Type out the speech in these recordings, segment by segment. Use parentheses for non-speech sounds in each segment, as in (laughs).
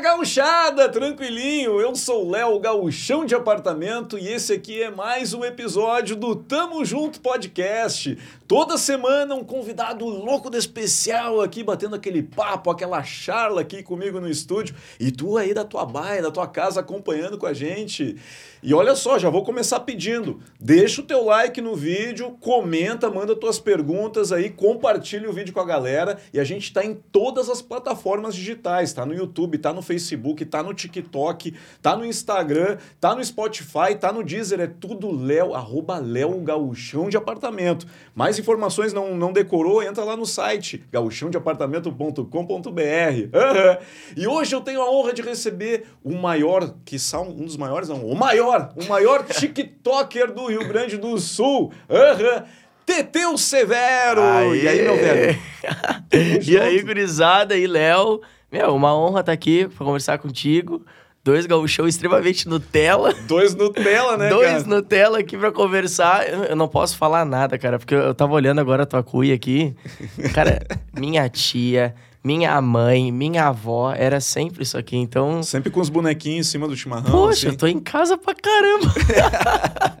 gauchada, tranquilinho? Eu sou o Léo Gauchão de Apartamento e esse aqui é mais um episódio do Tamo Junto Podcast. Toda semana um convidado louco de especial aqui batendo aquele papo, aquela charla aqui comigo no estúdio e tu aí da tua baia, da tua casa acompanhando com a gente. E olha só, já vou começar pedindo. Deixa o teu like no vídeo, comenta, manda tuas perguntas aí, compartilha o vídeo com a galera. E a gente está em todas as plataformas digitais, tá no YouTube, tá no Facebook, tá no TikTok, tá no Instagram, tá no Spotify, tá no Deezer, é tudo Léo, arroba Léo Gauchão de Apartamento. Mais informações não, não decorou, entra lá no site gauchãodeapartamento.com.br. E hoje eu tenho a honra de receber o maior, que são um dos maiores, não, o maior maior, o maior TikToker do Rio Grande do Sul. Aham. Teteu Severo! Aê. E aí, meu velho? (laughs) e aí, gurizada e Léo? Meu, uma honra estar aqui para conversar contigo. Dois gauchão extremamente Nutella. Dois Nutella, né, Dois cara? Nutella aqui pra conversar. Eu não posso falar nada, cara, porque eu eu tava olhando agora a tua cuia aqui. Cara, (laughs) minha tia, minha mãe, minha avó, era sempre isso aqui. Então, Sempre com os bonequinhos em cima do chimarrão. poxa, assim. eu tô em casa pra caramba. (laughs)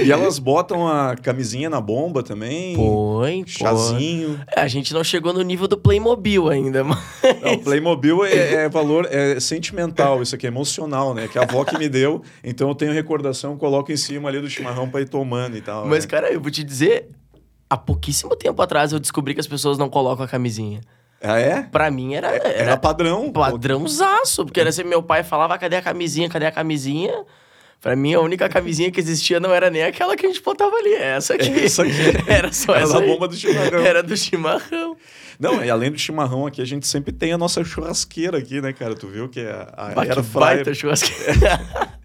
E elas botam a camisinha na bomba também. Põe, pô. Chazinho. É, A gente não chegou no nível do Playmobil ainda, (laughs) mas... Não, Playmobil é, é valor é sentimental, isso aqui é emocional, né? Que a avó que me deu, então eu tenho recordação, coloco em cima ali do chimarrão pra ir tomando e tal. Mas, né? cara, eu vou te dizer, há pouquíssimo tempo atrás eu descobri que as pessoas não colocam a camisinha. Ah, é? Pra mim era, Era era padrão. padrãozaço, porque era assim, meu pai falava, cadê a camisinha, cadê a camisinha? Pra mim, a única camisinha que existia não era nem aquela que a gente botava ali, é essa aqui. É essa aqui. (laughs) Era só Era essa da aí. bomba do chimarrão. Era do chimarrão. Não, e além do chimarrão aqui, a gente sempre tem a nossa churrasqueira aqui, né, cara? Tu viu que é a que air baita churrasqueira. (laughs)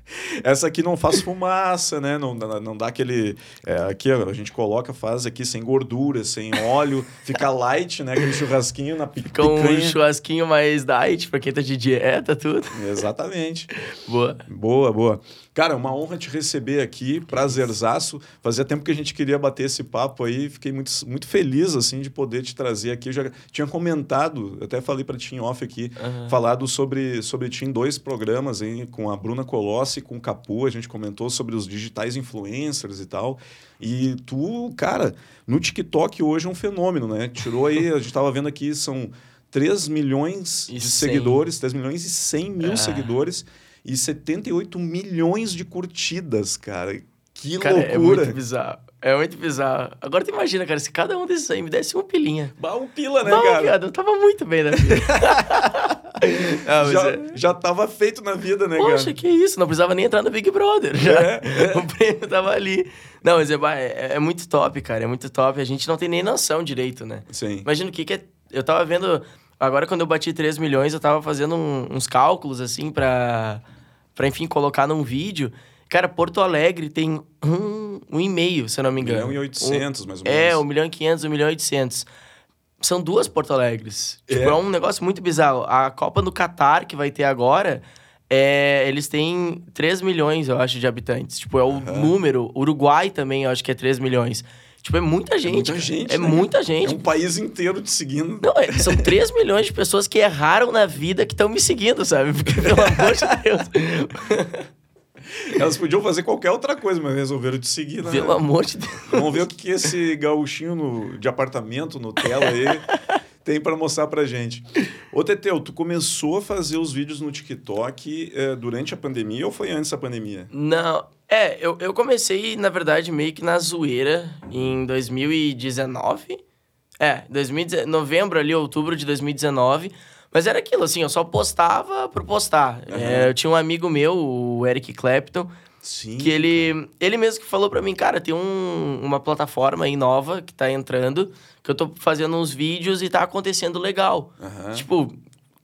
Essa aqui não faz fumaça, né? Não, dá- não dá aquele... é, aqui a gente coloca, faz aqui sem gordura, sem óleo. Fica light, né? Aquele churrasquinho na pi- Com um picanha. churrasquinho mais diet, pra quem tá de dieta, tudo. Exatamente. Boa. Boa, boa. Cara, uma honra te receber aqui, prazerzaço. Fazia tempo que a gente queria bater esse papo aí, fiquei muito, muito feliz, assim, de poder te trazer aqui. Eu já tinha comentado, até falei para ti em off aqui, Aham. falado sobre, sobre ti em dois programas, hein, com a Bruna Colossi e com o Capu, a gente comentou sobre os digitais influencers e tal. E tu, cara, no TikTok hoje é um fenômeno, né? Tirou aí, a gente tava vendo aqui, são 3 milhões E de 100. seguidores, 3 milhões e 100 mil Ah. seguidores e 78 milhões de curtidas, cara. Que Cara, é loucura. muito bizarro. É muito bizarro. Agora tu imagina, cara, se cada um desses aí me desse uma pilinha. Bah, um pila, né, Não, cara? viado, eu tava muito bem na vida. (laughs) Mas já, é- já tava feito na vida, né, Poxa, cara? que isso, não precisava nem entrar no Big Brother. Já. É, é. (laughs) O prêmio tava ali. Não, mas é, é, é muito top, cara. É muito top. A gente não tem nem noção direito, né? Sim. Imagina o que, que é. Eu tava vendo. Agora, quando eu bati 3 milhões, eu tava fazendo um- uns cálculos, assim, pra, pra, enfim, colocar num vídeo. Cara, Porto Alegre tem um, um e meio, se eu não me 1 engano. milhão e 800, mais ou menos. É, 1 milhão e 500, 1 milhão e 800. São duas Porto Alegres. Tipo, É. é um negócio muito bizarro. A Copa no Catar, que vai ter agora, é, eles têm 3 milhões, eu acho, de habitantes. Tipo, é o número. Uruguai também, eu acho que é 3 milhões. Tipo, é muita gente. muita cara. gente, É né, muita É gente. um país inteiro te seguindo. Não, é- são (laughs) 3 milhões de pessoas que erraram na vida que estão me seguindo, sabe? Porque, (laughs) pelo amor de Deus. (laughs) Elas podiam fazer qualquer outra coisa, mas resolveram te seguir, né? Pelo amor de Deus. Vamos ver o que, que esse gauchinho no- de apartamento, Nutella aí, (laughs) tem para mostrar pra gente. Ô, Teteu, tu começou a fazer os vídeos no TikTok eh, durante a pandemia ou foi antes da pandemia? Não, é, eu, eu comecei, na verdade, meio que na zoeira em 2019. É, 2019, novembro ali, outubro de 2019. Mas era aquilo, assim, eu só postava por postar. É, eu tinha um amigo meu, o Eric Clapton, Sim. que ele, ele mesmo que falou pra mim, cara, tem um, uma plataforma aí nova que tá entrando, que eu tô fazendo uns vídeos e tá acontecendo legal. Aham. Tipo,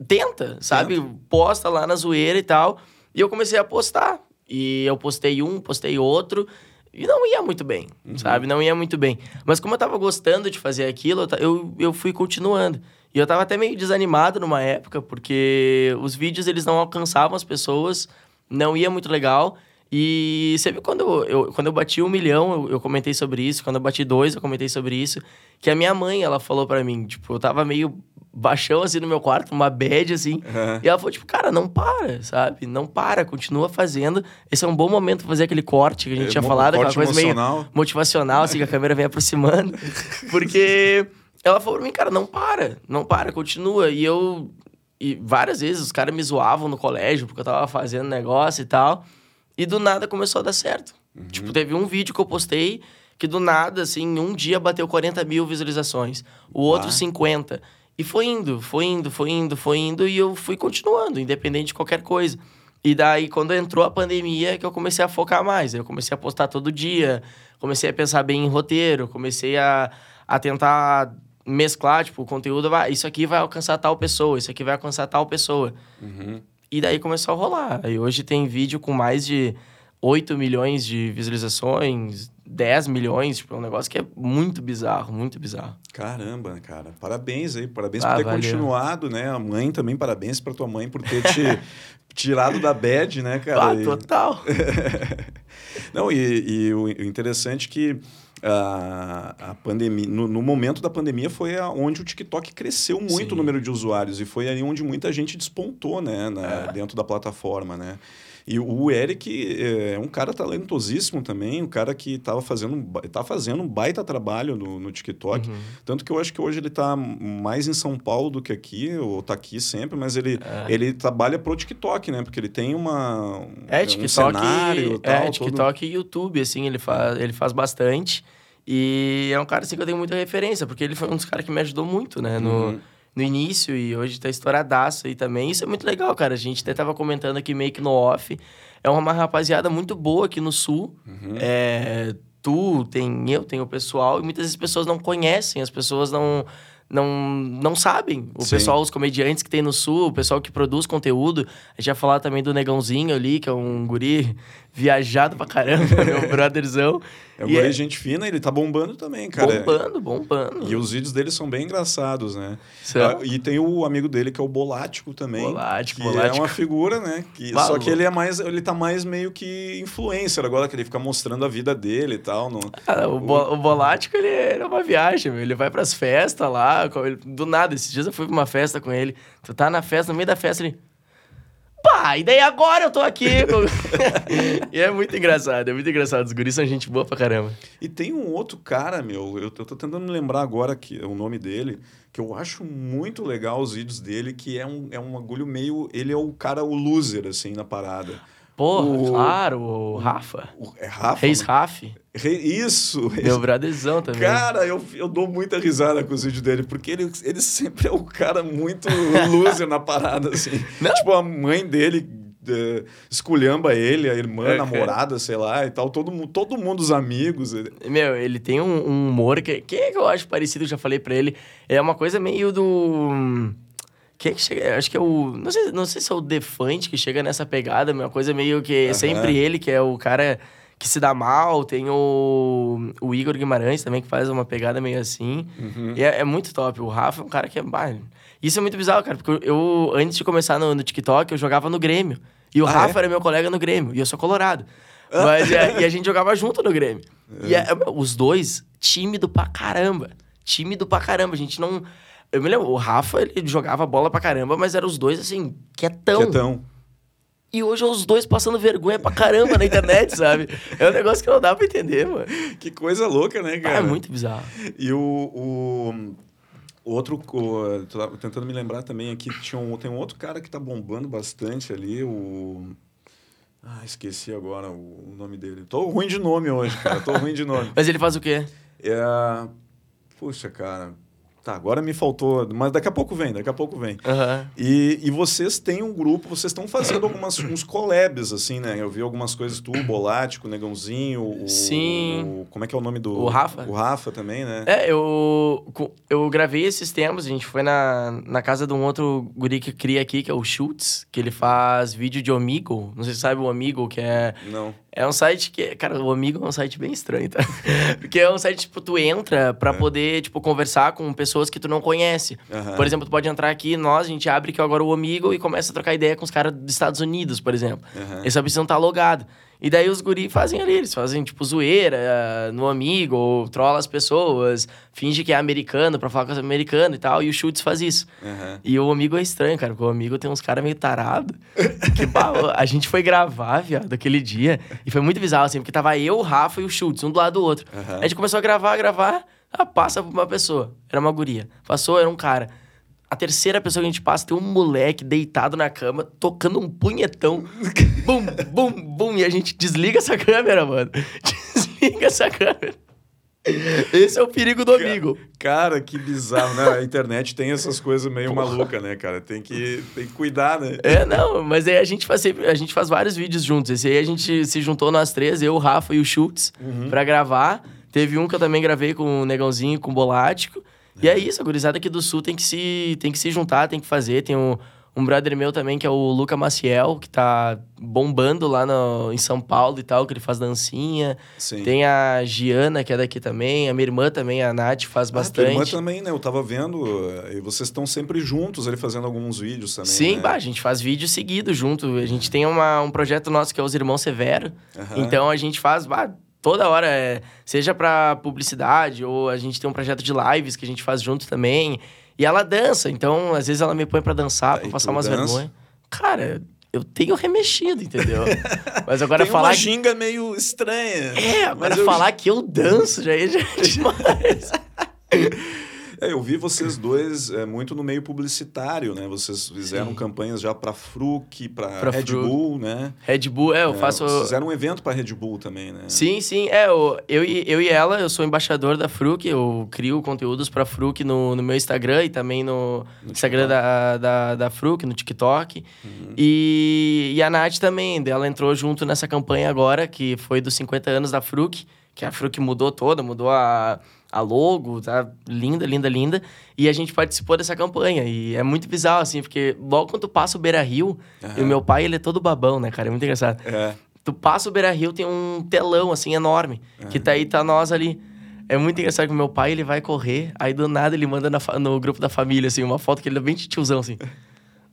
tenta, sabe? Posta lá na zoeira e tal. E eu comecei a postar. E eu postei um, postei outro. E não ia muito bem, sabe? Não ia muito bem. Mas como eu tava gostando de fazer aquilo, eu, eu fui continuando. E eu tava até meio desanimado numa época, porque os vídeos eles não alcançavam as pessoas, não ia muito legal. E sempre quando eu, eu- quando eu bati um milhão, eu, eu comentei sobre isso. Quando eu bati dois, eu comentei sobre isso. Que a minha mãe, ela falou pra mim, tipo, eu tava meio baixão, assim, no meu quarto, uma bad, assim. Uhum. E ela falou, tipo, cara, não para, sabe? Não para, continua fazendo. Esse é um bom momento pra fazer aquele corte que a gente É, tinha falado, aquela coisa meio emocional. motivacional, assim, que a câmera vem aproximando. (laughs) Porque ela falou pra mim, cara, não para, não para, continua. E eu. E várias vezes os caras me zoavam no colégio porque eu tava fazendo negócio e tal. E do nada começou a dar certo. Uhum. Tipo, teve um vídeo que eu postei que do nada, assim, em um dia bateu 40 mil visualizações. O outro Ah. 50. E foi indo, foi indo, foi indo, foi indo. E eu fui continuando, independente de qualquer coisa. E daí, quando entrou a pandemia, é que eu comecei a focar mais. Eu comecei a postar todo dia, comecei a pensar bem em roteiro, comecei a, a tentar mesclar, tipo, o conteúdo, vai, isso aqui vai alcançar tal pessoa, isso aqui vai alcançar tal pessoa. Uhum. E daí começou a rolar. Aí hoje tem vídeo com mais de 8 milhões de visualizações, 10 milhões, tipo, é um negócio que é muito bizarro, muito bizarro. Caramba, cara. Parabéns aí. Parabéns Ah, por ter valeu. continuado, né? A mãe também, parabéns pra tua mãe por ter te (laughs) tirado da bad, né, cara? Ah, E- total. (laughs) Não, e, e o interessante é que a, a pandemia, no, no momento da pandemia foi a- onde o TikTok cresceu muito Sim. o número de usuários e foi aí onde muita gente despontou, né, na- É. dentro da plataforma, né? E o Eric é um cara talentosíssimo também, um cara que estava fazendo, um ba- tá fazendo um baita trabalho no, no TikTok. Uhum. Tanto que eu acho que hoje ele está mais em São Paulo do que aqui, ou tá aqui sempre, mas ele, É. ele trabalha pro TikTok, né? Porque ele tem uma, um, É, um TikTok, cenário e tal. é, todo- TikTok e YouTube, assim, ele faz, ele faz bastante. E é um cara, assim, que eu tenho muita referência, porque ele foi um dos caras que me ajudou muito, né, no, Uhum. No início, e hoje tá estouradaço aí também. Isso é muito legal, cara. A gente até tava comentando aqui meio que no off. É uma rapaziada muito boa aqui no Sul. Uhum. É, tu, tem eu, tem o pessoal, e muitas vezes as pessoas não conhecem, as pessoas não, não, não sabem. O Sim. pessoal, os comediantes que tem no Sul, o pessoal que produz conteúdo. A gente ia falar também do Negãozinho ali, que é um guri viajado pra caramba, (laughs) meu brotherzão. É um E guri gente fina, ele tá bombando também, cara. bombando, bombando. E os vídeos dele são bem engraçados, né? Ah, E tem o amigo dele que é o Bolático também. Bolático, que Bolático. é uma figura, né? Que, só que ele é mais, ele tá mais meio que influencer agora, que ele fica mostrando a vida dele e tal. No... Cara, o, bo, o Bolático, ele é uma viagem, meu. Ele vai pras festas lá, ele- do nada. Esses dias eu fui pra uma festa com ele. Tu tá na festa, no meio da festa, ele... Pá, e daí agora eu tô aqui. (laughs) e é muito engraçado, é muito engraçado. Os guris são gente boa pra caramba. E tem um outro cara, meu, eu, eu tô tentando me lembrar agora que, o nome dele, que eu acho muito legal os vídeos dele, que é um, é um agulho meio. Ele é o cara, o loser, assim, na parada. Porra, O- claro, o Rafa. O- é Rafa? Reis? Raf. Isso! (laughs) Meu brotherzão também. Cara, eu, eu dou muita risada com os vídeos dele, porque ele, ele sempre é o cara muito loser na parada, (laughs) assim. Não. Tipo, a mãe dele eh, esculhamba ele, a irmã, a É, namorada, sei lá, e tal. Todo, todo mundo, os amigos. ele- Meu, ele tem um, um humor que, que eu acho parecido, já falei pra ele. É uma coisa meio do. Quem é que chega? Acho que é o. Não sei, não sei se é o Defante que chega nessa pegada, uma coisa meio que é Aham. sempre ele, que é o cara que se dá mal. Tem o, o Igor Guimarães também, que faz uma pegada meio assim. Uhum. E é, é muito top. O Rafa é um cara que é. bah, isso é muito bizarro, cara, porque eu, antes de começar no, no TikTok, eu jogava no Grêmio. E o Ah, Rafa é? era meu colega no Grêmio, e eu sou colorado. Mas, é, e a gente jogava junto no Grêmio. (laughs) E é, os dois, tímido pra caramba. Tímido pra caramba. A gente não. Eu me lembro, o Rafa, ele jogava bola pra caramba, mas eram os dois, assim, quietão. Quietão. E hoje é os dois passando vergonha pra caramba na internet, sabe? É um negócio que não dá pra entender, mano. Que coisa louca, né, Ah, cara? é muito bizarro. E o, o, o outro, o, tô tentando me lembrar também aqui, tinha um, tem um outro cara que tá bombando bastante ali, o... Ah, esqueci agora o, o nome dele. Tô ruim de nome hoje, cara, tô ruim de nome. (laughs) Mas ele faz o quê? É... Puxa, cara... Tá, agora me faltou, mas daqui a pouco vem, daqui a pouco vem. Aham. E, e vocês têm um grupo, vocês estão fazendo algumas, uns collabs, assim, né? Eu vi algumas coisas, tu, o Bolático, o Negãozinho, o... Sim. o- como é que é o nome do... O Rafa? O Rafa também, né? É, eu, eu gravei esses tempos, a gente foi na, na casa de um outro guri que cria aqui, que é o Schultz, que ele faz vídeo de Omigo. Não sei se sabe o Omigo, que é... Não. É um site que... Cara, o Amigo é um site bem estranho, tá? (laughs) Porque é um site, tipo, tu entra pra poder, tipo, conversar com pessoas que tu não conhece. Aham. Por exemplo, tu pode entrar aqui, nós, a gente abre que é agora o Amigo e começa a trocar ideia com os caras dos Estados Unidos, por exemplo. Eles só precisam estar logado. E daí os guri fazem ali, eles fazem, tipo, zoeira no amigo, ou trola as pessoas, finge que é americano pra falar com os americanos e tal, e o Schultz faz isso. Aham. E o amigo é estranho, cara, porque o amigo tem uns caras meio tarado. Que, a gente foi gravar, viado, aquele dia, e foi muito bizarro, assim, porque tava eu, o Rafa e o Schultz, um do lado do outro. Aham. A gente começou a gravar, gravar, ah, passa pra uma pessoa. Era uma guria. Passou, era um cara. A terceira pessoa que a gente passa tem um moleque deitado na cama, tocando um punhetão. (laughs) bum, bum, bum. E a gente desliga essa câmera, mano. (laughs) Desliga essa câmera. Esse é o perigo do amigo. Cara, que bizarro, né? A internet tem essas coisas meio malucas, né, cara? Tem que, tem que cuidar, né? É, não, mas aí a gente faz a gente faz vários vídeos juntos. Esse aí a gente se juntou nós três, eu, o Rafa e o Schultz, pra gravar. Teve um que eu também gravei com o Negãozinho, com o Bolático. E é isso, a gurizada aqui do Sul tem que se, tem que se juntar, tem que fazer. Tem um, um brother meu também, que é o Luca Maciel, que tá bombando lá no, em São Paulo e tal, que ele faz dancinha. Sim. Tem a Giana, que é daqui também. A minha irmã também, a Nath, faz Ah, bastante. irmã também, né? Eu tava vendo, eh, e vocês estão sempre juntos ali fazendo alguns vídeos também. Sim, né? bah, a gente faz vídeo seguido junto. A gente tem uma, um projeto nosso que é os Irmãos Severo. Aham. Então a gente faz bah, toda hora, é, seja pra publicidade ou a gente tem um projeto de lives que a gente faz junto também. E ela dança, então às vezes ela me põe pra dançar, pra e passar umas dança? vergonhas. Cara, eu tenho remexido, entendeu? (laughs) Mas agora Tem falar uma que... ginga meio estranha. É, agora Mas eu- falar que eu danço já é demais. (laughs) É, eu vi vocês dois é, muito no meio publicitário, né? Vocês fizeram Sim. campanhas já pra Fruc, pra, Pra Red Fruc. Bull, né? Red Bull, é, eu É, faço... Vocês fizeram um evento pra Red Bull também, né? Sim, sim. É, eu, eu, e, eu e ela, eu sou embaixador da Fruc, eu crio conteúdos pra Fruc no, no meu Instagram e também no, Instagram da, da, da Fruc, no TikTok. E, e a Nath também, ela entrou junto nessa campanha agora, que foi dos 50 anos da Fruc, que a Fruc mudou toda, mudou a, a logo, tá linda, linda, linda. E a gente participou dessa campanha. E é muito bizarro, assim, porque logo quando tu passa o Beira Rio, e o meu pai, ele é todo babão, né, cara? É muito engraçado. É. Tu passa o Beira Rio, tem um telão, assim, enorme. Que tá aí, tá nós ali. É muito engraçado que o meu pai, ele vai correr, aí do nada ele manda fa- no grupo da família, assim, uma foto que ele é bem de tiozão, assim.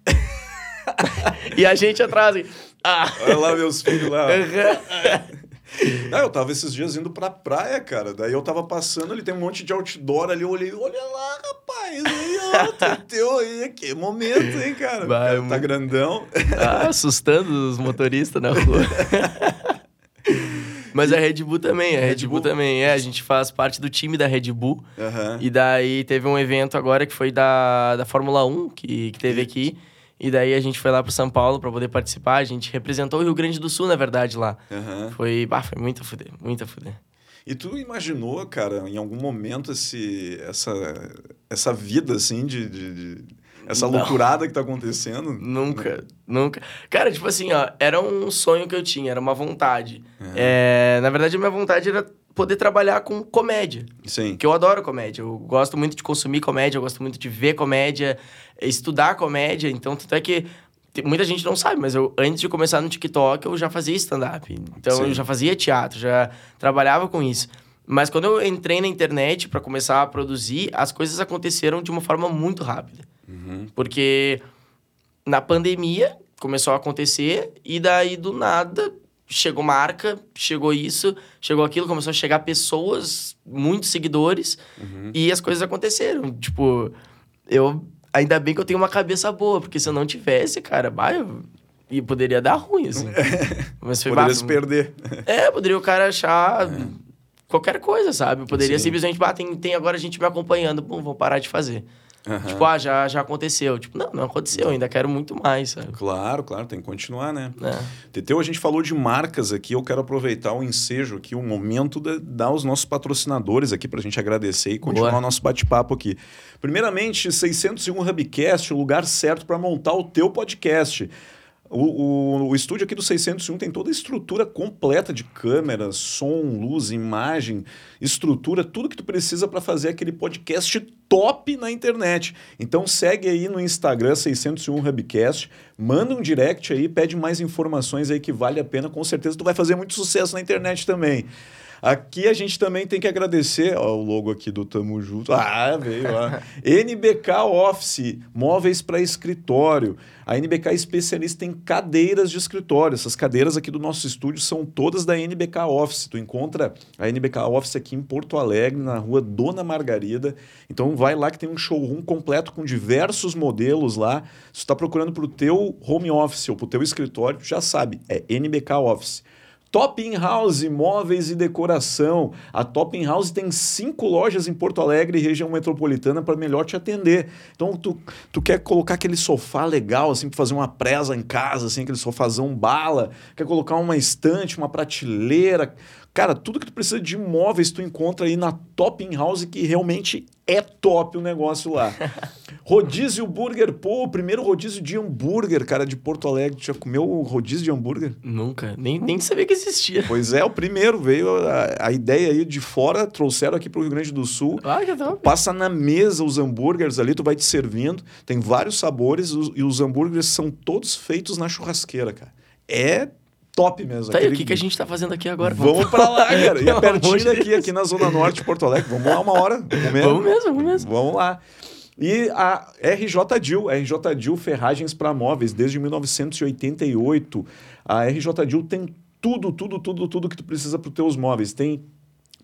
(laughs) e a gente atrás, assim. Ah. Olha lá meus filhos lá. Ah, eu tava esses dias indo pra praia, cara. Daí eu tava passando, ele tem um monte de outdoor ali. Eu olhei, olha lá, rapaz. Aí, ó, (laughs) teu aí. Que momento, hein, cara? Vai, cara tá muito. grandão. Ah, (laughs) assustando os motoristas na rua. (laughs) Mas a Red Bull também, a Red, Red Bull, Bull? também, é. A gente faz parte do time da Red Bull. Aham. E daí teve um evento agora que foi da, da Fórmula 1, que, que teve aqui. E daí a gente foi lá pro São Paulo pra poder participar. A gente representou o Rio Grande do Sul, na verdade, lá. Aham. Foi, bah, foi muito a fuder, muito a fuder. E tu imaginou, cara, em algum momento esse, essa, essa vida, assim, de... de- de- essa Não. loucurada que tá acontecendo? Nunca, nunca. Cara, tipo assim, ó, era um sonho que eu tinha, era uma vontade. É, na verdade, a minha vontade era poder trabalhar com comédia. Sim. Porque eu adoro comédia. Eu gosto muito de consumir comédia, eu gosto muito de ver comédia, estudar comédia. Então, tanto é que muita gente não sabe, mas eu, antes de começar no TikTok, eu já fazia stand-up. Então, Sim. eu já fazia teatro, já trabalhava com isso. Mas quando eu entrei na internet para começar a produzir, as coisas aconteceram de uma forma muito rápida. Uhum. Porque na pandemia começou a acontecer e daí do nada chegou marca, chegou isso, chegou aquilo, começou a chegar pessoas, muitos seguidores Uhum. e as coisas aconteceram. Tipo, eu ainda bem que eu tenho uma cabeça boa, porque se eu não tivesse, cara, bah, eu, e poderia dar ruim assim. (laughs) Mas foi Poderia se perder. (laughs) é, poderia o cara achar qualquer coisa, sabe? Poderia Sim. simplesmente, bah, tem, tem agora gente me acompanhando, bom, vou parar de fazer. Aham. Tipo, ah, já, já aconteceu. Tipo, não, não aconteceu, eu ainda quero muito mais, sabe? Claro, claro, tem que continuar, né? É. Teteu, a gente falou de marcas aqui, eu quero aproveitar o ensejo aqui, o momento de dar os nossos patrocinadores aqui para a gente agradecer e continuar Boa. o nosso bate-papo aqui. Primeiramente, 601 Hubcast, o lugar certo para montar o teu podcast. O, o, o estúdio aqui do 601 tem toda a estrutura completa de câmera, som, luz, imagem, estrutura, tudo que tu precisa para fazer aquele podcast top na internet. Então segue aí no Instagram 601 Hubcast, manda um direct aí, pede mais informações aí que vale a pena, com certeza tu vai fazer muito sucesso na internet também. Aqui a gente também tem que agradecer ó, o logo aqui do Tamo Junto. Ah, veio lá. (laughs) NBK Office, móveis para escritório. A NBK é especialista em cadeiras de escritório. Essas cadeiras aqui do nosso estúdio são todas da NBK Office. Tu encontra a NBK Office aqui em Porto Alegre, na rua Dona Margarida. Então vai lá que tem um showroom completo com diversos modelos lá. Se tu está procurando para o teu home office ou para o teu escritório, já sabe, é NBK Office. Top In House, móveis e decoração. A Top In House tem cinco lojas em Porto Alegre e região metropolitana para melhor te atender. Então, tu, tu quer colocar aquele sofá legal, assim, para fazer uma presa em casa, assim, aquele sofazão bala, quer colocar uma estante, uma prateleira. Cara, tudo que tu precisa de móveis tu encontra aí na Top In House, que realmente é top o negócio lá. (laughs) rodízio Burger, pô, o primeiro rodízio de hambúrguer, cara, de Porto Alegre. Tu já comeu rodízio de hambúrguer? Nunca, nem, nem sabia que existia. Pois é, o primeiro veio a, a ideia aí de fora, trouxeram aqui para o Rio Grande do Sul. Ah, que top. Passa na mesa os hambúrgueres ali, tu vai te servindo. Tem vários sabores os, e os hambúrgueres são todos feitos na churrasqueira, cara. É top mesmo. Tá, aquele... e o que, que a gente tá fazendo aqui agora? Vamos para lá, cara. E é pertinho daqui, aqui na Zona Norte de Porto Alegre. Vamos lá uma hora. Vamos (laughs) mesmo, vamos mesmo. Vamos, mesmo. vamos lá. E a RJ Dil, a RJ Dil Ferragens para Móveis, desde 1988. A RJ Dil tem tudo, tudo, tudo, tudo que tu precisa para os teus móveis. Tem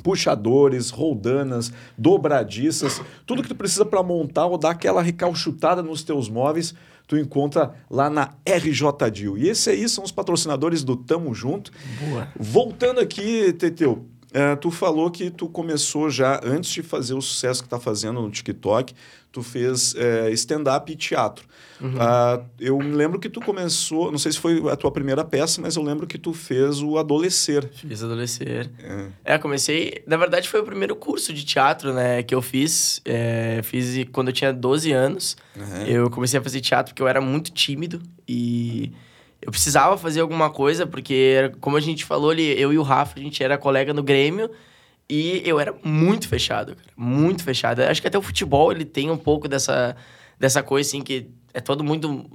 puxadores, roldanas, dobradiças, tudo que tu precisa para montar ou dar aquela recalchutada nos teus móveis, tu encontra lá na RJ Dil. E esses aí são os patrocinadores do Tamo Junto. Boa. Voltando aqui, Teteu, Uh, tu falou que tu começou já, antes de fazer o sucesso que está fazendo no TikTok, tu fez uh, stand-up e teatro. Uhum. Uh, eu me lembro que tu começou, não sei se foi a tua primeira peça, mas eu lembro que tu fez o Adolescer. Fiz Adolescer. É, é comecei... Na verdade, foi o primeiro curso de teatro né, que eu fiz. É, fiz quando eu tinha 12 anos. Uhum. Eu comecei a fazer teatro porque eu era muito tímido e eu precisava fazer alguma coisa, porque, como a gente falou ali, eu e o Rafa, a gente era colega no Grêmio e eu era muito fechado, cara, muito fechado. Eu acho que até o futebol ele tem um pouco dessa, dessa coisa, assim, que é todo mundo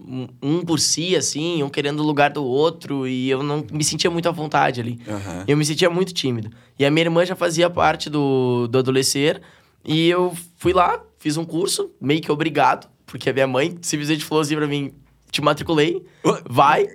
um por si, assim, um querendo o lugar do outro, e eu não me sentia muito à vontade ali. Uhum. Eu me sentia muito tímido. E a minha irmã já fazia parte do, do adolescer, e eu fui lá, fiz um curso, meio que obrigado, porque a minha mãe simplesmente falou assim pra mim: te matriculei, vai.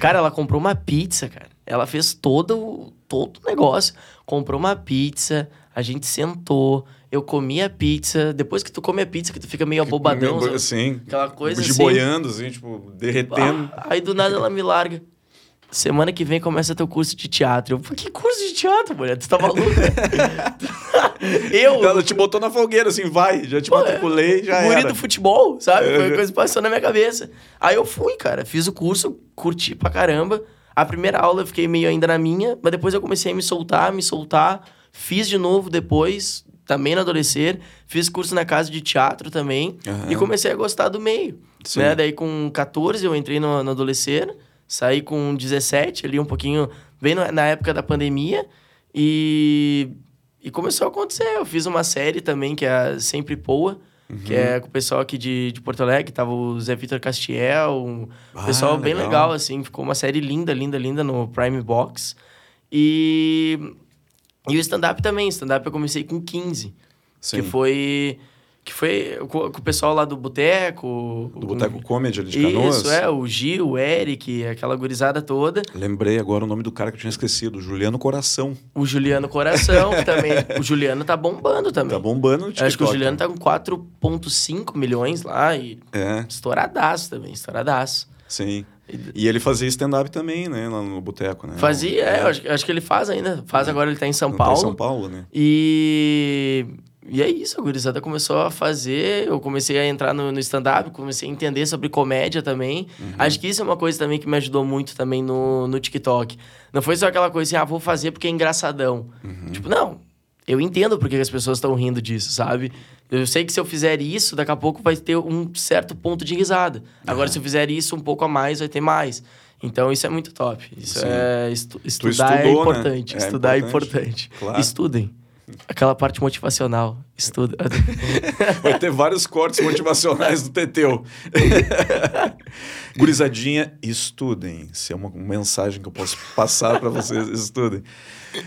Cara, ela comprou uma pizza, cara. Ela fez todo, todo o negócio. Comprou uma pizza, a gente sentou, eu comi a pizza. Depois que tu come a pizza, que tu fica meio abobadão. Meio, assim, aquela coisa de assim. boiando, assim, tipo, derretendo. Ah, aí do nada ela me larga. Semana que vem começa teu curso de teatro. Eu, que curso de teatro, mulher? Tu tá maluco? (laughs) eu. Ela te botou na fogueira, assim, vai, já te Pô, matriculei, já guri do futebol, sabe? Foi uma coisa que passou na minha cabeça. Aí eu fui, cara, fiz o curso, curti pra caramba. A primeira aula eu fiquei meio ainda na minha, mas depois eu comecei a me soltar, me soltar. Fiz de novo depois, também no adolescer. Fiz curso na casa de teatro também. Uhum. E comecei a gostar do meio. Né? Daí com 14 eu entrei no, no adolescer. Saí com 17 ali, um pouquinho, bem na época da pandemia. E, e começou a acontecer. Eu fiz uma série também, que é Sempre Poa. Uhum. Que é com o pessoal aqui de, de Porto Alegre, tava o Zé Vitor Castiel, um ah, pessoal bem legal. legal, assim. Ficou uma série linda, linda, linda no Prime Box. E, e o stand-up também. Stand-up eu comecei com 15. Sim. Que foi que foi com, com o pessoal lá do Boteco. Do Boteco Comedy ali de Canoas? Isso, é. O Gil, o Eric, aquela gurizada toda. Lembrei agora o nome do cara que eu tinha esquecido. Juliano Coração. O Juliano Coração, que também... (laughs) O Juliano tá bombando também. Tá bombando no TikTok. Acho que o Juliano tá com 4,5 milhões lá e... É. Estouradaço também, estouradaço. Sim. E ele fazia stand-up também, né? Lá no Boteco, né? Fazia, é. é acho, acho, que ele faz ainda. Faz é. agora, ele tá em São Paulo. Tá em São Paulo, né? E... E é isso, a gurizada começou a fazer, eu comecei a entrar no, no stand-up, comecei a entender sobre comédia também. Uhum. Acho que isso é uma coisa também que me ajudou muito também no, no TikTok. Não foi só aquela coisa assim, ah, vou fazer porque é engraçadão. Uhum. Tipo, não, eu entendo porque as pessoas estão rindo disso, sabe? Eu sei que se eu fizer isso, daqui a pouco vai ter um certo ponto de risada. Agora, uhum. se eu fizer isso um pouco a mais, vai ter mais. Então, isso é muito top. Isso Sim. é... Estu estudar é estudou, é importante. Né? Estudar é importante. É importante. Claro. Estudem. Aquela parte motivacional. Estuda. (laughs) Vai ter vários cortes motivacionais do Teteu. (laughs) Gurizadinha, estudem. Se é uma mensagem que eu posso passar para vocês, estudem.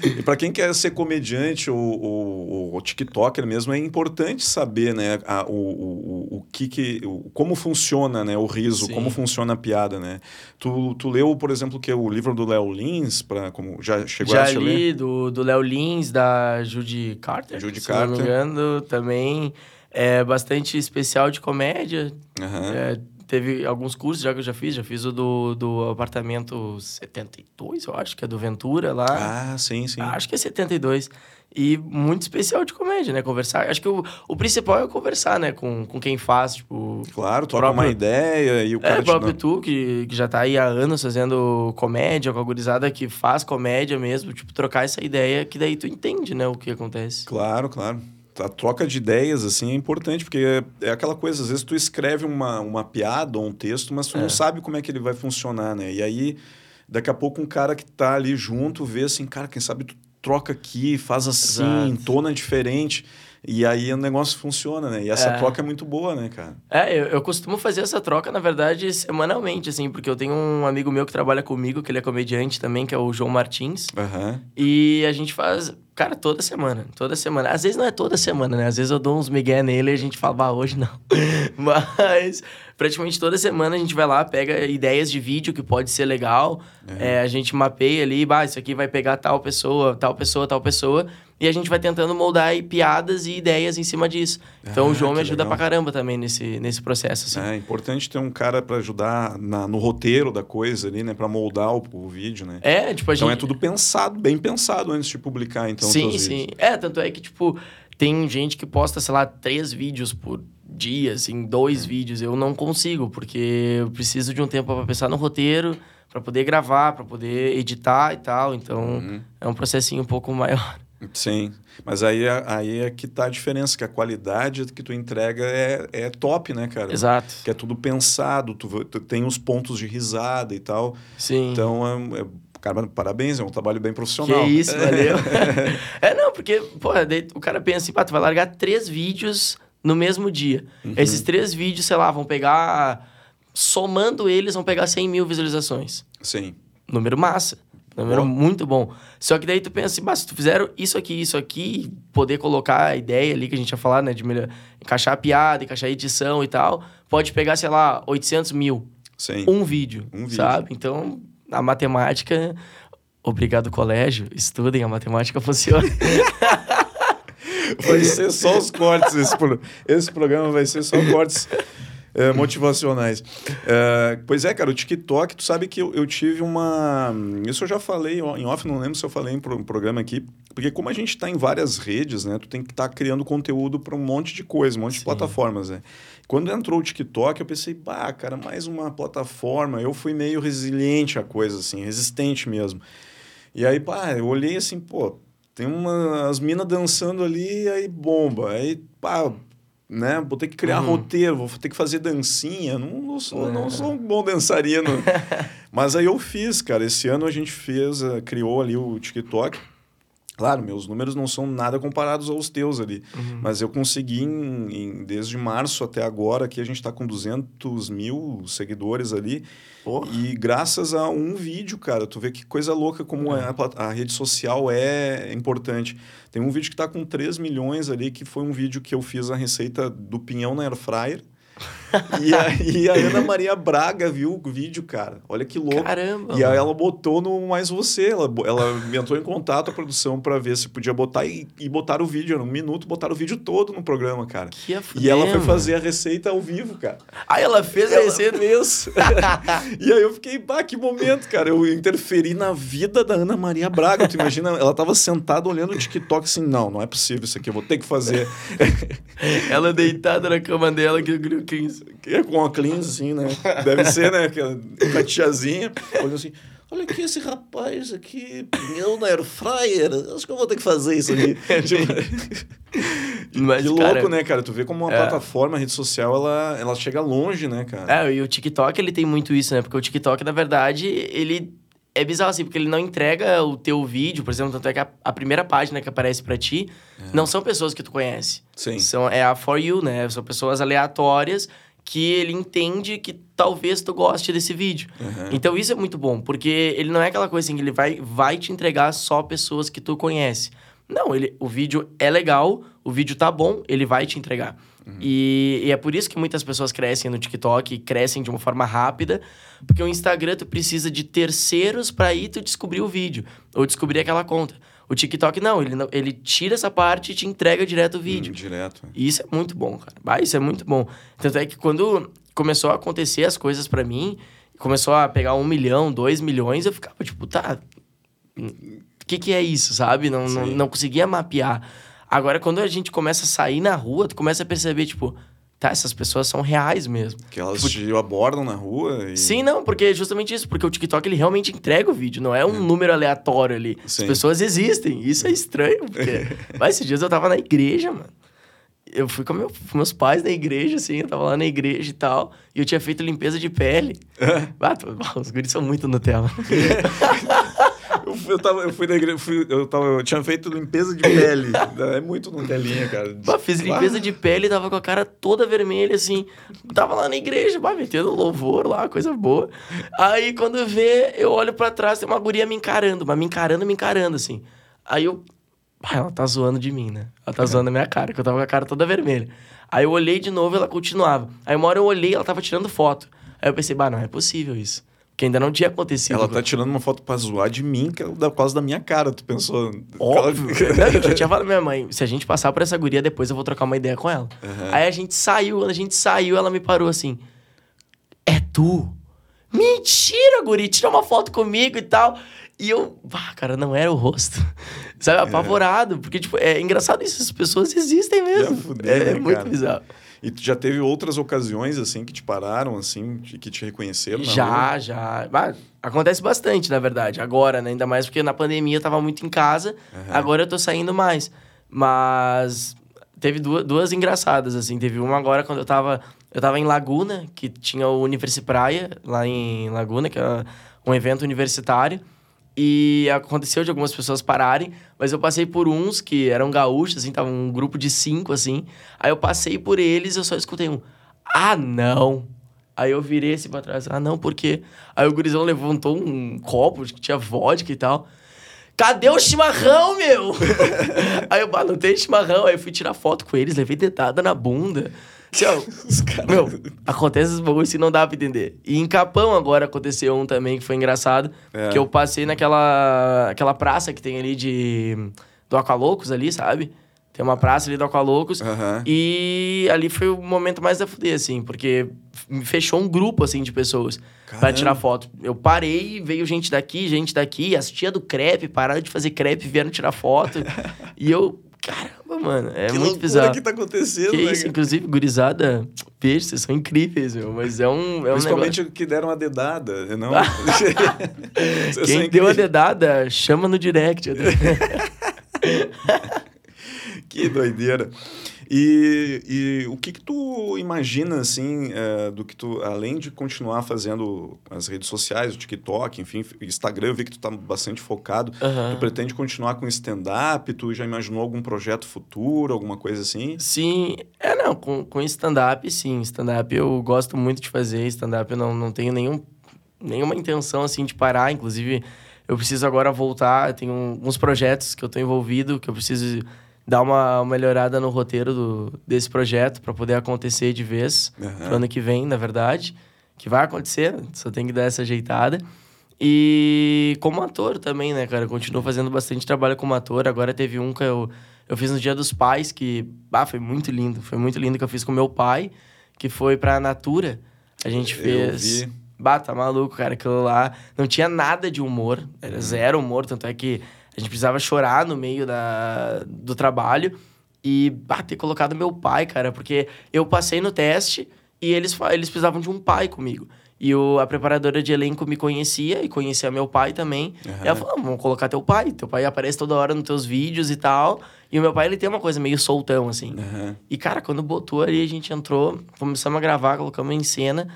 E para quem quer ser comediante ou, ou, ou, TikToker mesmo, é importante saber, né, a, o, o, o que, que o, como funciona, né, o riso, Sim. como funciona a piada, né? Tu, tu leu, por exemplo, que o livro do Léo Lins, para como já chegou já a li, ler? do do Léo Lins, da Judy Carter. Judy Carter. não me engano, também é bastante especial de comédia. Uhum. É, teve alguns cursos já que eu já fiz. Já fiz o do, do apartamento 72, eu acho que é do Ventura lá. Ah, sim, sim. Acho que é 72. E muito especial de comédia, né? Conversar. Acho que o, o principal é conversar, né? Com, com quem faz, tipo... Claro, troca próprio, uma ideia e o cara... É, o próprio tu, que, que já tá aí há anos fazendo comédia, com a gurizada que faz comédia mesmo. Tipo, trocar essa ideia que daí tu entende, né? O que acontece. Claro, claro a troca de ideias, assim, é importante, porque é, é, aquela coisa, às vezes tu escreve uma, uma piada ou um texto, mas tu é. não sabe como é que ele vai funcionar, né? E aí, daqui a pouco, um cara que tá ali junto vê assim, cara, quem sabe tu troca aqui, faz assim, Exato. entona diferente. E aí o negócio funciona, né? E essa é. troca é muito boa, né, cara? É, eu, eu costumo fazer essa troca, na verdade, semanalmente, assim, porque eu tenho um amigo meu que trabalha comigo, que ele é comediante também, que é o João Martins. Uhum. E a gente faz, cara, toda semana. Toda semana. Às vezes não é toda semana, né? Às vezes eu dou uns migué nele e a gente fala, ah, hoje não. (laughs) Mas praticamente toda semana a gente vai lá, pega ideias de vídeo que pode ser legal. Uhum. É, a gente mapeia ali, bah, isso aqui vai pegar tal pessoa, tal pessoa, tal pessoa. E a gente vai tentando moldar aí piadas e ideias em cima disso. Então ah, o João me ajuda legal. pra caramba também nesse, nesse processo. Assim. É importante ter um cara para ajudar na, no roteiro da coisa ali, né? Pra moldar o, o vídeo, né? É, tipo, a então gente... é tudo pensado, bem pensado antes de publicar, então. Sim, sim. Vídeos. É, tanto é que, tipo, tem gente que posta, sei lá, três vídeos por dia, assim, dois é. vídeos. Eu não consigo, porque eu preciso de um tempo para pensar no roteiro, para poder gravar, para poder editar e tal. Então, uhum. é um processinho um pouco maior. Sim, mas aí, é, aí é que tá a diferença, que a qualidade que tu entrega é, é top, né, cara? Exato. Que é tudo pensado, tu, tu tem os pontos de risada e tal. Sim. Então, é, é, cara, parabéns, é um trabalho bem profissional. Que isso, valeu. (laughs) é, não, porque, pô, o cara pensa assim, pá, tu vai largar três vídeos no mesmo dia. Uhum. Esses três vídeos, sei lá, vão pegar... Somando eles, vão pegar 100 mil visualizações. Sim. Número massa. Número muito bom. Só que daí tu pensa assim, se tu fizeram isso aqui, isso aqui, poder colocar a ideia ali que a gente ia falar, né? De melhor, encaixar a piada, encaixar a edição e tal, pode pegar, sei lá, 800 mil. Sim. Um vídeo, um vídeo. sabe? Então, a matemática... Obrigado, colégio. Estudem, a matemática funciona. (laughs) vai ser só os cortes. Esse, esse programa vai ser só cortes é, motivacionais. É, pois é, cara, o TikTok, tu sabe que eu, eu, tive uma. Isso eu já falei em off, não lembro se eu falei em um programa aqui. Porque como a gente está em várias redes, né? Tu tem que estar tá criando conteúdo para um monte de coisa, um monte Sim. de plataformas, né? Quando entrou o TikTok, eu pensei, bah, cara, mais uma plataforma. Eu fui meio resiliente à coisa, assim, resistente mesmo. E aí, pá, eu olhei assim, pô, tem umas minas dançando ali, aí bomba. Aí, pá, né? Vou ter que criar uhum. roteiro, vou ter que fazer dancinha. Não, não, sou, não sou um bom dançarino. (laughs) Mas aí eu fiz, cara. Esse ano a gente fez, uh, criou ali o TikTok. Claro, meus números não são nada comparados aos teus ali. Uhum. Mas eu consegui, em, em, desde março até agora, que a gente está com 200 mil seguidores ali. Porra. E graças a um vídeo, cara, tu vê que coisa louca como é. a, a, rede social é importante. Tem um vídeo que está com 3 milhões ali, que foi um vídeo que eu fiz a receita do pinhão na air fryer (laughs) e, a, e a Ana Maria Braga viu o vídeo, cara. Olha que louco. Caramba. E aí ela botou no Mais Você. Ela, ela entrou em contato com a produção para ver se podia botar e, e botar o vídeo. Era um minuto, botaram o vídeo todo no programa, cara. Que e ela foi fazer a receita ao vivo, cara. Aí ela fez ela... a receita mesmo. (laughs) e aí eu fiquei, bah, que momento, cara. Eu interferi na vida da Ana Maria Braga. Tu imagina, ela tava sentada olhando o TikTok assim, não, não é possível isso aqui, eu vou ter que fazer. (laughs) ela deitada na cama dela, que que é com a cleans, assim, né? Deve ser, né? Aquela, tiazinha. Olha assim, olha aqui esse rapaz aqui, pinhão na air fryer. Acho que eu vou ter que fazer isso aqui. (laughs) tipo, (laughs) Mas, que louco, cara, né, cara? Tu vê como uma é. plataforma, a rede social, ela, ela chega longe, né, cara? É, e o TikTok, ele tem muito isso, né? Porque o TikTok, na verdade, ele é bizarro assim, porque ele não entrega o teu vídeo, por exemplo, tanto é que a, a primeira página que aparece para ti é. não são pessoas que tu conhece. Sim. São, é a For You, né? São pessoas aleatórias que ele entende que talvez tu goste desse vídeo. Uhum. Então isso é muito bom, porque ele não é aquela coisa assim que ele vai, vai te entregar só pessoas que tu conhece. Não, ele, o vídeo é legal, o vídeo tá bom, ele vai te entregar. Uhum. E, e, é por isso que muitas pessoas crescem no TikTok, crescem de uma forma rápida, porque o Instagram tu precisa de terceiros para ir tu descobrir o vídeo ou descobrir aquela conta. O TikTok não, ele, não, ele tira essa parte e te entrega direto o vídeo. Hum, direto. E isso é muito bom, cara. Ah, isso é muito bom. Tanto é que quando começou a acontecer as coisas para mim, começou a pegar um milhão, dois milhões, eu ficava tipo, tá. O que, que é isso, sabe? Não, não, não conseguia mapear. Agora, quando a gente começa a sair na rua, tu começa a perceber, tipo, tá, essas pessoas são reais mesmo. Que elas tipo, te abordam na rua e... Sim, não, porque é justamente isso. Porque o TikTok, ele realmente entrega o vídeo. Não é um é. número aleatório ali. Sim. As pessoas existem. Isso é estranho, porque... (laughs) Mas esses dias eu tava na igreja, mano. Eu fui com, meu, meus pais na igreja, assim. Eu tava lá na igreja e tal. E eu tinha feito limpeza de pele. (laughs) ah, (laughs) os guris são muito Nutella. (laughs) eu, tava, eu fui na igreja, fui, eu, tava, eu tinha feito limpeza de pele. (laughs) É muito Nutelinha, cara. Bah, fiz limpeza de pele, tava com a cara toda vermelha, assim. Tava lá na igreja, bah, metendo louvor lá, coisa boa. Aí quando vê, eu olho para trás, tem uma guria me encarando, mas me encarando, me encarando, assim. Aí eu. Ah, ela tá zoando de mim, né? Ela tá é. zoando a minha cara, que eu tava com a cara toda vermelha. Aí eu olhei de novo e ela continuava. Aí uma hora eu olhei ela tava tirando foto. Aí eu pensei, bah, não é possível isso. Que ainda não tinha acontecido. Ela tá tirando uma foto pra zoar de mim é por causa da minha cara, tu pensou? Óbvio. Ela... (laughs) eu já tinha falado pra minha mãe, se a gente passar por essa guria, depois eu vou trocar uma ideia com ela. Uhum. Aí a gente saiu, quando a gente saiu, ela me parou assim, é tu? Mentira, guri, tira uma foto comigo e tal. E eu, ah, cara, não era o rosto. (laughs) Sabe, é. apavorado. É. Porque, tipo, é engraçado isso, as pessoas existem mesmo. Fudeu, é, é muito bizarro. E tu já teve outras ocasiões, assim, que te pararam, assim, que te reconheceram? já, rua? já. acontece bastante, na verdade. Agora, né? Ainda mais porque na pandemia eu tava muito em casa. Uhum. Agora eu tô saindo mais. Mas teve duas, duas engraçadas, assim. Teve uma agora quando eu tava... Eu tava em Laguna, que tinha o Universi Praia, lá em Laguna, que é um evento universitário. E aconteceu de algumas pessoas pararem, mas eu passei por uns que eram gaúchos, assim, tava um grupo de cinco, assim. Aí eu passei por eles eu só escutei um, ah, não. Aí eu virei assim pra trás, ah, não, por quê? Aí o gurizão levantou um copo que tinha vodka e tal. Cadê o chimarrão, meu? (laughs) aí eu, ah, não tem chimarrão. Aí eu fui tirar foto com eles, levei dedada na bunda. Cara... Meu, acontece esses bagulhos assim, não dá pra entender. E em Capão agora aconteceu um também que foi engraçado. É. Que eu passei naquela aquela praça que tem ali de... Do Aqualocos ali, sabe? Tem uma praça ali do Aqualocos. Uhum. E ali foi o momento mais da fuder, assim. Porque me fechou um grupo, assim, de pessoas Caramba. pra tirar foto. Eu parei, veio gente daqui, gente daqui. As tia do crepe pararam de fazer crepe, vieram tirar foto. (laughs) e eu... Mano, é que muito bizarro. que tá acontecendo, que né? isso, inclusive, gurizada, peixe, vocês são incríveis, meu, mas é um, é Principalmente um o que deram a dedada, não... (laughs) Quem deu a dedada, chama no direct. (laughs) que doideira. E, e o que que tu imagina, assim, é, do que tu, além de continuar fazendo as redes sociais, o TikTok, enfim, Instagram, eu vi que tu tá bastante focado, uhum. tu pretende continuar com stand-up, tu já imaginou algum projeto futuro, alguma coisa assim? Sim, é não, com, com stand-up, sim, stand-up eu gosto muito de fazer, stand-up eu não, não tenho nenhum, nenhuma intenção, assim, de parar, inclusive eu preciso agora voltar, tenho uns projetos que eu tô envolvido, que eu preciso dar uma melhorada no roteiro do, desse projeto para poder acontecer de vez uhum. pro ano que vem, na verdade. Que vai acontecer, só tem que dar essa ajeitada. E como ator também, né, cara? Eu continuo fazendo bastante trabalho como ator. Agora teve um que eu, eu fiz no Dia dos Pais, que ah, foi muito lindo. Foi muito lindo que eu fiz com meu pai, que foi pra Natura. A gente fez. Eu vi. Bah, tá maluco, cara. Aquilo lá não tinha nada de humor. Era zero humor, tanto é que a gente precisava chorar no meio da, do trabalho e bah, ter colocado meu pai, cara, porque eu passei no teste e eles, eles precisavam de um pai comigo. E o, a preparadora de elenco me conhecia e conhecia meu pai também. Uhum. E ela falou: vamos colocar teu pai. Teu pai aparece toda hora nos teus vídeos e tal. E o meu pai, ele tem uma coisa meio soltão, assim. Uhum. E, cara, quando botou ali, a gente entrou, começamos a gravar, colocamos em cena.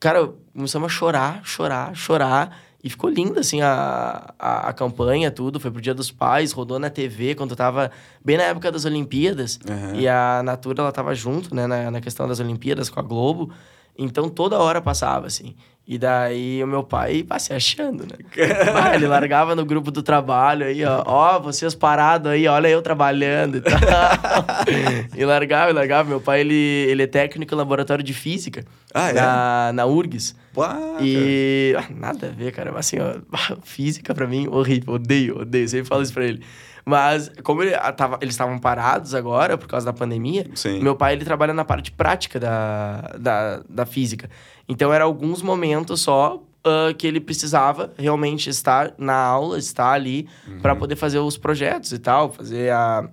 Cara, começamos a chorar, chorar, chorar. E ficou linda, assim, a, a, a, campanha, tudo. Foi pro Dia dos Pais, rodou na TV quando tava bem na época das Olimpíadas. Uhum. E a Natura, ela tava junto, né, na, na questão das Olimpíadas com a Globo. Então, toda hora passava, assim. E daí, o meu pai, pá, se achando, né? (laughs) ele largava no grupo do trabalho aí, ó. Ó, vocês parados aí, olha eu trabalhando e tal. (laughs) e largava, e largava. Meu pai, ele, ele é técnico em laboratório de física. Ah, na, é? na URGS. E... Ah, nada a ver, cara. Assim, ó, (laughs) física pra mim, horrível. Odeio, odeio. Sempre falo isso pra ele. Mas, como ele, tava, eles estavam parados agora por causa da pandemia, Sim. meu pai ele trabalha na parte prática da, da, da física. Então, era alguns momentos só uh, que ele precisava realmente estar na aula, estar ali, uhum. para poder fazer os projetos e tal, fazer a,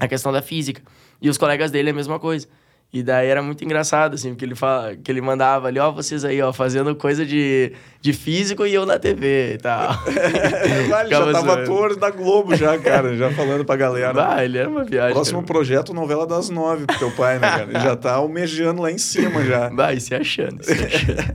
a questão da física. E os colegas dele é a mesma coisa. E daí era muito engraçado, assim, porque ele, fala, que ele mandava ali, ó, vocês aí, ó, fazendo coisa de, de físico e eu na TV e tal. (laughs) vale, já tava ator da Globo já, cara, já falando pra galera. Ah, ele era uma viagem. Próximo cara. projeto, novela das nove pro teu pai, né, cara? Ele já tá almejando lá em cima já. (laughs) Vai, se achando, se (laughs) achando.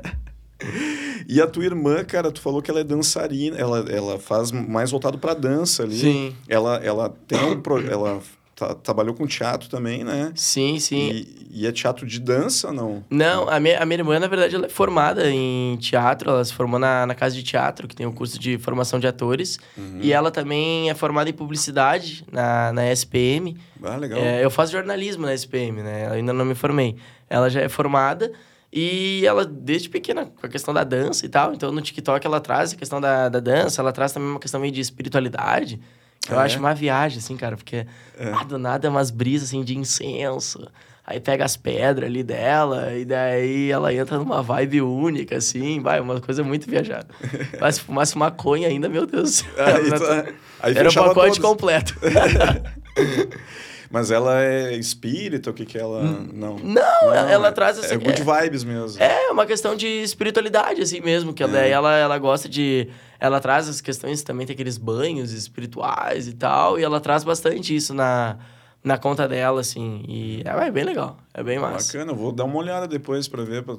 E a tua irmã, cara, tu falou que ela é dançarina, ela, ela faz mais voltado pra dança ali. Sim. Ela, ela tem um... Pro, ela Tá, trabalhou com teatro também, né? Sim, sim. E, e, é teatro de dança, não? Não, a minha, a minha irmã, na verdade, ela é formada em teatro. Ela se formou na, na Casa de Teatro, que tem o um curso de formação de atores. Uhum. E ela também é formada em publicidade na, na SPM. Ah, legal. É, eu faço jornalismo na SPM, né? Eu ainda não me formei. Ela já é formada e ela, desde pequena, com a questão da dança e tal. Então, no TikTok, ela traz a questão da, da dança. Ela traz também uma questão meio de espiritualidade. Eu Ah, acho é? uma viagem, assim, cara, porque ah, do nada é umas brisas assim de incenso. Aí pega as pedras ali dela, e daí ela entra numa vibe única, assim, vai, uma coisa muito viajada. (laughs) Mas se fumasse maconha ainda, meu Deus do. Aí, tu- aí Era fechava pacote todos. completo. (laughs) Mas ela é espírita, o que que ela... Não. Não, ela, ela é, traz assim. É good vibes mesmo. É uma questão de espiritualidade, assim mesmo. Que É. daí ela, ela gosta de. Ela traz as questões também, tem aqueles banhos espirituais e tal. E ela traz bastante isso na, na conta dela, assim. E é, é bem legal. É bem massa. Bacana, eu vou dar uma olhada depois pra ver, pra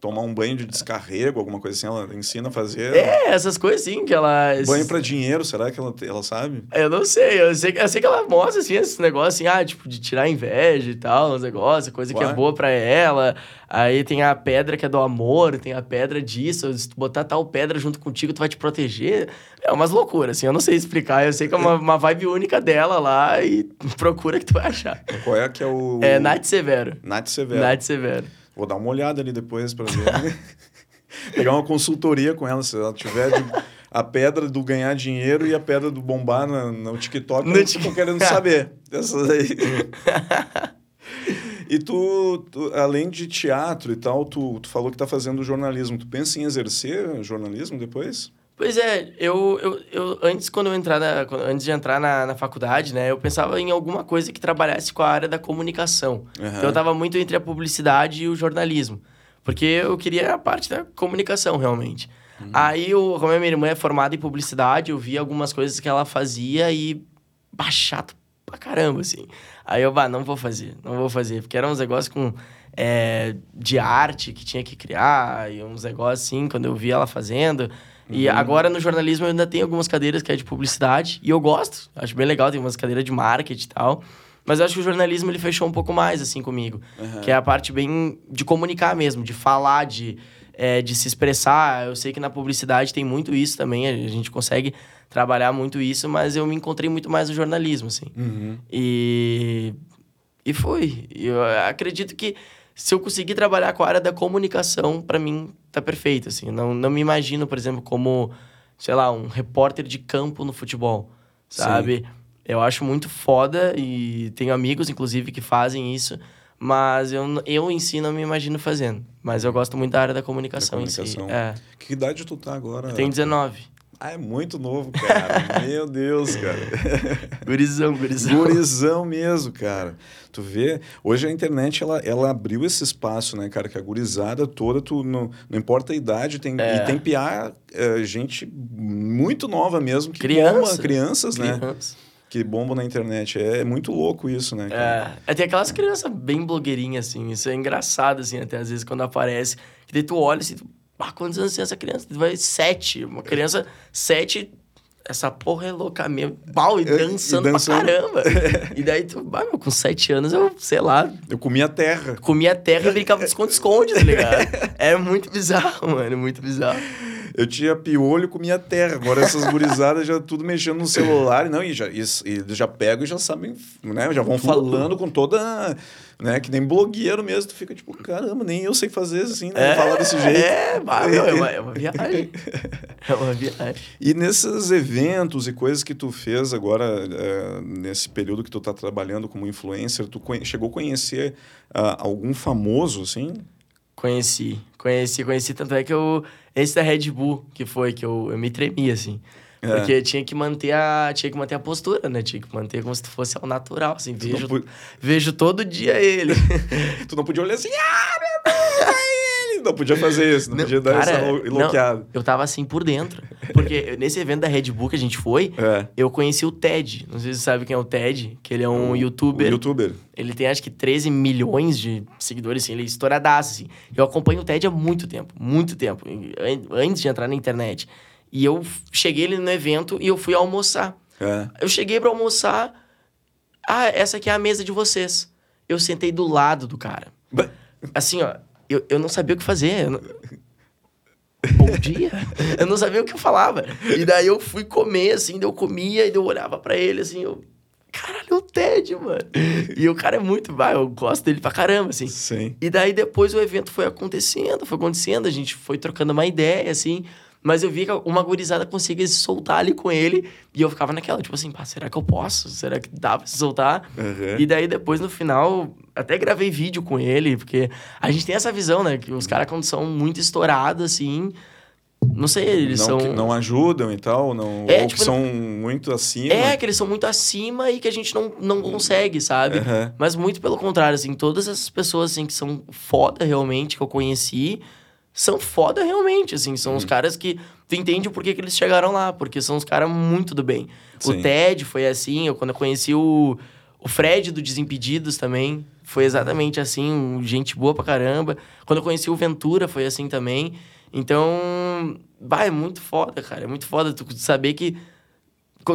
tomar um banho de descarrego, alguma coisa assim. Ela ensina a fazer. É, essas coisas assim que ela. Banho pra dinheiro, será que ela, ela sabe? Eu não sei, eu sei, eu sei que ela mostra, assim, esses negócios, assim, ah, tipo, de tirar inveja e tal, uns negócios, coisa que é boa pra ela. Aí tem a pedra que é do amor, tem a pedra disso, se tu botar tal pedra junto contigo, tu vai te proteger. É umas loucuras, assim, eu não sei explicar, eu sei que é uma, uma vibe única dela lá e (laughs) procura que tu vai achar. Qual é que é o... É Nath Severo. Nath Severo. Nath Severo. Vou dar uma olhada ali depois pra ver. (laughs) Pegar uma consultoria com ela, se ela tiver de- a pedra do ganhar dinheiro e a pedra do bombar na- no TikTok, No eu Tik- tô querendo saber. Essas aí. (laughs) E tu, tu, além de teatro e tal, tu, tu falou que tá fazendo jornalismo. Tu pensa em exercer jornalismo depois? Pois é, eu, eu, eu antes quando eu entrar na, antes de entrar na, na faculdade, né, eu pensava em alguma coisa que trabalhasse com a área da comunicação. Aham. Então eu tava muito entre a publicidade e o jornalismo, porque eu queria a parte da comunicação realmente. Aí eu, como a minha irmã é formada em publicidade, eu vi algumas coisas que ela fazia e bah, chato pra caramba assim. Aí eu, bah, não vou fazer, não vou fazer, porque eram uns negócios com é, de arte que tinha que criar e uns negócios assim, quando eu vi ela fazendo. E agora no jornalismo eu ainda tenho algumas cadeiras que é de publicidade e eu gosto, acho bem legal, tem umas cadeiras de marketing e tal. Mas eu acho que o jornalismo ele fechou um pouco mais assim comigo, que é a parte bem de comunicar mesmo, de falar, de, é, de se expressar. Eu sei que na publicidade tem muito isso também, a gente consegue trabalhar muito isso, mas eu me encontrei muito mais no jornalismo, assim. E, e foi. Eu acredito que se eu conseguir trabalhar com a área da comunicação, para mim tá perfeito, assim. Não, não me imagino, por exemplo, como, sei lá, um repórter de campo no futebol, sabe? Eu acho muito foda e tenho amigos, inclusive, que fazem isso, mas eu, eu em si não me imagino fazendo. Mas eu gosto muito da área da comunicação, Da comunicação. em si. É. Que idade tu tá agora? Eu tenho 19. Ah, é muito novo, cara. (laughs) Meu Deus, cara. Gurizão, gurizão. Gurizão mesmo, cara. Tu vê, hoje a internet ela, ela abriu esse espaço, né, cara? Que a gurizada toda, tu não, não importa a idade, tem, É. e tem piar é, gente muito nova mesmo, que Criança. bomba, crianças, né? Criança. Que bombam na internet. É muito louco isso, né, cara? É, é, tem aquelas crianças bem blogueirinhas, assim. Isso é engraçado, assim, até às vezes quando aparece. Que daí tu olha assim, tu, Ah, quantos anos tem essa criança? Vai sete. Uma criança, sete. Essa porra é louca mesmo. Pau, e dançando, e dançando. pra caramba. (laughs) e daí, tu, ah, meu, com sete anos, eu, sei lá, Eu comia terra. comia terra e brincava de esconde-esconde, tá ligado? (laughs) É muito bizarro, mano, muito bizarro. Eu tinha piolho e comia terra. Agora essas gurizadas já tudo mexendo no celular. Não, e já, e, e já pegam e já sabem, né? Já vão falando com toda. Né, que nem blogueiro mesmo. Tu fica tipo, caramba, nem eu sei fazer assim, né? Falar desse jeito. É, meu, é, uma, é uma viagem. (laughs) É uma viagem. E nesses eventos e coisas que tu fez agora, é, nesse período que tu tá trabalhando como influencer, tu chegou a conhecer ah, algum famoso, assim? Conheci, conheci, conheci. Tanto é que eu. Esse da Red Bull, que foi, que eu, eu me tremi, assim. É. Porque tinha que manter a. Tinha que manter a postura, né? Tinha que manter como se fosse ao natural, assim. Vejo, pu- vejo todo dia ele. (laughs) Tu não podia olhar assim, ah, meu Deus, é ele! Não podia fazer isso, não, Não, podia dar cara, essa não, enlouqueada. eu tava assim por dentro. Porque (laughs) nesse evento da Red Bull que a gente foi, É. eu conheci o Ted. Não sei se você sabe quem é o Ted, que ele é um O- youtuber. O youtuber. Ele tem acho que 13 milhões de seguidores, assim, ele é estouradaço, assim. Eu acompanho o Ted há muito tempo, muito tempo, an- antes de entrar na internet. E eu cheguei ali no evento e eu fui almoçar. É. Eu cheguei pra almoçar. Ah, essa aqui é a mesa de vocês. Eu sentei do lado do cara. Assim, ó, eu, eu não sabia o que fazer. não- (laughs) Bom dia. eu não sabia o que eu falava. E daí eu fui comer, assim, daí eu comia e eu olhava pra ele, assim, eu... Caralho, é o Ted, mano. E o cara é muito... Vai, eu gosto dele pra caramba, assim. Sim. E daí depois o evento foi acontecendo, foi acontecendo, a gente foi trocando uma ideia, assim. Mas eu vi que uma gurizada conseguia se soltar ali com ele. E eu ficava naquela, tipo assim, pá, será que eu posso? Será que dá pra se soltar? Uhum. E daí depois no final, até gravei vídeo com ele, porque a gente tem essa visão, né? Que os caras quando são muito estourados, assim. Não sei, eles não, são. que não ajudam e tal, não, É, ou tipo, que são muito acima. É, que eles são muito acima e que a gente não, não consegue, sabe? Aham. Mas muito pelo contrário, assim, todas essas pessoas, assim, que são foda realmente, que eu conheci, são foda realmente, assim. São Uhum. os caras que tu entende o porquê que eles chegaram lá, porque são os caras muito do bem. Sim. O Ted foi assim, eu, quando eu conheci o, o Fred do Desimpedidos também, foi exatamente assim, um, gente boa pra caramba. Quando eu conheci o Ventura, foi assim também. Então, vai, é muito foda, cara. É muito foda tu saber que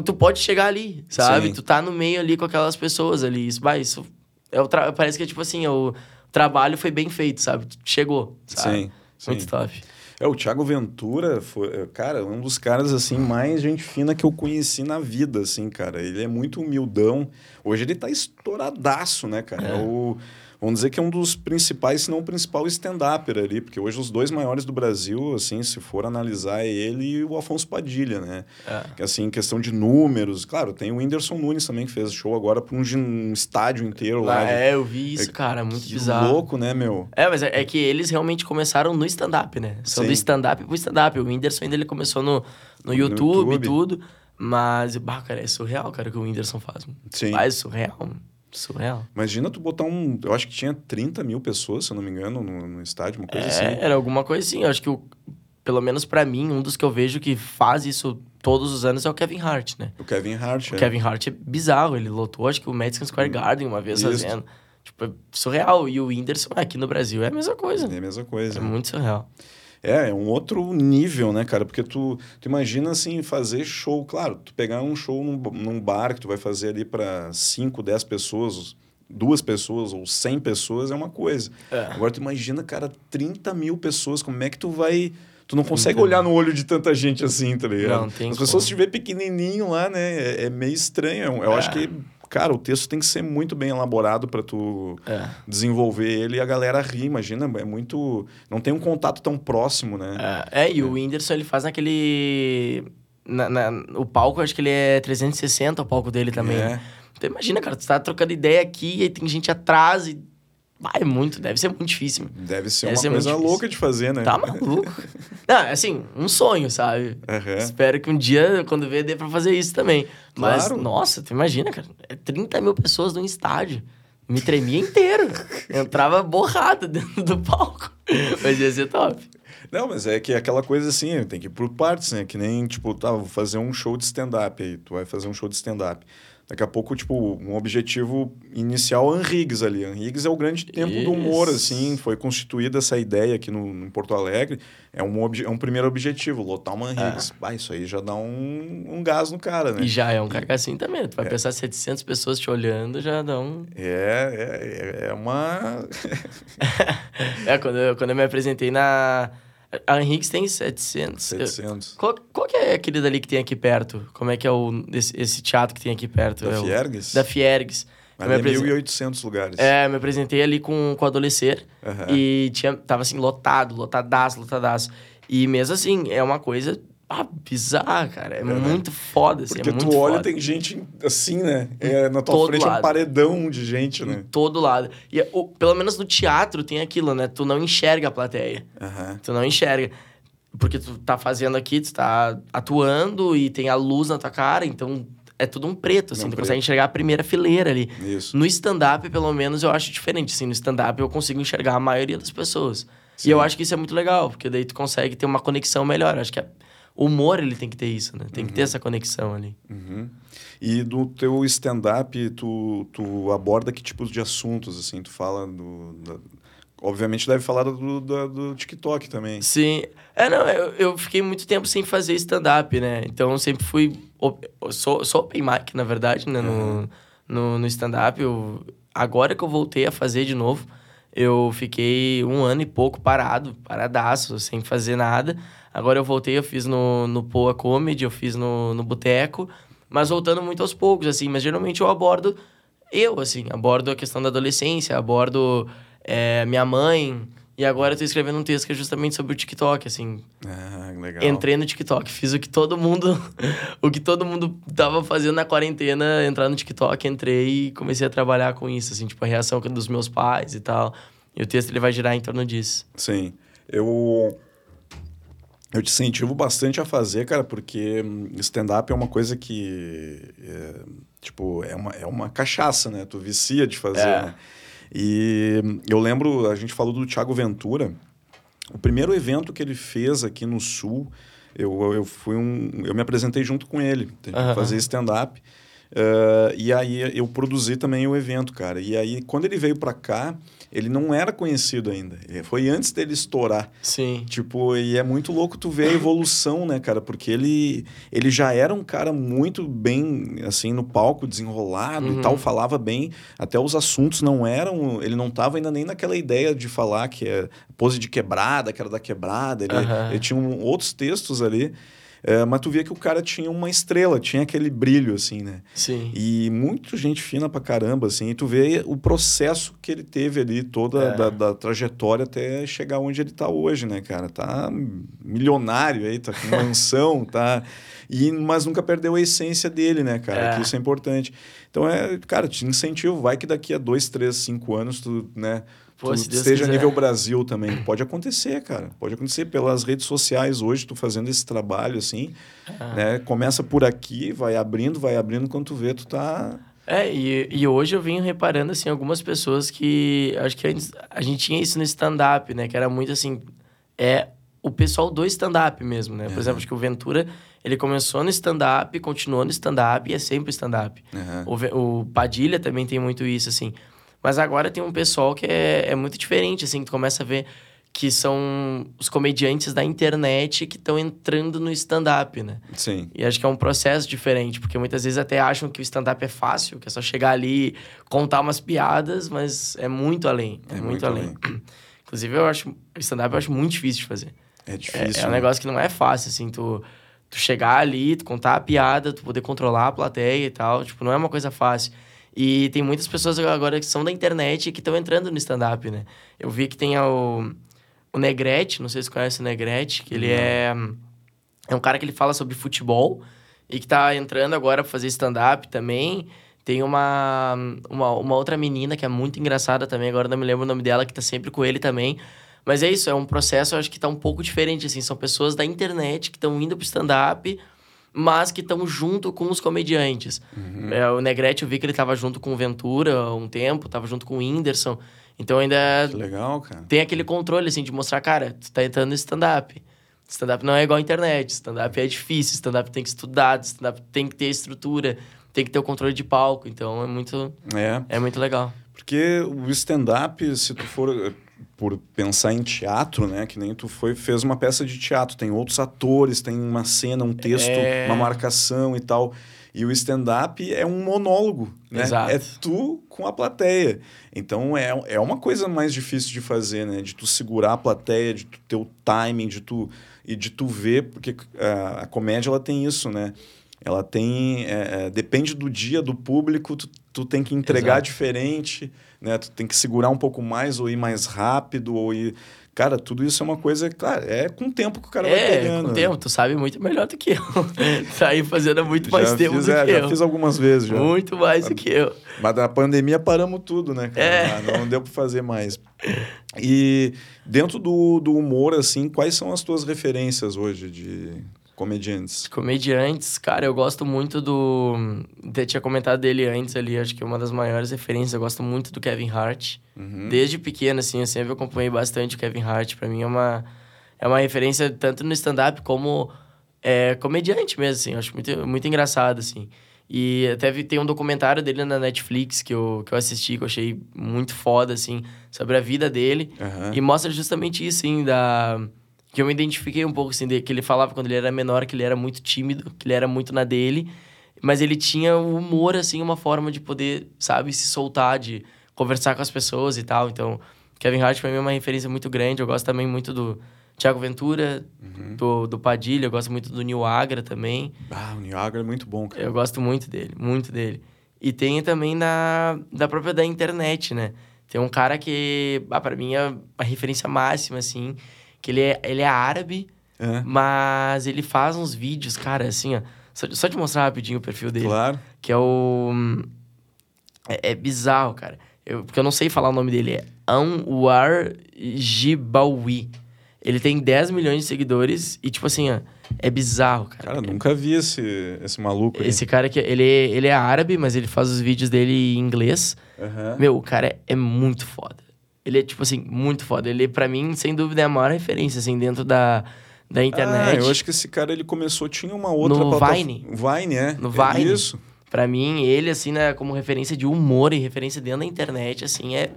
tu pode chegar ali, sabe? Sim. Tu tá no meio ali com aquelas pessoas ali. Isso, vai, isso é o tra... parece que é tipo assim, o trabalho foi bem feito, sabe? Tu chegou, sabe? Sim, sim. Muito top. É, o Thiago Ventura foi, é, cara, um dos caras, assim, mais gente fina que eu conheci na vida, assim, cara. Ele é muito humildão. Hoje ele tá estouradaço, né, cara? É. o, vamos dizer que é um dos principais, se não o principal stand-upper ali, porque hoje os dois maiores do Brasil, assim, se for analisar, é ele e o Afonso Padilha, né? É. Que, assim, em questão de números, claro, tem o Whindersson Nunes também, que fez show agora para um, um estádio inteiro lá. Ah, de- é, eu vi isso, cara, muito que bizarro. louco, né, meu? É, mas é, é que eles realmente começaram no stand-up, né? São Sim. do stand-up pro stand-up. O Whindersson ainda ele começou no, no YouTube e tudo. Mas, bah, cara, é surreal, cara, o que o Whindersson faz. mano. Sim. Faz surreal, mano. Surreal. Imagina tu botar um. Eu acho que tinha 30 mil pessoas, se eu não me engano, no, no estádio, uma coisa É, assim. era alguma coisa assim. Eu acho que, o, pelo menos pra mim, um dos que eu vejo que faz isso todos os anos é o Kevin Hart, né? O Kevin Hart. O é. Kevin Hart é bizarro. Ele lotou, acho que o Madison Square Garden uma vez Isso. fazendo. Tipo, é surreal. E o Whindersson aqui no Brasil é a mesma coisa. É a mesma coisa. É muito surreal. É, é um outro nível, né, cara? Porque tu, tu imagina, assim, fazer show. Claro, tu pegar um show num, num bar que tu vai fazer ali para 5, 10 pessoas, duas pessoas ou 100 pessoas é uma coisa. É. Agora tu imagina, cara, 30 mil pessoas, como é que tu vai... Tu não consegue olhar no olho de tanta gente assim, tá ligado? Não, tem As pessoas como. se vê pequenininho lá, né? É, é meio estranho. Eu, eu É. acho que, cara, o texto tem que ser muito bem elaborado para tu É. desenvolver ele e a galera ri, imagina, é muito... Não tem um contato tão próximo, né? É, é, e o Whindersson, ele faz naquele... Na, na- o palco, acho que ele é 360, o palco dele também. É. Então imagina, cara, tu tá trocando ideia aqui, e aí tem gente atrás e... Vai, muito, deve ser muito difícil. Deve ser Deve uma ser coisa louca de fazer, né? Tá maluco? (laughs) Não, assim, um sonho, sabe? Aham. Espero que um dia, quando ver, dê pra fazer isso também. Mas, Claro. nossa, tu imagina, cara. É 30 mil pessoas num estádio. Me tremia inteiro. (laughs) Entrava borrado dentro do palco. Mas ia ser top. Não, mas é que é aquela coisa assim, tem que ir por partes, né? Que nem, tipo, tá, vou fazer um show de stand-up aí. Tu vai fazer um show de stand-up. Daqui a pouco, tipo, um objetivo inicial, Anrigues ali. Anrigues é o grande tempo do humor, Isso. assim. Foi constituída essa ideia aqui no, no Porto Alegre. É um, é um primeiro objetivo, lotar uma Anrigues. Bah, isso aí já dá um, um gás no cara, né? E já é um cagacinho também. Tu vai pensar 700 pessoas te olhando, já dá um... É, é, é uma... (laughs) É, quando eu, quando eu me apresentei na... A Henriques tem 700. Eu- 700. Qual, qual que é aquele dali que tem aqui perto? Como é que é o, esse, esse teatro que tem aqui perto? Da É o- Fiergues? Da Fiergues. Ali é apresen- 1.800 lugares. É, me apresentei ali com, com o Adolescer. Aham. E tinha, tava assim, lotado, lotadaço, lotadaço. E mesmo assim, é uma coisa ah, bizarra, cara. É muito foda, assim, Porque é muito tu olha, foda. tem gente assim, né? É, na tua todo frente é um lado. paredão de gente, né? Em todo lado. E o- pelo menos no teatro tem aquilo, né? Tu não enxerga a plateia. Aham. Tu não enxerga. Porque tu tá fazendo aqui, tu tá atuando e tem a luz na tua cara, então é tudo um preto, assim. Não, tu preto. consegue enxergar a primeira fileira ali. Isso. No stand-up, pelo menos, eu acho diferente. Assim, no stand-up eu consigo enxergar a maioria das pessoas. Sim. E eu acho que isso é muito legal, porque daí tu consegue ter uma conexão melhor. Eu acho que a- o humor, ele tem que ter isso, né? Tem que ter essa conexão ali. Uhum. E do teu stand-up, tu, tu aborda que tipos de assuntos, assim? Tu fala do... da- Obviamente deve falar do, do, do TikTok também. Sim. É, não, eu, eu fiquei muito tempo sem fazer stand-up, né? Então eu sempre fui. Sou, sou open mic, na verdade, né? No, no, no stand-up. Agora que eu voltei a fazer de novo, eu fiquei um ano e pouco parado, paradaço, sem fazer nada. Agora eu voltei, eu fiz no, no Poa Comedy, eu fiz no, no Boteco, mas voltando muito aos poucos, assim. Mas geralmente eu abordo eu, assim, abordo a questão da adolescência, abordo é, minha mãe. E agora eu tô escrevendo um texto que é justamente sobre o TikTok, assim. Ah, legal. Entrei no TikTok, fiz o que todo mundo. (laughs) o que todo mundo tava fazendo na quarentena, entrar no TikTok, entrei e comecei a trabalhar com isso, assim, tipo, a reação dos meus pais e tal. E o texto ele vai girar em torno disso. Sim. Eu... Eu te incentivo bastante a fazer, cara, porque stand-up é uma coisa que... é, tipo, é uma, é uma cachaça, né? Tu vicia de fazer, É. né? E eu lembro, a gente falou do Thiago Ventura. O primeiro evento que ele fez aqui no Sul, eu, eu fui um... Eu me apresentei junto com ele. Aham. fazer stand-up. Ah, e aí eu produzi também o evento, cara. E aí, quando ele veio pra cá, ele não era conhecido ainda. Foi antes dele estourar. Sim. Tipo, e é muito louco tu ver a evolução, né, cara? Porque ele, ele já era um cara muito bem, assim, no palco, desenrolado e tal, falava bem. Até os assuntos não eram... Ele não tava ainda nem naquela ideia de falar que é pose de quebrada, que era da quebrada. Ele, Aham. ele tinha um- outros textos ali. É, mas tu via que o cara tinha uma estrela, tinha aquele brilho, assim, né? Sim. E muita gente fina pra caramba, assim. E tu vê o processo que ele teve ali, toda É. da, da trajetória até chegar onde ele tá hoje, né, cara? Tá milionário aí, tá com (laughs) mansão, tá... E, mas nunca perdeu a essência dele, né, cara? É. Que isso é importante. Então, é, cara, te incentivo. Vai que daqui a dois, três, cinco anos tu, né... Pô, tu se Deus esteja a quiser. nível Brasil também. Pode acontecer, cara. Pode acontecer pelas redes sociais hoje, tu fazendo esse trabalho, assim, Ah. né? Começa por aqui, vai abrindo, vai abrindo, quando tu vê, tu tá... É, e, e hoje eu venho reparando, assim, algumas pessoas que... Acho que antes a gente tinha isso no stand-up, né? Que era muito, assim... É o pessoal do stand-up mesmo, né? Por exemplo, acho que o Ventura, ele começou no stand-up, continuou no stand-up e é sempre stand-up. Aham. O, o Padilha também tem muito isso, assim. Mas agora tem um pessoal que é, é muito diferente, assim. Tu começa a ver que são os comediantes da internet que estão entrando no stand-up, né? Sim. E acho que é um processo diferente, porque muitas vezes até acham que o stand-up é fácil, que é só chegar ali, contar umas piadas, mas é muito além. É, É muito, muito além. (clears throat) Inclusive, eu acho... Stand-up eu acho muito difícil de fazer. É É, difícil. é um né? negócio que não é fácil, assim, tu, tu chegar ali, tu contar a piada, tu poder controlar a plateia e tal. Tipo, não é uma coisa fácil. E tem muitas pessoas agora que são da internet que estão entrando no stand-up, né? Eu vi que tem o, o Negrete, não sei se você conhece o Negrete, que ele é... É um cara que ele fala sobre futebol e que tá entrando agora pra fazer stand-up também. Tem uma, uma, uma outra menina que é muito engraçada também, agora não me lembro o nome dela, que tá sempre com ele também. Mas é isso, é um processo, eu acho que tá um pouco diferente, assim. São pessoas da internet que estão indo pro stand-up, mas que estão junto com os comediantes. É, o Negrete, eu vi que ele tava junto com o Ventura há um tempo, tava junto com o Whindersson. Então ainda Que legal, cara. tem aquele controle, assim, de mostrar, cara, tu tá entrando no stand-up. Stand-up não é igual à internet. Stand-up é difícil, stand-up tem que estudar, stand-up tem que ter estrutura. tem que ter o controle de palco. Então é muito, É, é muito legal. porque o stand-up, se tu for por pensar em teatro, né? Que nem tu foi, fez uma peça de teatro, tem outros atores, tem uma cena, um texto, É. uma marcação e tal. E o stand-up é um monólogo, né? Exato. É tu com a plateia. Então é, é uma coisa mais difícil de fazer, né? De tu segurar a plateia, de tu ter o timing, de tu e de tu ver, porque a, a comédia ela tem isso, né? Ela tem. é, é, depende do dia, do público, tu, tu tem que entregar Exato. diferente, né? Tu tem que segurar um pouco mais, ou ir mais rápido, ou ir. Cara, tudo isso é uma coisa, claro, é com o tempo que o cara vai é, pegando. com né? tempo, tu sabe muito melhor do que eu. (laughs) tá aí fazendo há muito mais já tempo fiz, do é, que já eu. fiz algumas vezes já. Muito mais do que eu. Mas da pandemia paramos tudo, né, cara? É. Ah, Não deu pra fazer mais. E dentro do, do humor, assim, quais são as tuas referências hoje de comediantes? Comediantes, cara, eu gosto muito do. Eu tinha comentado dele antes ali, acho que é uma das maiores referências. Eu gosto muito do Kevin Hart. Uhum. Desde pequeno, assim, eu sempre acompanhei bastante o Kevin Hart. Pra mim é uma, é uma referência tanto no stand-up como é, comediante mesmo, assim. Eu acho muito, muito engraçado, assim. E até vi- tem um documentário dele na Netflix que eu, que eu assisti, que eu achei muito foda, assim, sobre a vida dele. Aham. E mostra justamente isso, assim, da... Que eu me identifiquei um pouco, assim, de, que ele falava quando ele era menor, que ele era muito tímido, que ele era muito na dele. Mas ele tinha o humor, assim, uma forma de poder, sabe, se soltar, de conversar com as pessoas e tal. Então, Kevin Hart pra mim é uma referência muito grande. Eu gosto também muito do Thiago Ventura, do, do Padilha. Eu gosto muito do Nil Agra também. Ah, o Niagara é muito bom, cara. Eu gosto muito dele, muito dele. E tem também da, da própria da internet, né? Tem um cara que, ah, pra mim, é a referência máxima, assim, que ele é, ele é árabe, É, mas ele faz uns vídeos, cara, assim, ó. Só, só te mostrar rapidinho o perfil dele. claro. Que é o. É, é bizarro, cara. Eu, porque eu não sei falar o nome dele. É Anwar Gibawi. Ele tem 10 milhões de seguidores e, tipo assim, ó, é bizarro, cara. Cara, nunca vi esse, esse maluco aí. Esse cara aqui, ele, ele é árabe, mas ele faz os vídeos dele em inglês. Aham. Meu, o cara é, é muito foda. Ele é, tipo assim, muito foda. Ele, pra mim, sem dúvida, é a maior referência, assim, dentro da, da internet. Ah, eu acho que esse cara, ele começou, tinha uma outra No plataforma- Vine. Vine, é. No É Vine. Isso. Pra mim, ele, assim, né, como referência de humor e referência dentro da internet, assim, é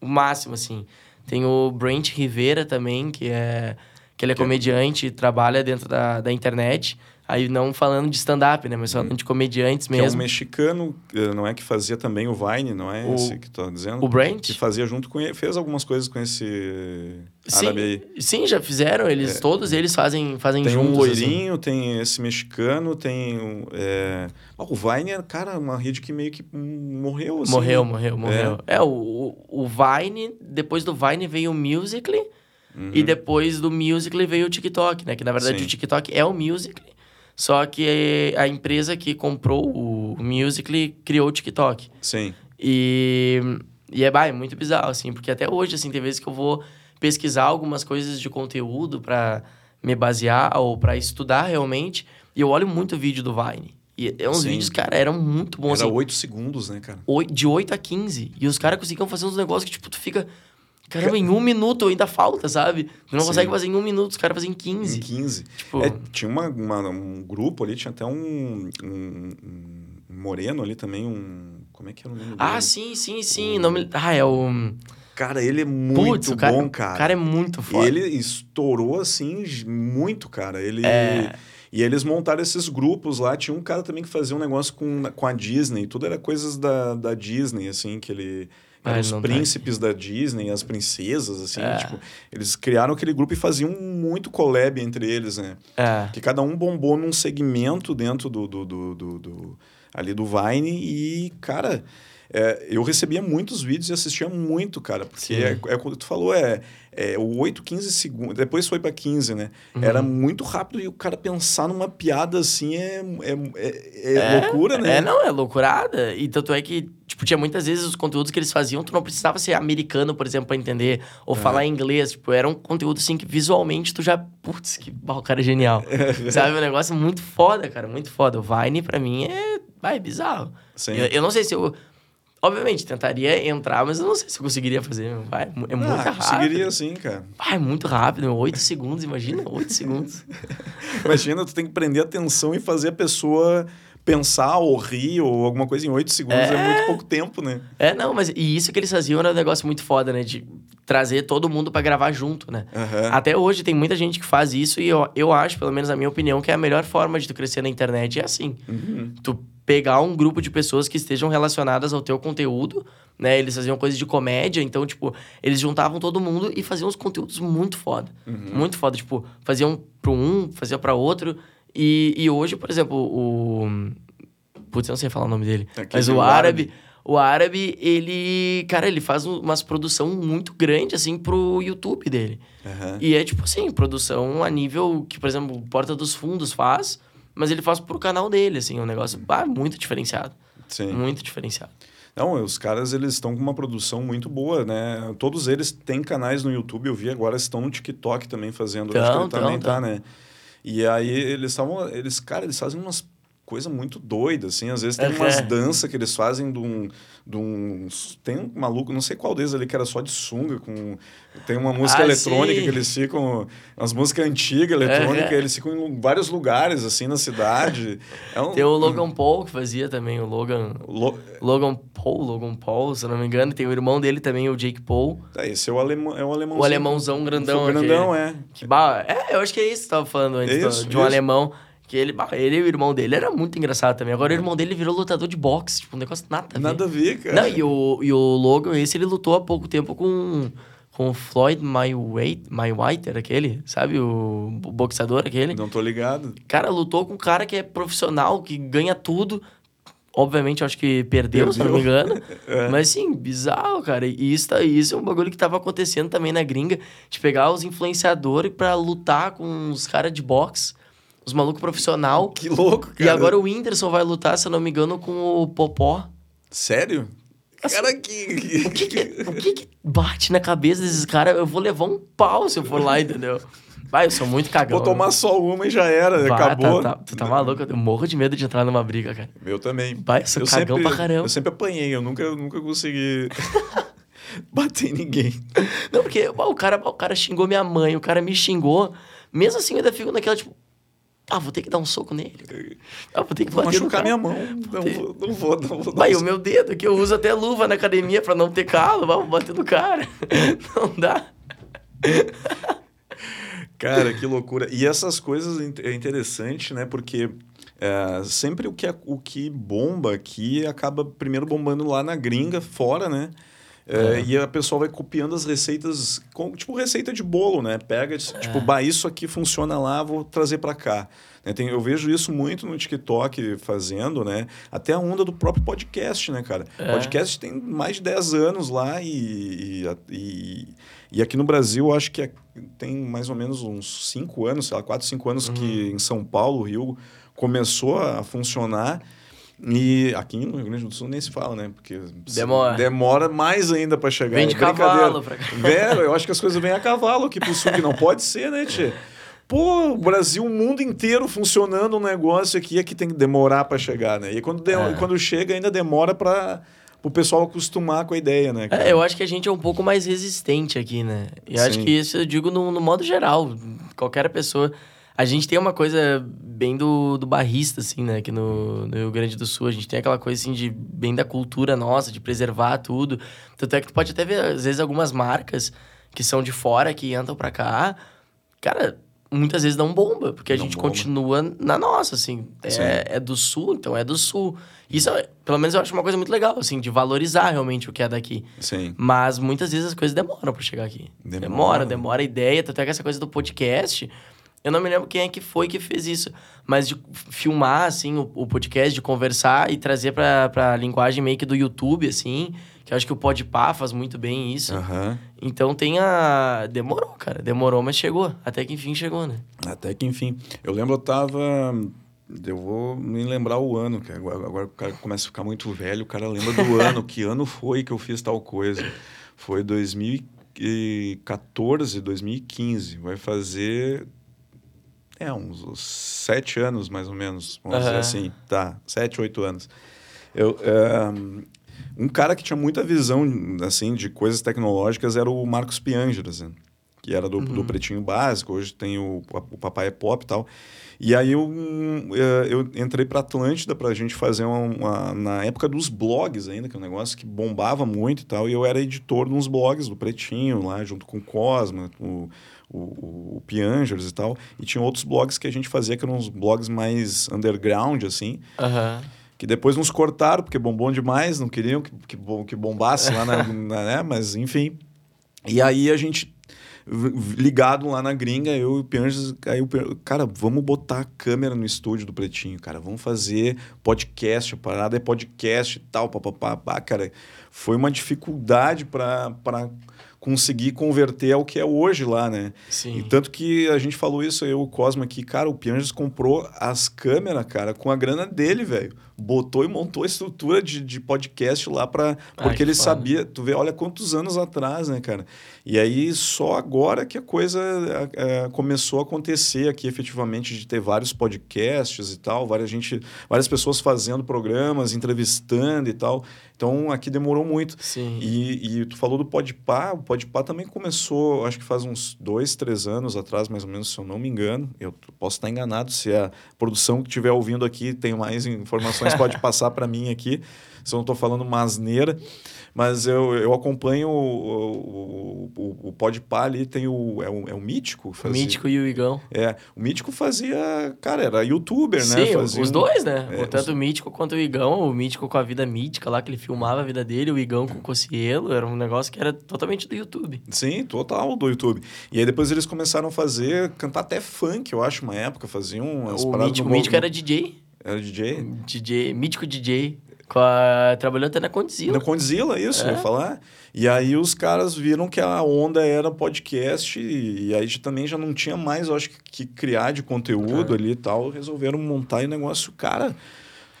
o máximo, assim. Tem o Brent Rivera também, que é... Que ele é é- comediante e trabalha dentro da, da internet. Aí não falando de stand-up, né? Mas falando de comediantes Que é um mesmo. mexicano, eh, não é que fazia também o Vine, não é O- esse que tá dizendo? O Brent? Que fazia junto com ele, fez algumas coisas com esse Sim, árabe aí. sim, já fizeram. Eles, Todos eles fazem, fazem Tem juntos. um assim. loirinho, tem esse mexicano, tem um, é... ah, o Vine é, cara, uma rede que meio que hum, morreu, assim. Morreu, morreu, morreu. É, o, o o Vine, depois do Vine veio o Musical.ly. E depois do Musical.ly veio o TikTok, né? Que na verdade Uhum. Sim. o TikTok é o Musical.ly. Só que a empresa que comprou o Musical.ly criou o TikTok. Sim. E, e é, bah, é muito bizarro, assim, porque até hoje, assim, tem vezes que eu vou pesquisar algumas coisas de conteúdo pra me basear ou pra estudar realmente, e eu olho muito vídeo do Vine. E é uns Sim. vídeos, cara, eram muito bons, Era assim, oito segundos, né, cara? de 8 a 15. E os caras conseguiam fazer uns negócios que, tipo, tu fica... Caramba, em um minuto ainda falta, sabe? Tu não Sim. consegue fazer em um minuto, os caras fazem em 15. Em 15. Tipo, É, tinha uma, uma- um grupo ali, tinha até um, um- um moreno ali também, um... Como é que era o nome ah, dele? sim, sim, sim. Nome... Ah, é o... Cara, ele é muito Putz, o cara, bom, cara. O cara é muito foda. Ele estourou, assim, muito, cara. Ele... É. E eles montaram esses grupos lá. Tinha um cara também que fazia um negócio com, com a Disney. Tudo era coisas da, da Disney, assim, que ele... Eram ele os tá príncipes da Disney, as princesas, assim, É. tipo... Eles criaram aquele grupo e faziam muito collab entre eles, né? É. Que cada um bombou num segmento dentro do, do, do, do- do- ali do Vine e, cara, é, eu recebia muitos vídeos e assistia muito, cara, porque é, é como tu falou, é, é o 8, 15 segundos, depois foi para 15, né? Uhum. Era muito rápido e o cara pensar numa piada assim é, é, é, é loucura, né? É, não, é loucurada. E tanto é que, tipo, tinha muitas vezes os conteúdos que eles faziam, tu não precisava ser americano, por exemplo, pra entender, É. ou falar inglês. Tipo, era um conteúdo assim que visualmente tu já. Putz, que o cara é genial. (laughs) Sabe? Um negócio muito foda, cara, muito foda. O Vine, pra mim, é. Vai, é bizarro. Eu, eu não sei se eu. Obviamente, tentaria entrar, mas eu não sei se eu conseguiria fazer. Vai, é muito ah, rápido. conseguiria sim, cara. Vai, é muito rápido, meu. Oito segundos, imagina, oito segundos. (laughs) Imagina, tu tem que prender atenção e fazer a pessoa pensar ou rir ou alguma coisa em oito segundos é... é... muito pouco tempo, né? É, não, mas e isso que eles faziam era um negócio muito foda, né? De trazer todo mundo para gravar junto, né? Uhum. Até hoje tem muita gente que faz isso e eu, eu acho, pelo menos na minha opinião, que é a melhor forma de tu crescer na internet é assim. Uhum. Tu pegar um grupo de pessoas que estejam relacionadas ao teu conteúdo, né? Eles faziam coisas de comédia, então, tipo, eles juntavam todo mundo e faziam uns conteúdos muito foda. Uhum. Muito foda. Tipo, faziam para um, faziam para outro. E, e hoje, por exemplo, o. Putz, eu não sei falar o nome dele. Aqui mas o, árabe, árabe. O árabe, ele. Cara, ele faz umas produção muito grande, assim, pro YouTube dele. Uhum. E é tipo assim, produção a nível que, por exemplo, Porta dos Fundos faz, mas ele faz pro canal dele, assim, um negócio ah, muito diferenciado. Sim. Muito diferenciado. Não, os caras eles estão com uma produção muito boa, né? Todos eles têm canais no YouTube, eu vi agora estão no TikTok também fazendo. Então, acho que ele então, também tá, né? E aí eles estavam. Eles, cara, eles fazem umas coisa muito doida, assim. Às vezes tem é, umas danças que eles fazem de um, de um... Tem um maluco, não sei qual deles ali, que era só de sunga, com... Tem uma música ah, eletrônica sim. que eles ficam... Umas músicas antigas, eletrônicas, é, eles ficam em vários lugares, assim, na cidade. É um, tem o Logan Paul, que fazia também, o Logan... Lo... Logan Paul, Logan Paul, se não me engano. Tem o irmão dele também, o Jake Paul. É, esse é o, alemão, é o alemãozão. O alemãozão grandão. O grandão, aqui. é. Que, bah, é, eu acho que é isso que você tava falando antes, isso, de um isso. alemão que ele, ele e o irmão dele era muito engraçado também. Agora o irmão dele virou lutador de boxe, tipo, um negócio nada a ver. Nada a ver, cara. Não, e o, e o Logan, esse ele lutou há pouco tempo com, com o Floyd Mayweather, aquele, sabe? O, o boxeador aquele. Não tô ligado. Cara, lutou com um cara que é profissional, que ganha tudo. Obviamente, eu acho que perdeu, perdeu. se não me engano. (laughs) é. Mas, sim, bizarro, cara. E isso, tá, isso é um bagulho que tava acontecendo também na gringa. De pegar os influenciadores para lutar com os caras de boxe. Os malucos profissional. Que louco, cara. E agora o Whindersson vai lutar, se eu não me engano, com o Popó. Sério? Assim, cara, que... O, que, que, o que, que bate na cabeça desses caras? Eu vou levar um pau se eu for lá, entendeu? Vai, eu sou muito cagão. Vou tomar só uma e já era, Vai, acabou. Tá, tá, tu tá maluco? Eu morro de medo de entrar numa briga, cara. Eu também. Vai, eu sou eu cagão sempre, pra caramba. Eu sempre apanhei, eu nunca, eu nunca consegui (laughs) bater em ninguém. Não, porque o, cara, o cara xingou minha mãe, o cara me xingou. Mesmo assim, eu ainda fico naquela, tipo, ah, vou ter que dar um soco nele. Ah, vou ter que vou machucar minha mão. Não vou, não vou, não vou. Vai, o meu dedo, que eu uso até luva na academia para não ter calo, vou bater no cara. (laughs) Não dá. Cara, que loucura. E essas coisas é interessante, né? Porque é, sempre o que, é, o que bomba aqui acaba primeiro bombando lá na gringa, fora, né? É. E a pessoa vai copiando as receitas, com, tipo receita de bolo, né? Pega, tipo, é. bah, isso aqui funciona lá, vou trazer para cá. Né? Tem, eu vejo isso muito no TikTok fazendo, né? Até a onda do próprio podcast, né, cara? É. Podcast tem mais de 10 anos lá e, e, e, aqui no Brasil, acho que tem mais ou menos uns 5 anos, sei lá, 4, 5 anos uhum. que em São Paulo, Rio, começou a funcionar. E aqui no Rio Grande do Sul nem se fala, né? Porque demora, demora mais ainda para chegar. Vem de é cavalo pra cá. (laughs) Velho, eu acho que as coisas vêm a cavalo aqui pro sul, que não pode ser, né, Tchê? Pô, o Brasil, o mundo inteiro funcionando um negócio aqui é que tem que demorar para chegar, né? E quando, de, é. quando chega, ainda demora para o pessoal acostumar com a ideia, né? É, eu acho que a gente é um pouco mais resistente aqui, né? E acho que isso eu digo no, no modo geral. Qualquer pessoa a gente tem uma coisa bem do, do barrista, assim, né? Aqui no, no Rio Grande do Sul. A gente tem aquela coisa, assim, de bem da cultura nossa, de preservar tudo. Tanto é que tu pode até ver, às vezes, algumas marcas que são de fora, que entram pra cá. Cara, muitas vezes dão bomba, porque a gente bomba. continua na nossa, assim. É, é, do sul, então é do sul. Isso, pelo menos, eu acho uma coisa muito legal, assim, de valorizar realmente o que é daqui. Sim. Mas muitas vezes as coisas demoram pra chegar aqui. Demora, demora, demora a ideia. Tanto é que essa coisa do podcast eu não me lembro quem é que foi que fez isso, mas de filmar, assim, o, o podcast, de conversar e trazer pra, pra linguagem meio que do YouTube, assim, que eu acho que o Podpah faz muito bem isso. Uhum. Então tem a... Demorou, cara. Demorou, mas chegou. Até que enfim chegou, né? Até que enfim. Eu lembro, eu tava... Eu vou me lembrar o ano, que agora, agora o cara começa a ficar muito velho, o cara lembra do ano, (laughs) que ano foi que eu fiz tal coisa. Foi 2014, 2015. Vai fazer é, uns, uns sete anos, mais ou menos, vamos uhum. dizer assim. Tá, sete, oito anos. Eu, é, um cara que tinha muita visão, assim, de coisas tecnológicas era o Marcos Piangers, assim. que era do, do Pretinho Básico, hoje tem o, o Papai é Pop e tal. E aí eu, hum, eh, eu entrei para Atlântida para a gente fazer uma, uma, Na época dos blogs ainda, que é um negócio que bombava muito e tal. E eu era editor de uns blogs do Pretinho lá, junto com o Cosma, o, o, o Piangers e tal. E tinha outros blogs que a gente fazia que eram uns blogs mais underground, assim. Aham. Que depois nos cortaram, porque bombou demais, não queriam que, que, que bombasse lá, na, (laughs) na- né? Mas enfim. E aí a gente ligado lá na gringa, eu e o Pianges, aí o cara, vamos botar a câmera no estúdio do Pretinho, cara, vamos fazer podcast, a parada é podcast e tal, papapá, pá, cara, foi uma dificuldade para conseguir converter ao que é hoje lá, né? Sim. E tanto que a gente falou isso, eu o Cosmo aqui, cara, o Pianges comprou as câmeras, cara, com a grana dele, velho. Botou e montou a estrutura de, de podcast lá para porque que ele foda. sabia, tu vê, olha quantos anos atrás, né, cara? E aí só agora que a coisa eh, começou a acontecer aqui efetivamente de ter vários podcasts e tal, várias gente, várias pessoas fazendo programas, entrevistando e tal. Então aqui demorou muito. Sim. E, e tu falou do Podpah, o Podpah também começou, acho que faz uns dois, três anos atrás, mais ou menos, se eu não me engano. Eu posso estar enganado, se a produção que estiver ouvindo aqui tem mais informações, pode (laughs) passar para mim aqui, se eu não estou falando uma asneira. Mas eu, eu acompanho o, o, o, o Podpah ali, tem o... É o, é o Mítico? O fazia- Mítico e o Igão. É, o Mítico fazia... Cara, era youtuber, né? Sim, Fazia os um- dois, né? É, Tanto o Mítico quanto o Igão. O Mítico com a vida mítica lá, que ele filmava a vida dele. O Igão com o Cocielo. Era um negócio que era totalmente do YouTube. Sim, total do YouTube. E aí depois eles começaram a fazer, cantar até funk, eu acho, uma época, faziam as o paradas Mítico, o Mítico era DJ. Era DJ? DJ, Mítico DJ. A... Trabalhou até na Condzilla. Na Condzilla, isso, É. eu ia falar. E aí os caras viram que a onda era podcast e, e aí também já não tinha mais, eu acho, que, que criar de conteúdo ali e tal. Resolveram montar e o negócio, cara...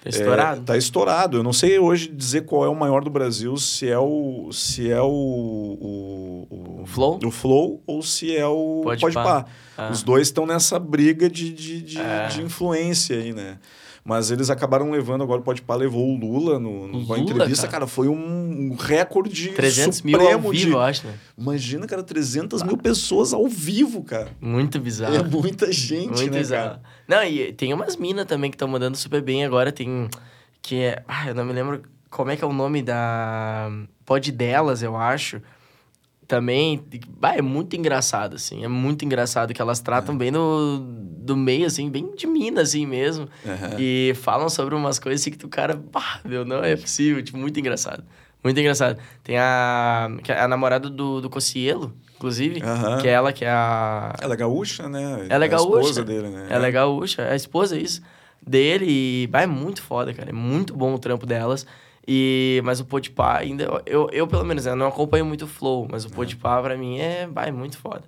Tá estourado. É, tá estourado. Eu não sei hoje dizer qual é o maior do Brasil, se é o se é o o, o, O Flow? o Flow ou se é o Pode Pode Pá. Pá. Ah. Os dois estão nessa briga de, de, de, É. de influência aí, né? Mas eles acabaram levando, agora o Pode Pá levou o Lula no, no- Lula, entrevista, cara. cara. foi um um recorde 300 mil supremo ao vivo, de... eu acho, né? Imagina, cara, 300 mil pessoas ao vivo, cara. Muito bizarro. É muita gente, Muito né, bizarro. cara? Não, e tem umas minas também que estão mandando super bem agora. Tem. Que é. Ah, eu não me lembro como é que é o nome da. Pode delas, eu acho. Também. Ah, é muito engraçado, assim. É muito engraçado que elas tratam bem do, do meio, assim, bem de mina, assim mesmo. Aham. E falam sobre umas coisas assim que o cara. Pá, meu, não é possível. Tipo, muito engraçado. Muito engraçado. Tem a. que é a namorada do, do Cocielo, inclusive. Aham. Que é ela, que é a. Ela é gaúcha, né? Ela é a gaúcha. esposa dele, né? Ela é gaúcha, é a esposa, isso. Dele, e bah, é muito foda, cara. É muito bom o trampo delas. E, mas o Podpah ainda... Eu, eu, pelo menos, eu não acompanho muito o Flow, mas o Podpah, pra mim, é, é muito foda.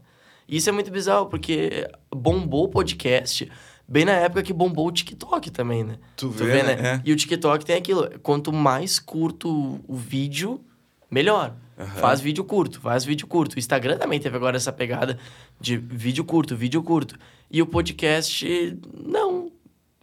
E isso é muito bizarro, porque bombou o podcast bem na época que bombou o TikTok também, né? Tu vê, né? É. E o TikTok tem aquilo, quanto mais curto o vídeo, melhor. Aham. Faz vídeo curto, faz vídeo curto. O Instagram também teve agora essa pegada de vídeo curto, vídeo curto. E o podcast, não.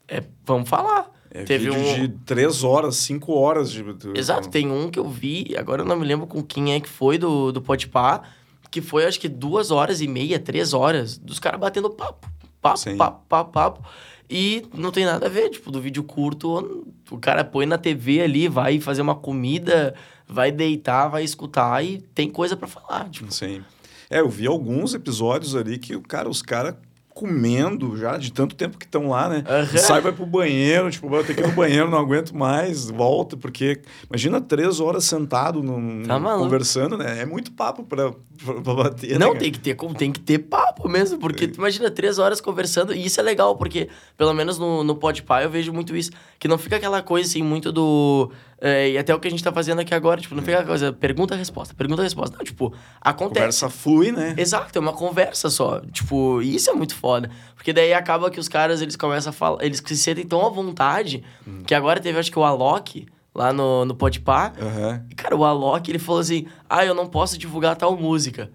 É, vamos falar. É teve um. de três horas, cinco horas de. Exato, tem um que eu vi, agora eu não me lembro com quem é que foi do, do Podpah, que foi acho que duas horas e meia, três horas, dos caras batendo papo. Papo, Sim. papo, papo, papo. E não tem nada a ver, tipo, do vídeo curto, o cara põe na TV ali, vai fazer uma comida, vai deitar, vai escutar e tem coisa pra falar, tipo. Sim. É, eu vi alguns episódios ali que, cara, os caras comendo já, de tanto tempo que estão lá, né? Aham. Sai, vai pro banheiro, tipo, vou ter que ir no banheiro, não aguento mais, volta, porque imagina três horas sentado num, Tá conversando, né? É muito papo pra, pra, pra bater, Não, né? tem que ter como tem que ter papo mesmo, porque tu imagina três horas conversando, e isso é legal, porque pelo menos no, no Podpah eu vejo muito isso, que não fica aquela coisa assim, muito do. é, e até o que a gente tá fazendo aqui agora, tipo, não fica aquela coisa, pergunta-resposta, pergunta-resposta. Não, tipo, acontece. Conversa flui, né? Exato, é uma conversa só. Tipo, e isso é muito foda. Porque daí acaba que os caras, eles começam a falar, eles se sentem tão à vontade, que agora teve, acho que o Alok, lá no, no Podpah, Aham. e, cara, o Alok, ele falou assim, ah, eu não posso divulgar tal música.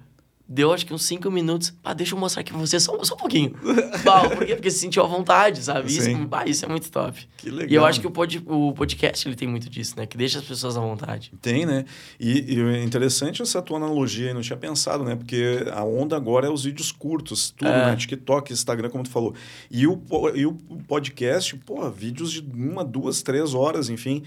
Deu acho que uns cinco minutos. Ah, deixa eu mostrar aqui pra você só, só um pouquinho. Bah, por quê? Porque se sentiu à vontade, sabe? Isso, Sim. ah, isso é muito top. Que legal. E eu acho que o, pod, o podcast ele tem muito disso, né? Que deixa as pessoas à vontade. Tem, né? E, e é interessante essa tua analogia, eu não tinha pensado, né? Porque a onda agora é os vídeos curtos, tudo, É. né? TikTok, Instagram, como tu falou. E o, e o podcast, pô, vídeos de uma, duas, três horas, enfim.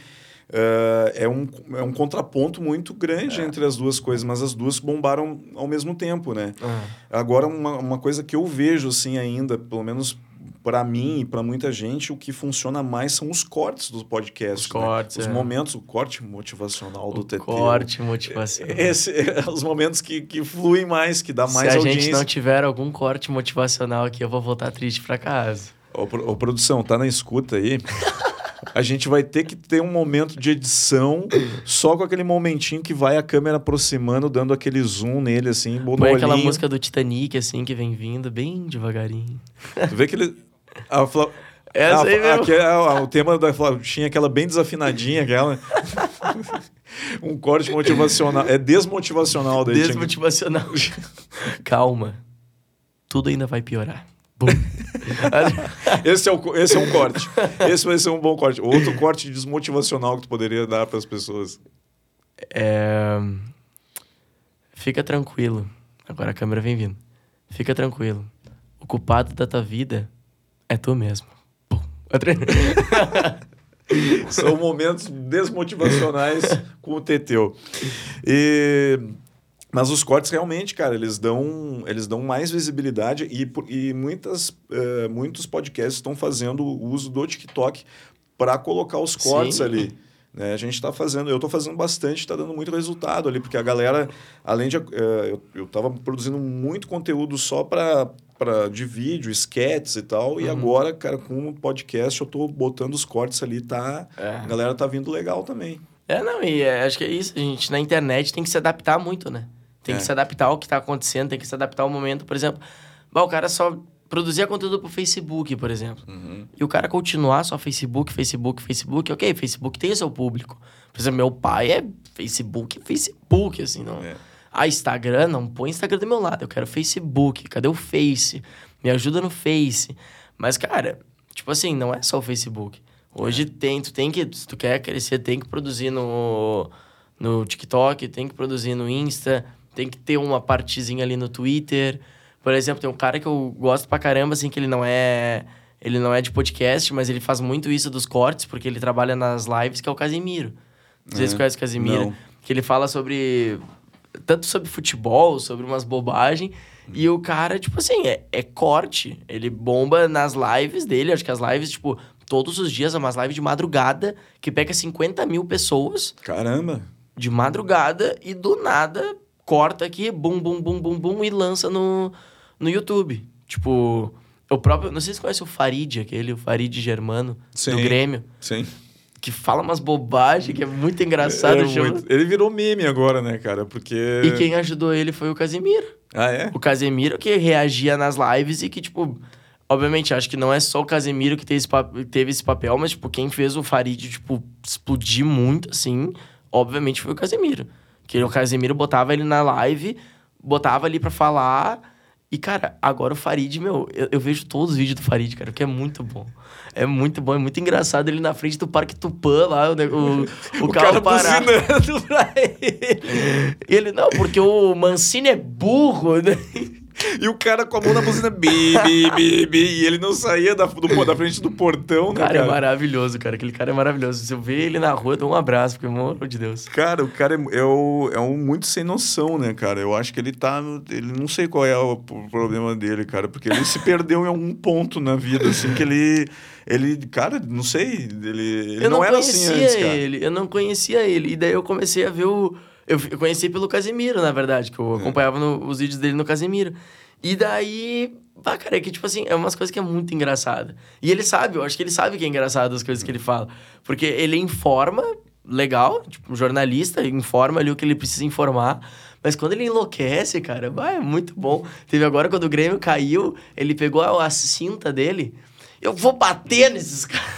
Eh, é, um, é um contraponto muito grande É. entre as duas coisas, mas as duas bombaram ao mesmo tempo, né? Ah. Agora, uma, uma coisa que eu vejo, assim, ainda, pelo menos para mim e para muita gente, o que funciona mais são os cortes dos podcasts. Os né? cortes, Os é. momentos, o corte motivacional do O TT. corte, motivação. Esse, os momentos que, que fluem mais, que dá Se mais a audiência. gente não tiver algum corte motivacional aqui, eu vou voltar triste pra casa. Ô, ô, produção, tá na escuta aí? (laughs) A gente vai ter que ter um momento de edição só com aquele momentinho que vai a câmera aproximando, dando aquele zoom nele, assim, no Põe aquela música do Titanic, assim, que vem vindo bem devagarinho. Tu vê que ele... A Fla... Essa a- aí mesmo. aque- a- o tema da Flautinha, aquela bem desafinadinha, aquela... (laughs) um corte motivacional. É desmotivacional. daí Desmotivacional. (laughs) Calma. Tudo ainda vai piorar. (laughs) Esse é, o, esse é um corte. Esse vai ser um bom corte. Outro corte desmotivacional que tu poderia dar para as pessoas. É... Fica tranquilo. Agora a câmera vem vindo. Fica tranquilo. O culpado da tua vida é tu mesmo. (laughs) São momentos desmotivacionais com o Teteu. E... Mas os cortes realmente, cara, eles dão, eles dão mais visibilidade e, e muitas, eh, muitos podcasts estão fazendo uso do TikTok para colocar os cortes Sim. ali. né? A gente está fazendo, eu estou fazendo bastante, está dando muito resultado ali, porque a galera, além de. eh, eu, eu tava produzindo muito conteúdo só para de vídeo, sketches e tal, e Uhum. agora, cara, com o podcast eu tô botando os cortes ali, tá? É. A galera tá vindo legal também. É, não, e é, acho que é isso. A gente na internet tem que se adaptar muito, né? Tem É. que se adaptar ao que tá acontecendo, tem que se adaptar ao momento. Por exemplo, bah, o cara só produzia conteúdo pro Facebook, por exemplo. E o cara continuar só Facebook, Facebook, Facebook, ok, Facebook tem o seu público. Por exemplo, meu pai é Facebook, Facebook, assim, não. É. Ah, Instagram, não põe Instagram do meu lado, eu quero Facebook. Cadê o Face? Me ajuda no Face. Mas, cara, tipo assim, não é só o Facebook. Hoje tem, tu tem que, se tu quer crescer, tem que produzir no, no TikTok, tem que produzir no Insta, tem que ter uma partezinha ali no Twitter. Por exemplo, tem um cara que eu gosto pra caramba, assim, que ele não é. Ele não é de podcast, mas ele faz muito isso dos cortes, porque ele trabalha nas lives, que é o Casimiro. Não sei se É, conhece o Casimiro. não. Que ele fala sobre. Tanto sobre futebol, sobre umas bobagens. E o cara, tipo assim, é, é corte. Ele bomba nas lives dele. Acho que as lives, tipo, todos os dias, é umas lives de madrugada, que pega 50 mil pessoas Caramba! de madrugada e do nada corta aqui, bum, bum, bum, bum, bum, e lança no, no YouTube. Tipo, o próprio. Não sei se você conhece o Farid, aquele, o Farid Germano, Sim. do Grêmio, Sim. que fala umas bobagens, que é muito engraçado. É chama- muito- Ele virou meme agora, né, cara? Porque. E quem ajudou ele foi o Casemiro. Ah, é? O Casemiro que reagia nas lives e que, tipo, obviamente, acho que não é só o Casemiro que teve esse, pa- teve esse papel, mas, tipo, quem fez o Farid, tipo, explodir muito, assim, obviamente foi o Casemiro. Que o Casemiro botava ele na live, botava ali pra falar. E, cara, agora o Farid, meu, eu, eu vejo todos os vídeos do Farid, cara, que é muito bom. É muito bom, é muito engraçado ele na frente do Parque Tupã lá, o, o, (laughs) o, O carro cara (laughs) pra ele. Ele, não, porque o Mancini é burro, né? E o cara com a mão na buzina, bi, bi, bi, bi, e ele não saía da, do- da frente do portão, né, cara, cara? é maravilhoso, cara. Aquele cara é maravilhoso. Se eu ver ele na rua, eu dou um abraço, porque, amor de Deus. Cara, o cara é, é, o- é um muito sem noção, né, cara? Eu acho que ele tá. Ele não sei qual é o, problema dele, cara, porque ele se perdeu em algum ponto na vida, assim, que ele. Ele, cara, não sei. Ele, ele eu não, era assim antes, cara. ele, eu não conhecia ele. E daí eu comecei a ver o. Eu, eu conheci pelo Casemiro, na verdade, que É. eu acompanhava no- os vídeos dele no Casemiro. E daí. Pá, cara, é que, tipo assim, é umas coisas que é muito engraçada. E ele sabe, eu acho que ele sabe que é engraçado as coisas que ele fala. Porque ele informa, legal, tipo, um jornalista, informa ali o que ele precisa informar. Mas quando ele enlouquece, cara, vai, é muito bom. Teve agora quando o Grêmio caiu, ele pegou a, a cinta dele. Eu vou bater nesses (laughs) caras.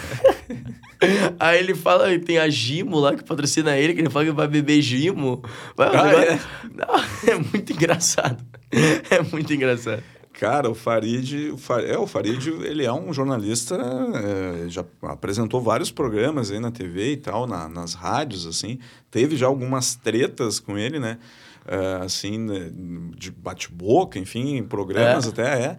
(laughs) Aí ele fala, tem a Gimo lá que patrocina ele, que ele fala que vai beber Gimo. Vai, Ah, negócio- é? Não, (laughs) é muito engraçado. É muito engraçado. Cara, o Farid, o Fa- é, o Farid, ele é um jornalista, é, já apresentou vários programas aí na TV e tal, na- nas rádios, assim. Teve já algumas tretas com ele, né? É, assim, né, de bate-boca, enfim, em programas É. até é.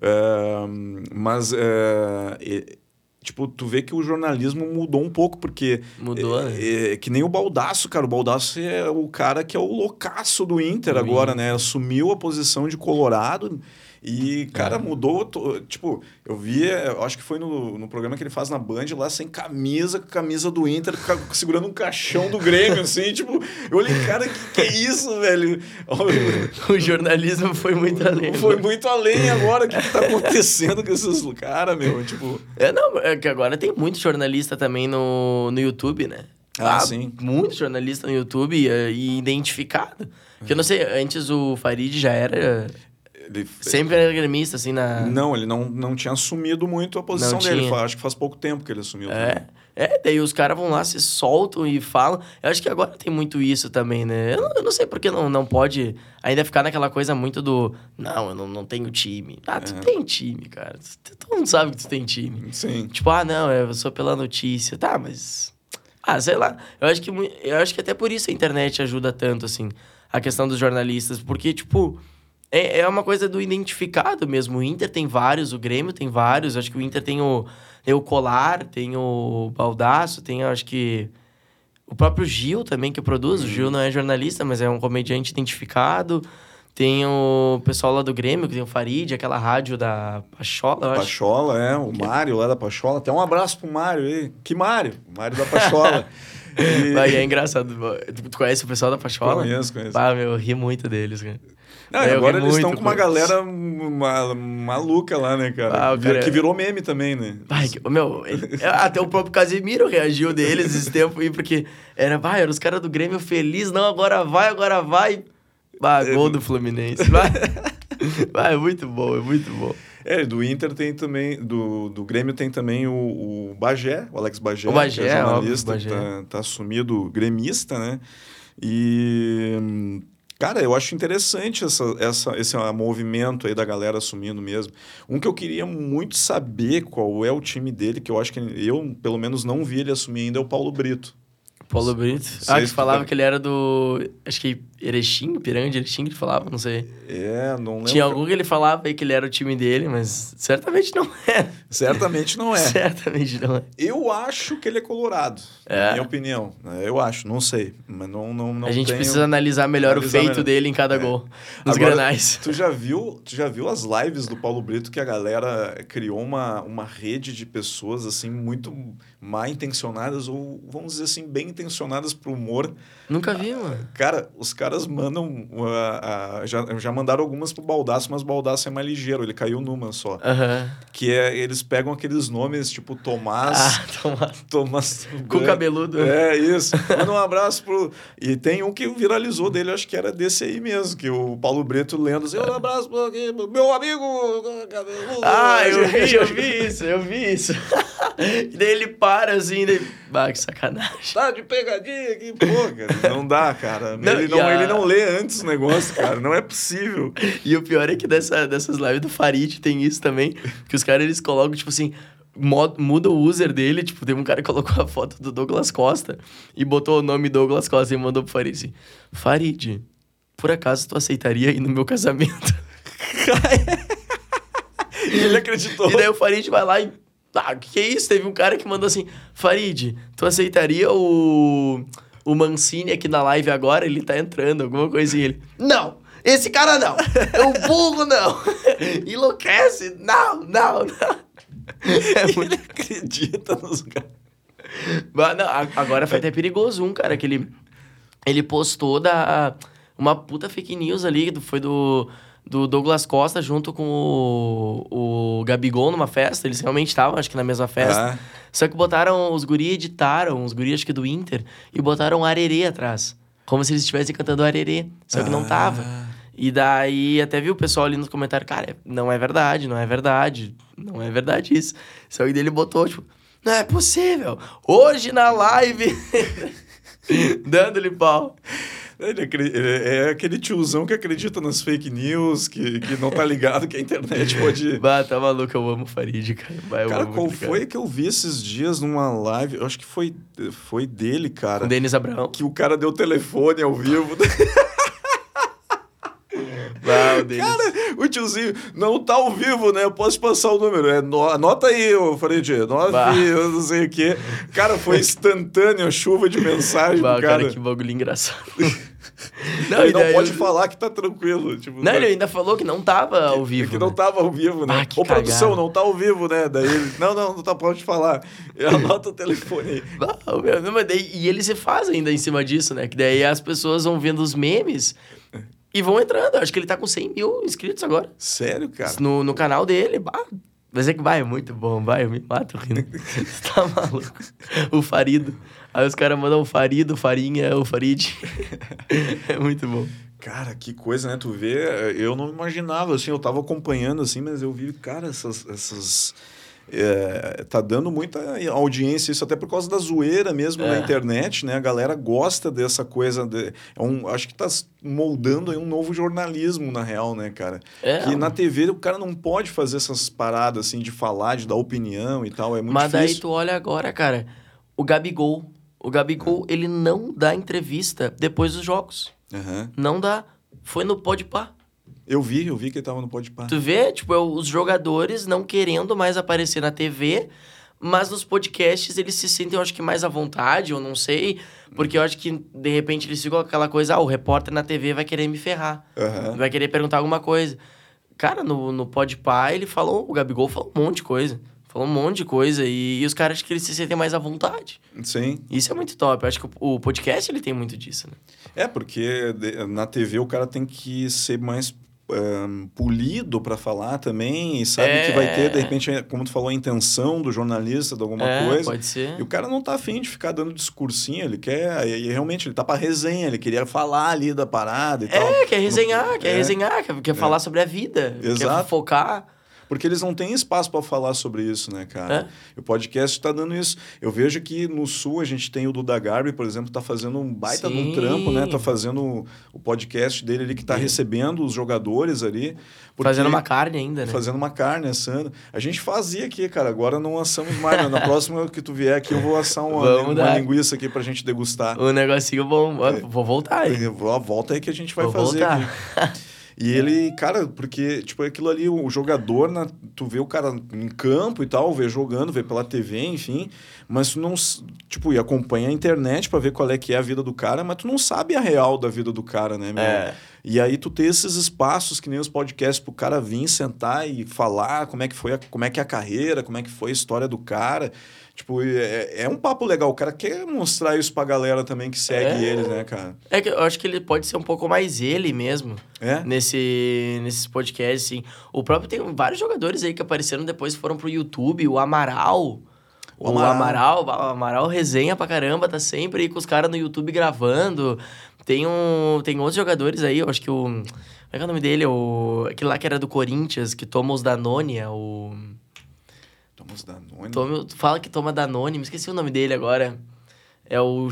É, mas, é, e- tipo, tu vê que o jornalismo mudou um pouco, porque... Mudou, é, né? é que nem o Baldaço, cara. O Baldaço é o cara que é o loucaço do Inter agora, né? Assumiu a posição de Colorado e, cara, É. mudou. Tipo, eu vi, eu acho que foi no, no programa que ele faz na Band lá, sem camisa, com camisa do Inter, segurando um caixão do Grêmio, assim. (laughs) Tipo, eu olhei, cara, que, que é isso, velho? (laughs) O jornalismo foi muito além. (laughs) Foi mano. muito além agora. O que, que tá acontecendo com esses caras, meu? Tipo. É, não, é que agora tem muito jornalista também no, no YouTube, né? Ah, sim. Muito jornalista no YouTube eh, e identificado. Porque eu não sei, antes o Farid já era. Ele, Sempre era gremista, assim, na. Não, ele não, não tinha assumido muito a posição Não dele. Acho que faz pouco tempo que ele assumiu. também. É. É, daí os caras vão lá, se soltam e falam. Eu acho que agora tem muito isso também, né? Eu não, eu não sei porque não, não pode ainda ficar naquela coisa muito do. Não, eu não, não tenho time. Ah, tu É. tem time, cara. Tu- Todo mundo sabe que tu tem time. Sim. Tipo, ah, não, eu sou pela notícia. Tá, mas. Ah, sei lá. Eu acho que, eu acho que até por isso a internet ajuda tanto, assim, a questão dos jornalistas. Porque, tipo, é, é uma coisa do identificado mesmo. O Inter tem vários, o Grêmio tem vários. Acho que o Inter tem o, tem o Colar, tem o Baldaço, tem, acho que. O próprio Gil também que produz. O Gil não é jornalista, mas é um comediante identificado. Tem o pessoal lá do Grêmio, que tem o Farid, aquela rádio da Pachola, eu acho. Pachola, é, o Mário lá da Pachola. Até um abraço pro Mário aí. Que Mário? O Mário da Pachola. E- (laughs) Vai, é engraçado. Tu- Tu conhece o pessoal da Pachola? Conheço, conheço. Ah, meu, eu ri muito deles, cara. Não, Eu agora eles estão com uma galera ma- maluca lá, né, cara? Ah, cara- Que virou meme também, né? Que- meu, ele- até o próprio Casemiro reagiu deles esse tempo aí, porque era, vai, eram os caras do Grêmio feliz, não, agora vai, agora vai. Bah, gol do Fluminense. Vai, (laughs) vai é muito bom, é muito bom. É, do Inter tem também, do, do Grêmio tem também o, o Bagé, o Alex Bagé, O Bagé, que é óbvio, jornalista, o Bagé. tá, tá assumido gremista, né? E, hum, cara, eu acho interessante essa, essa, esse ah, movimento aí da galera assumindo mesmo. Um que eu queria muito saber qual é o time dele, que eu acho que eu, pelo menos, não vi ele assumir ainda, é o Paulo Brito. Paulo Brito. Sei Ah, que falava tá- que ele era do. Acho que Erechim, Piranga de Erechim, que ele falava, não sei. É, não lembro. Tinha algum que ele falava aí que ele era o time dele, mas certamente não é. Certamente não é. (laughs) Certamente não é. Eu acho que ele é colorado, É? na minha opinião. Eu acho, não sei. Mas não, não, não a gente tenho- precisa analisar melhor analisar o feito melhor. dele em cada É. gol. Nos Agora, granais. Tu já viu, tu já viu as lives do Paulo Brito que a galera criou uma, uma rede de pessoas assim muito mal intencionadas ou vamos dizer assim bem intencionadas pro humor. Nunca vi, mano. Cara, os caras mandam uh, uh, já, já mandaram algumas pro Baldaço, mas Baldaço é mais ligeiro, ele caiu numa só. Que é eles pegam aqueles nomes tipo Tomás, Ah, (laughs) toma. Tomás Com cabeludo. é, isso. Manda um abraço pro. E tem um que viralizou dele, acho que era desse aí mesmo, que o Paulo Brito lendo assim: um abraço pro aqui, meu amigo cabeludo. Ah, (laughs) eu vi, eu vi isso, eu vi isso. (laughs) e daí ele para assim, daí... Bah, que sacanagem. Tá de pegadinha aqui, pô, cara. Não dá, cara. Não, ele, não, ele não lê antes o negócio, cara. Não é possível. E o pior é que dessa, dessas lives do Farid tem isso também, que os caras eles colocam, tipo assim, mo- muda o user dele, tipo, teve um cara que colocou a foto do Douglas Costa e botou o nome Douglas Costa e mandou pro Farid assim, Farid, por acaso tu aceitaria ir no meu casamento? (laughs) E ele acreditou. E daí o Farid vai lá e. Ah, que que é isso? Teve um cara que mandou assim: Farid, tu aceitaria o. O Mancini aqui na live agora? Ele tá entrando, alguma coisinha. Ele. Não! Esse cara não! O burro não! (laughs) Enlouquece! Não, não, não! É (laughs) muito... Ele acredita nos caras. Mas, não, a- agora foi até perigoso um, cara, que ele, ele postou da, uma puta fake news ali, foi do, do Douglas Costa junto com o, o Gabigol numa festa, eles realmente estavam, acho que na mesma festa. Ah. Só que botaram, os guri editaram, os guri acho que do Inter, e botaram arerê atrás. Como se eles estivessem cantando arerê, só que não tava. Ah. E daí até viu o pessoal ali nos comentários, cara, não é verdade, não é verdade, não é verdade isso. Só que daí ele botou, tipo, Não é possível. Hoje na live. (laughs) Dando-lhe pau. Ele ele é aquele tiozão que acredita nas fake news, que, que não tá ligado que a internet (laughs) pode. Bah, tá maluco, eu amo o Farid, cara. Bah, eu Cara, amo qual cara. foi que eu vi esses dias numa live? Eu acho que foi, foi dele, cara. Com o Denis Abraão. Que o cara deu telefone ao vivo. (laughs) Bah, o tiozinho, não tá ao vivo, né? Eu posso passar o número. É, no- anota aí, ô Farid. Nove, Bah. eu não sei o quê. Cara, foi instantâneo a chuva de mensagem bah, cara, cara. que bagulho engraçado. (laughs) não, Ele não daí pode eu- falar que tá tranquilo. Tipo, Não, ele ainda falou que não tava ao vivo. Que não né? tava ao vivo, né? Ah, que Ô, produção, cagada. não tá ao vivo, né? Daí ele, não, não, não tá, pode falar. Anota o telefone aí. Bah, meu, não, mas daí- e ele se faz ainda em cima disso, né? Que daí as pessoas vão vendo os memes e vão entrando. Acho que ele tá com 100 mil inscritos agora. Sério, cara? No, no canal dele. Bah, mas é que vai, é muito bom, vai, eu me mato rindo. Você (laughs) tá maluco? O Farido. Aí os caras mandam o Farido, o Farinha, o Farid. (laughs) é muito bom. Cara, que coisa, né? Tu vê, eu não imaginava, assim, eu tava acompanhando, assim, mas eu vi, cara, essas... essas é, tá dando muita audiência, isso até por causa da zoeira mesmo na É. internet, né? A galera gosta dessa coisa, de, é um, acho que tá moldando aí um novo jornalismo, na real, né, cara? É, que na TV o cara não pode fazer essas paradas, assim, de falar, de dar opinião e tal, é muito Mas daí difícil. tu olha agora, cara, o Gabigol. O Gabigol, ele não dá entrevista depois dos jogos. Aham. Não dá. Foi no Podpah. Eu vi, eu vi que ele tava no Podpah. Tu vê, tipo, é os jogadores não querendo mais aparecer na TV, mas nos podcasts eles se sentem, eu acho que mais à vontade, eu não sei, porque eu acho que de repente eles ficam com aquela coisa, ah, o repórter na TV vai querer me ferrar, Aham. vai querer perguntar alguma coisa. Cara, no, no Podpah ele falou, o Gabigol falou um monte de coisa, falou um monte de coisa, e, e os caras acho que eles se sentem mais à vontade. Sim. Isso é muito top, eu acho que o, o podcast ele tem muito disso, né? É, porque na TV o cara tem que ser mais ahn, polido para falar também, e sabe É. que vai ter, de repente, como tu falou, a intenção do jornalista de alguma é, coisa. pode ser. E o cara não tá afim de ficar dando discursinho, ele quer, e realmente, ele tá pra resenha, ele queria falar ali da parada e tal. É, quer resenhar, quer É. resenhar, quer, quer falar sobre a vida, quer Exato. focar. Porque eles não têm espaço para falar sobre isso, né, cara? É. O podcast está dando isso. Eu vejo que no Sul a gente tem o Duda Garbi, por exemplo, tá fazendo um baita de um Sim. trampo, né? Tá fazendo o- podcast dele ali que tá É. recebendo os jogadores ali. Fazendo uma carne ainda, né? Fazendo uma carne, assando. A gente fazia aqui, cara. Agora não assamos mais. né? Na próxima que tu vier aqui, eu vou assar uma, uma dar. linguiça aqui pra gente degustar. O negocinho bom. Ó, Vou voltar aí. Volta aí que a gente vai Vou fazer voltar. aqui. (laughs) E ele, cara, porque, tipo, aquilo ali, o jogador, na, tu vê o cara em campo e tal, vê jogando, vê pela TV, enfim, mas tu não, tipo, e acompanha a internet pra ver qual é que é a vida do cara, mas tu não sabe a real da vida do cara, né, meu? É. E aí tu ter esses espaços, que nem os podcasts, pro cara vir, sentar e falar como é que foi, a, como é que é a carreira, como é que foi a história do cara. Tipo, é, é um papo legal. O cara quer mostrar isso pra galera também que segue É. eles, né, cara? É que eu acho que ele pode ser um pouco mais ele mesmo. É? Nesse, nesses podcasts, assim. O próprio tem vários jogadores aí que apareceram depois foram pro YouTube. O Amaral. O O Amaral. Amaral, o Amaral resenha pra caramba, tá sempre aí com os caras no YouTube gravando. Tem, um, tem outros jogadores aí, eu acho que o. Como é que é o nome dele? O, aquele lá que era do Corinthians, que toma os Danone, é o. Thomas Danone. Tome, fala que toma Danone, me esqueci o nome dele agora. É o.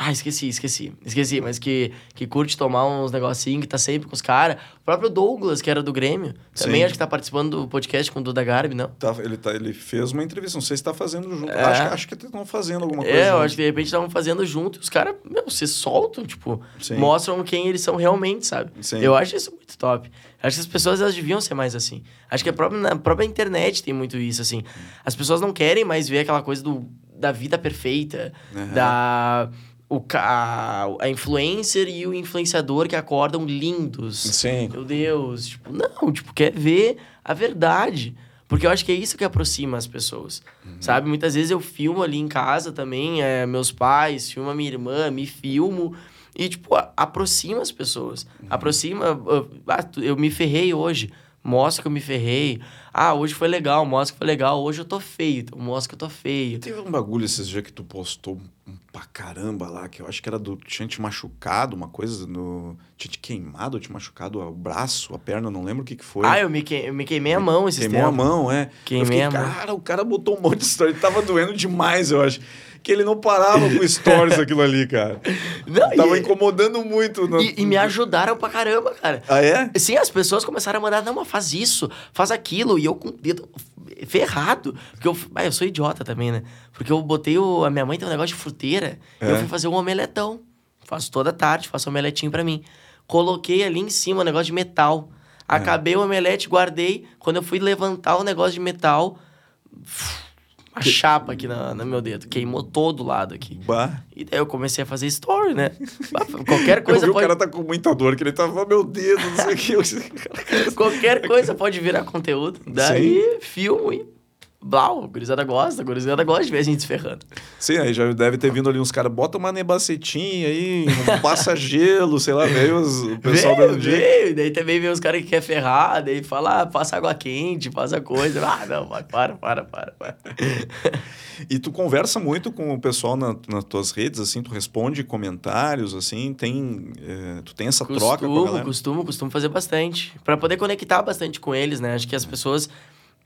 Ah, esqueci, esqueci. Esqueci, mas que, que curte tomar uns negocinhos, que tá sempre com os caras. O próprio Douglas, que era do Grêmio, também Sim. acho que tá participando do podcast com o Duda Garbi, não? Tá, ele, tá, ele fez uma entrevista, não sei se tá fazendo junto. É. Acho, que- acho que estão fazendo alguma coisa. É, eu junto. acho que de repente estavam fazendo junto. Os caras, meu, se soltam, tipo, Sim. mostram quem eles são realmente, sabe? Sim. Eu acho isso muito top. Acho que as pessoas elas deviam ser mais assim. Acho que a própria, na própria internet tem muito isso, assim. As pessoas não querem mais ver aquela coisa do, da vida perfeita, Aham. da. O, a, a influencer e o influenciador que acordam lindos. Sim. Meu Deus, tipo, não, tipo, quer ver a verdade. Porque eu acho que é isso que aproxima as pessoas, sabe? Muitas vezes eu filmo ali em casa também, é, meus pais, filmo a minha irmã, me filmo e, tipo, aproxima as pessoas. Aproxima, ah, tu- eu me ferrei hoje, mostra que eu me ferrei. Ah, hoje foi legal, mostra que foi legal. Hoje eu tô feio, então mostra que eu tô feio. Teve um bagulho esses dias que tu postou um pra caramba lá, que eu acho que era do. Tinha te machucado, uma coisa no. Tinha te queimado, te machucado o braço, a perna, não lembro o que, que foi. Ah, eu me, que... eu me queimei a mão esses Queimou tempos. a mão, é. Queimei eu fiquei, a mão. cara, o cara botou um monte de stories. Ele tava doendo demais, eu acho. Que ele não parava com stories (laughs) aquilo ali, cara. Não, Tava e, incomodando muito. no- e, e me ajudaram pra caramba, cara. Ah, é? Sim, as pessoas começaram a mandar, não, mas faz isso, faz aquilo. E eu com o dedo ferrado. Porque eu, ah, eu sou idiota também, né? Porque eu botei o. A minha mãe tem um negócio de fruteira. E eu É. fui fazer um omeletão. Faço toda tarde, faço um omeletinho pra mim. Coloquei ali em cima um negócio de metal. É. Acabei o omelete, guardei. Quando eu fui levantar o negócio de metal, a chapa aqui na, no meu dedo. Queimou todo lado aqui. Bah. E daí eu comecei a fazer story, né? Qualquer (laughs) Eu coisa vi pode. o cara tá com muita dor, que ele tava, meu dedo, não sei o que. Eu- (laughs) Qualquer coisa pode virar conteúdo. Daí, filmo e. Blau, a gurizada gosta, a gurizada gosta de ver a gente se ferrando. Sim, aí já deve ter vindo ali uns caras, bota uma nebacetinha aí, (laughs) um passa-gelo, sei lá, veio os- o pessoal veio, dando veio. Daí também vem os caras que querem ferrar, daí fala, ah, passa água quente, passa coisa. Ah, não, para, para, para, para. E tu conversa muito com o pessoal na, nas tuas redes, assim, tu responde comentários, assim, tem, eh, tu tem essa troca com a Costumo, galera? costumo, costumo fazer bastante. Pra poder conectar bastante com eles, né? Acho que as pessoas.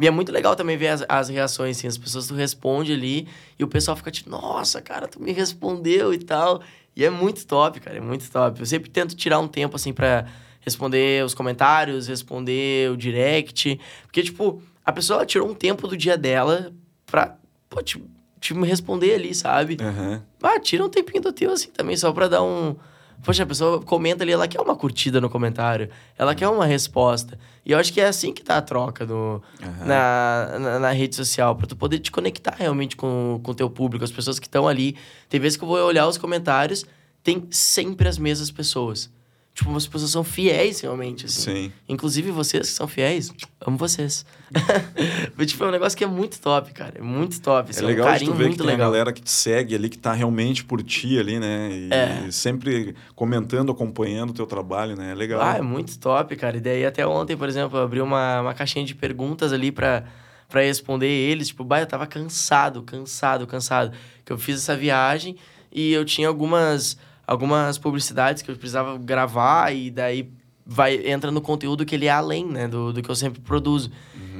E é muito legal também ver as, as reações, assim. As pessoas tu responde ali e o pessoal fica tipo, nossa, cara, tu me respondeu e tal. E é muito top, cara, é muito top. Eu sempre tento tirar um tempo, assim, pra responder os comentários, responder o direct. Porque, tipo, a pessoa tirou um tempo do dia dela pra, pô, te, te me responder ali, sabe? Aham. Ah, tira um tempinho do teu, assim, também, só pra dar um. Poxa, a pessoa comenta ali, ela quer uma curtida no comentário, ela quer uma resposta. E eu acho que é assim que tá a troca no, Aham. na, na, na rede social, pra tu poder te conectar realmente com o teu público, as pessoas que estão ali. Tem vezes que eu vou olhar os comentários, tem sempre as mesmas pessoas. Tipo, as pessoas são fiéis realmente, assim. Sim. Inclusive vocês que são fiéis, amo vocês. (laughs) tipo, é um negócio que é muito top, cara. É muito top. É assim, legal um de carinho tu ver que tem a legal. galera que te segue ali, que tá realmente por ti ali, né? E, É. e sempre comentando, acompanhando o teu trabalho, né? É legal. Ah, é muito top, cara. E daí até ontem, por exemplo, eu abri uma, uma caixinha de perguntas ali pra, pra responder eles. Tipo, bah, eu tava cansado, cansado, cansado. Que eu fiz essa viagem e eu tinha algumas, algumas publicidades que eu precisava gravar e daí vai, entra no conteúdo que ele é além, né? Do, do que eu sempre produzo.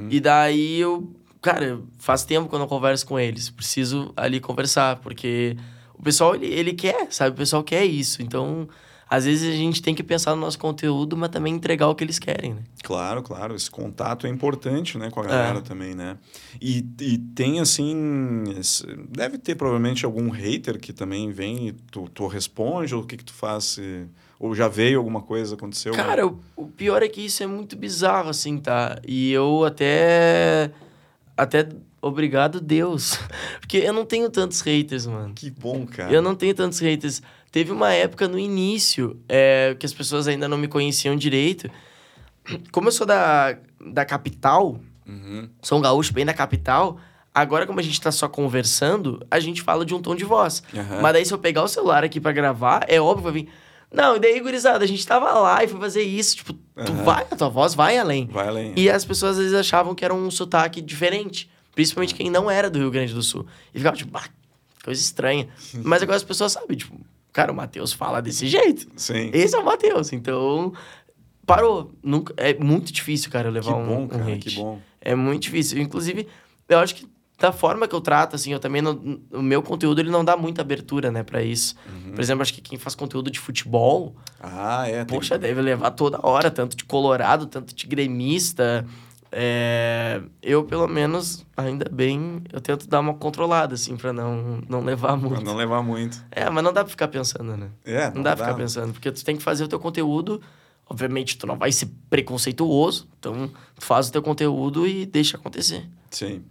E daí eu... Cara, faz tempo que eu não converso com eles. Preciso ali conversar, porque o pessoal, ele, ele quer, sabe? O pessoal quer isso. Então, às vezes a gente tem que pensar no nosso conteúdo, mas também entregar o que eles querem, né? Claro, claro. Esse contato é importante, né, com a galera É. também, né? E, e tem, assim... Deve ter, provavelmente, algum hater que também vem e tu, tu responde, ou o que que tu faz? se- Ou já veio alguma coisa, aconteceu? Cara, o, o pior é que isso é muito bizarro, assim, tá? E eu até. Até. Obrigado, Deus. (laughs) Porque eu não tenho tantos haters, mano. Que bom, cara. Eu não tenho tantos haters. Teve uma época no início é, que as pessoas ainda não me conheciam direito. (clears throat) Como eu sou da, da capital, Uhum. sou um gaúcho bem da capital, agora como a gente tá só conversando, a gente fala de um tom de voz. Aham. Mas daí se eu pegar o celular aqui pra gravar, é óbvio que vai vir... Não, e daí, gurizada, a gente tava lá e foi fazer isso. Tipo, tu Aham. vai, a tua voz vai além. Vai além. E as pessoas às vezes achavam que era um sotaque diferente. Principalmente quem não era do Rio Grande do Sul. E ficava tipo, bah, coisa estranha. (laughs) Mas agora as pessoas sabem, tipo, cara, o Matheus fala desse jeito. Sim. Esse é o Matheus. Então, parou. Nunca, é muito difícil, cara, Que levar um, bom, um cara, hate. que bom. É muito difícil. Inclusive, eu acho que da forma que eu trato, assim, eu também não, o meu conteúdo ele não dá muita abertura, né, para isso. Uhum. Por exemplo, acho que quem faz conteúdo de futebol, Ah, é. poxa, deve levar toda hora, tanto de colorado, tanto de gremista. É, eu, pelo menos, ainda bem, eu tento dar uma controlada, assim, pra não, não levar Pra muito. não levar muito. É, mas não dá pra ficar pensando, né? É, Não, dá pra ficar pensando, porque tu tem que fazer o teu conteúdo. Obviamente, tu não vai ser preconceituoso, então tu faz o teu conteúdo e deixa acontecer. Sim.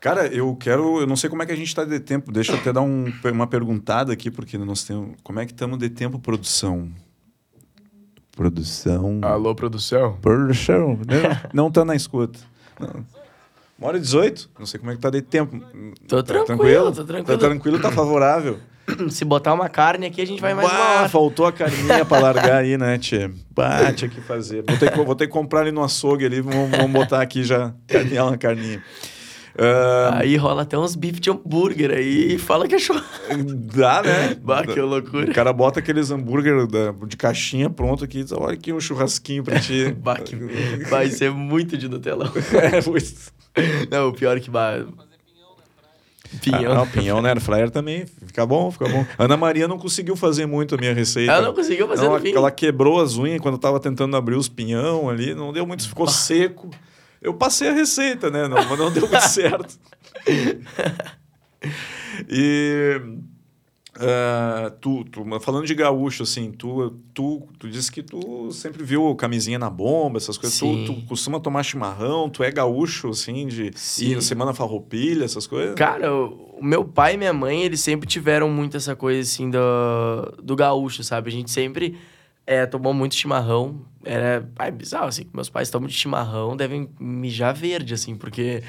Cara, eu quero. Eu não sei como é que a gente está de tempo. Deixa eu até dar um- uma perguntada aqui, porque nós temos. Como é que estamos de tempo, produção? Produção. Alô, produção? Produção. Não, (laughs) não tá na escuta. Não. Uma hora e 18. Não sei como é que tá de tempo. Tô Tá tranquilo, tô tranquilo. Tá tranquilo, tá favorável. (clears throat) Se botar uma carne aqui, a gente vai mais uma Bah, hora. faltou a carninha pra largar aí, né, Tchê? Bah, tinha que fazer. Vou ter que, vou ter que comprar ali no açougue ali, vamos, vamos botar aqui já uma carninha. Ah, Aí rola até uns bife de hambúrguer aí e fala que é churrasco. dá, né? (laughs) Bah, que O loucura. cara bota aqueles hambúrguer de caixinha pronto aqui e diz, olha aqui um churrasquinho pra ti. (laughs) Bah, que... Vai ser muito de Nutella. (laughs) é, pois. Não, o pior é que... Bah... Ah, Pinhão. não, pinhão na fryer também. Fica bom, fica bom. Ana Maria não conseguiu fazer muito a minha receita. Ela não conseguiu fazer Não, ela quebrou as unhas quando eu tava tentando abrir os pinhão ali. Não deu muito, ficou seco. Eu passei a receita, né? Não, mas não deu muito (laughs) certo. E... ah, tu, tu, falando de gaúcho, assim, tu, tu, tu disse que tu sempre viu camisinha na bomba, essas coisas. Tu, tu costuma tomar chimarrão? Tu é gaúcho, assim, de Sim. ir na semana farroupilha, essas coisas? Cara, o o meu pai e minha mãe, eles sempre tiveram muito essa coisa, assim, do, do gaúcho, sabe? A gente sempre é, tomou muito chimarrão. Era ai, bizarro, assim, meus pais tomam de chimarrão, devem mijar verde, assim, porque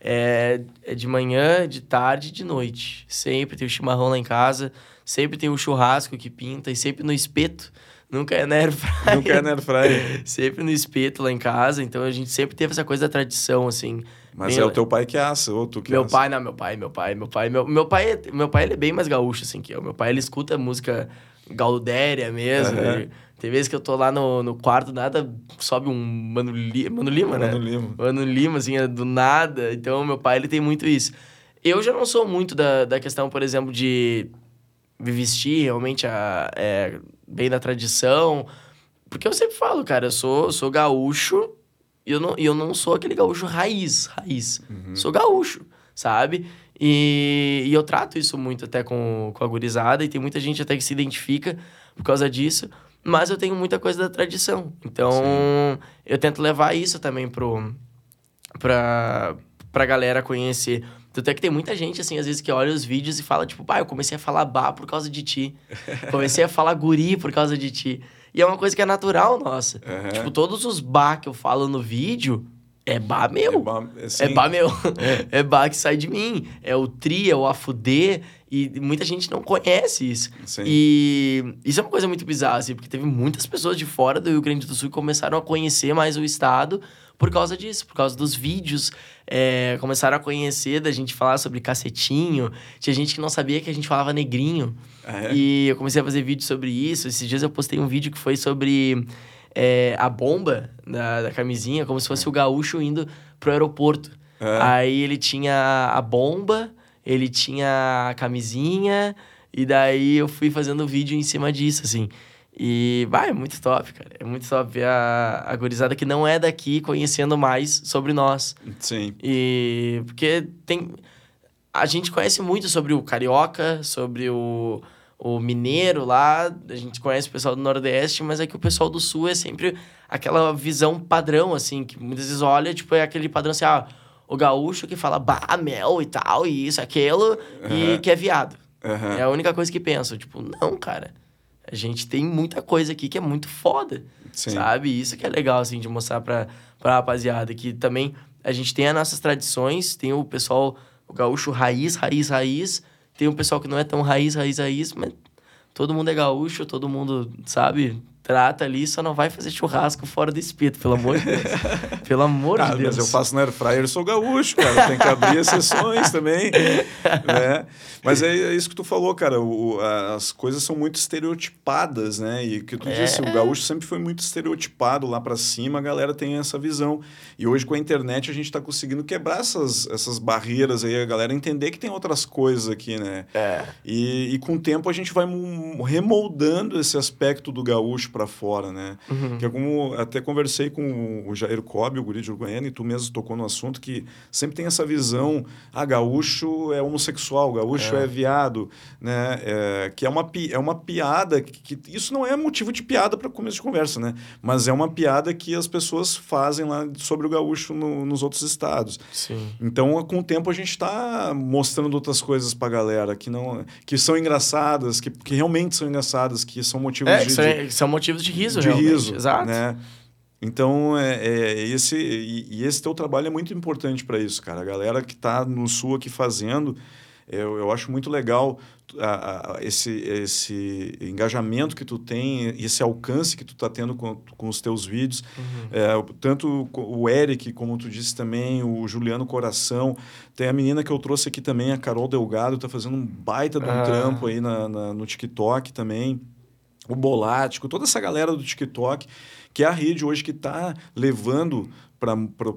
é, é de manhã, de tarde e de noite. Sempre tem o chimarrão lá em casa, sempre tem o churrasco que pinta, e sempre no espeto. Nunca é na air fryer. Não quer, né, air fryer? (laughs) Sempre no espeto lá em casa, então a gente sempre teve essa coisa da tradição, assim. Mas Bem é o teu pai que assa, ou tu que meu assa. pai, não, meu pai, meu pai, meu pai. Meu, meu pai, é- meu pai ele é bem mais gaúcho, assim, que eu. Meu pai, ele escuta música gaudéria mesmo. Aham. ele- tem vezes que eu tô lá no, no quarto, nada, sobe um Mano, Li, Mano Lima, né? Mano Lima. Mano Lima, assim, é do nada. Então, meu pai, ele tem muito isso. Eu já não sou muito da, da questão, por exemplo, de me vestir realmente a, é, bem da tradição. Porque eu sempre falo, cara, eu sou, sou gaúcho e eu não, e eu não sou aquele gaúcho raiz, raiz. Sou gaúcho, sabe? E, e eu trato isso muito até com, com a gurizada, e tem muita gente até que se identifica por causa disso, mas eu tenho muita coisa da tradição. Então, eu tento levar isso também pro, pra, pra galera conhecer. Tanto é que tem muita gente, assim, às vezes que olha os vídeos e fala, tipo, pá, eu comecei a falar bah por causa de ti. (laughs) Comecei a falar guri por causa de ti. E é uma coisa que é natural nossa. Aham. Tipo, todos os bah que eu falo no vídeo é bah meu. É ba- é É bah meu. É (laughs) bah que sai de mim. É o tri, é o afudê. E muita gente não conhece isso. Sim. E isso é uma coisa muito bizarra, assim, porque teve muitas pessoas de fora do Rio Grande do Sul que começaram a conhecer mais o estado por causa disso, por causa dos vídeos. É, começaram a conhecer da gente falar sobre cacetinho. Tinha gente que não sabia que a gente falava negrinho. Ah, é? E eu comecei a fazer vídeo sobre isso. Esses dias eu postei um vídeo que foi sobre é, a bomba da, da camisinha, como se fosse o gaúcho indo pro aeroporto. É. Aí ele tinha a bomba, ele tinha a camisinha, e daí eu fui fazendo vídeo em cima disso, assim. E, vai, é muito top, cara. É muito top ver a, a gurizada que não é daqui conhecendo mais sobre nós. Sim. E porque tem. A gente conhece muito sobre o carioca, sobre o, o mineiro lá, a gente conhece o pessoal do Nordeste, mas é que o pessoal do Sul é sempre aquela visão padrão, assim, que muitas vezes olha, tipo, é aquele padrão assim, ah, o gaúcho que fala bah, mel e tal, e isso, aquilo, e Aham. que é viado. Aham. É a única coisa que penso. Tipo, não, cara. A gente tem muita coisa aqui que é muito foda. Sim. Sabe? Isso que é legal, assim, de mostrar pra, pra rapaziada. Que também a gente tem as nossas tradições, tem o pessoal, o gaúcho raiz, raiz, raiz. Tem o pessoal que não é tão raiz, raiz, raiz, mas todo mundo é gaúcho, todo mundo, sabe? Trata ali, só não vai fazer churrasco fora do espeto, pelo amor de Deus. (laughs) pelo amor Ah, de Deus. mas eu faço na Air Fryer, eu sou gaúcho, cara. Tem que abrir exceções (laughs) também. né? Mas é, é isso que tu falou, cara. o- as coisas são muito estereotipadas, né? E que tu É. disse, o gaúcho sempre foi muito estereotipado lá pra cima, a galera tem essa visão. E hoje com a internet a gente tá conseguindo quebrar essas, essas barreiras aí, a galera entender que tem outras coisas aqui, né? É. E, e com o tempo a gente vai remoldando esse aspecto do gaúcho para fora, né? Uhum. Que é como até conversei com o Jair Cobb, o guri de Uruguaiana, e tu mesmo tocou no assunto que sempre tem essa visão, ah, gaúcho é homossexual, gaúcho é, viado, né? É, que é uma, é uma piada, que, que isso não é motivo de piada para começo de conversa, né? Mas é uma piada que as pessoas fazem lá sobre o gaúcho no- nos outros estados. Sim. Então, com o tempo, a gente está mostrando outras coisas pra galera que, não, que são engraçadas, que, que realmente são engraçadas, que são motivos É, de, de, são motivos de riso, de realmente. riso. Exato. Né? Então, é, é, esse, e, e esse teu trabalho é muito importante para isso, cara. A galera que está no Sul aqui fazendo, eu, eu acho muito legal a, a, esse, esse engajamento que tu tem, esse alcance que tu tá tendo com, com os teus vídeos. Uhum. É, tanto o Eric, como tu disse também, o Juliano Coração. Tem a menina que eu trouxe aqui também, a Carol Delgado, tá fazendo um baita de um ah. trampo aí na, na, no TikTok também. O Bolático, toda essa galera do TikTok, que é a rede hoje que está levando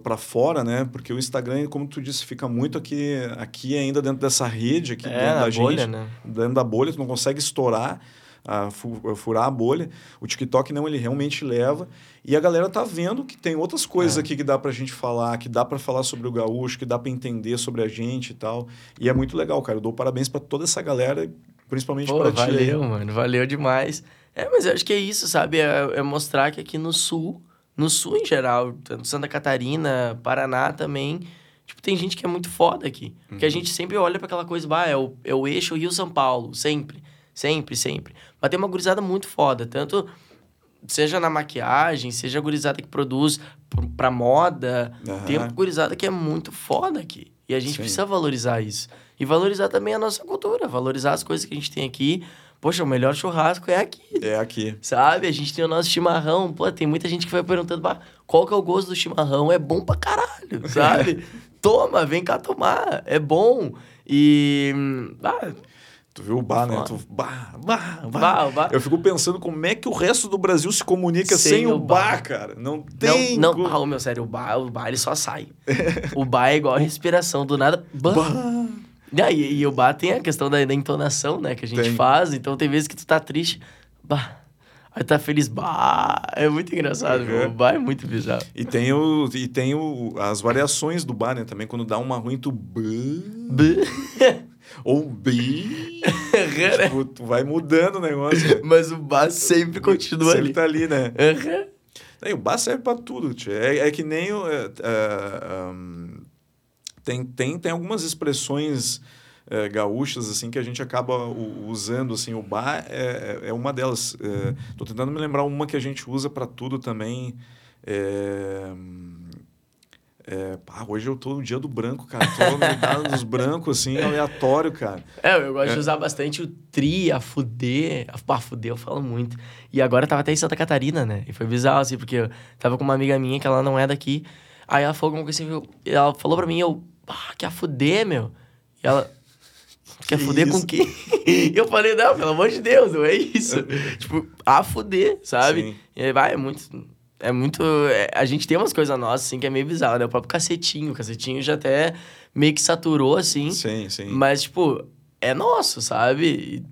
para fora, né? Porque o Instagram, como tu disse, fica muito aqui, aqui ainda dentro dessa rede, aqui é, dentro da bolha, gente. Né? Dentro da bolha, tu não consegue estourar, a, furar a bolha. O TikTok não, ele realmente leva. E a galera tá vendo que tem outras coisas é. aqui que dá pra gente falar, que dá para falar sobre o gaúcho, que dá para entender sobre a gente e tal. E é muito legal, cara. Eu dou parabéns para toda essa galera, principalmente para ti. Valeu, mano. Valeu demais. É, mas eu acho que é isso, sabe? É, é mostrar que aqui no Sul no sul em geral, tanto Santa Catarina, Paraná também. Tipo, tem gente que é muito foda aqui. Uhum. Que a gente sempre olha para aquela coisa, bah, é o, é o eixo Rio-São Paulo, sempre. Sempre, sempre. Mas tem uma gurizada muito foda, tanto seja na maquiagem, seja a gurizada que produz pra moda. Uhum. Tem uma gurizada que é muito foda aqui. E a gente Sim. precisa valorizar isso. E valorizar também a nossa cultura, valorizar as coisas que a gente tem aqui, Poxa, o melhor churrasco é aqui. É aqui. Sabe? A gente tem o nosso chimarrão. Pô, tem muita gente que vai perguntando, qual que é o gosto do chimarrão? É bom pra caralho, (laughs) sabe? Toma, vem cá tomar. É bom. E. Ah, Tu viu o bar, né? Tu, bar, bar, bar. bar, Eu fico pensando como é que o resto do Brasil se comunica sem, sem o bar, bar, cara. Não tem. Não, não. Ah, meu, sério, o bar, o bar ele só sai. (laughs) o bar é igual a respiração, do nada. Bar. (laughs) bar. E, e o bar tem a questão da, da entonação, né? Que a gente tem. faz. Então tem vezes que tu tá triste. Bah. Aí tá feliz, bah, é muito engraçado, uhum. O bar é muito bizarro. E tem, o, e tem o, as variações do bar, né? Também quando dá uma ruim, tu. B. (laughs) Ou bi. tipo, tu vai mudando o negócio. Mas o bar sempre continua sempre ali. Sempre tá ali, né? Uhum. E o bar serve pra tudo, tio. É, é que nem o. É, é, um, tem, tem, tem algumas expressões é, gaúchas assim que a gente acaba usando assim o bar é, é, é uma delas estou é, tentando me lembrar uma que a gente usa para tudo também é, pá, hoje eu tô no dia do branco, cara. Tô no dos (laughs) brancos, assim, aleatório, cara. É, eu gosto é. de usar bastante o tri, a fuder. A fuder eu falo muito. E agora eu tava até em Santa Catarina, né? E foi bizarro, assim, porque eu tava com uma amiga minha que ela não é daqui. Aí ela falou alguma coisa assim, ela falou pra mim, eu, ah, quer fuder, meu? E ela, quer que fuder isso? com quem? (laughs) eu falei, não, pelo amor de Deus, não é isso. (laughs) tipo, a fuder, sabe? Sim. E aí vai, é muito. É muito. É, a gente tem umas coisas nossas, assim, que é meio bizarro, né? O próprio cacetinho. O cacetinho já até meio que saturou, assim. Sim, sim. Mas, tipo, é nosso, sabe? E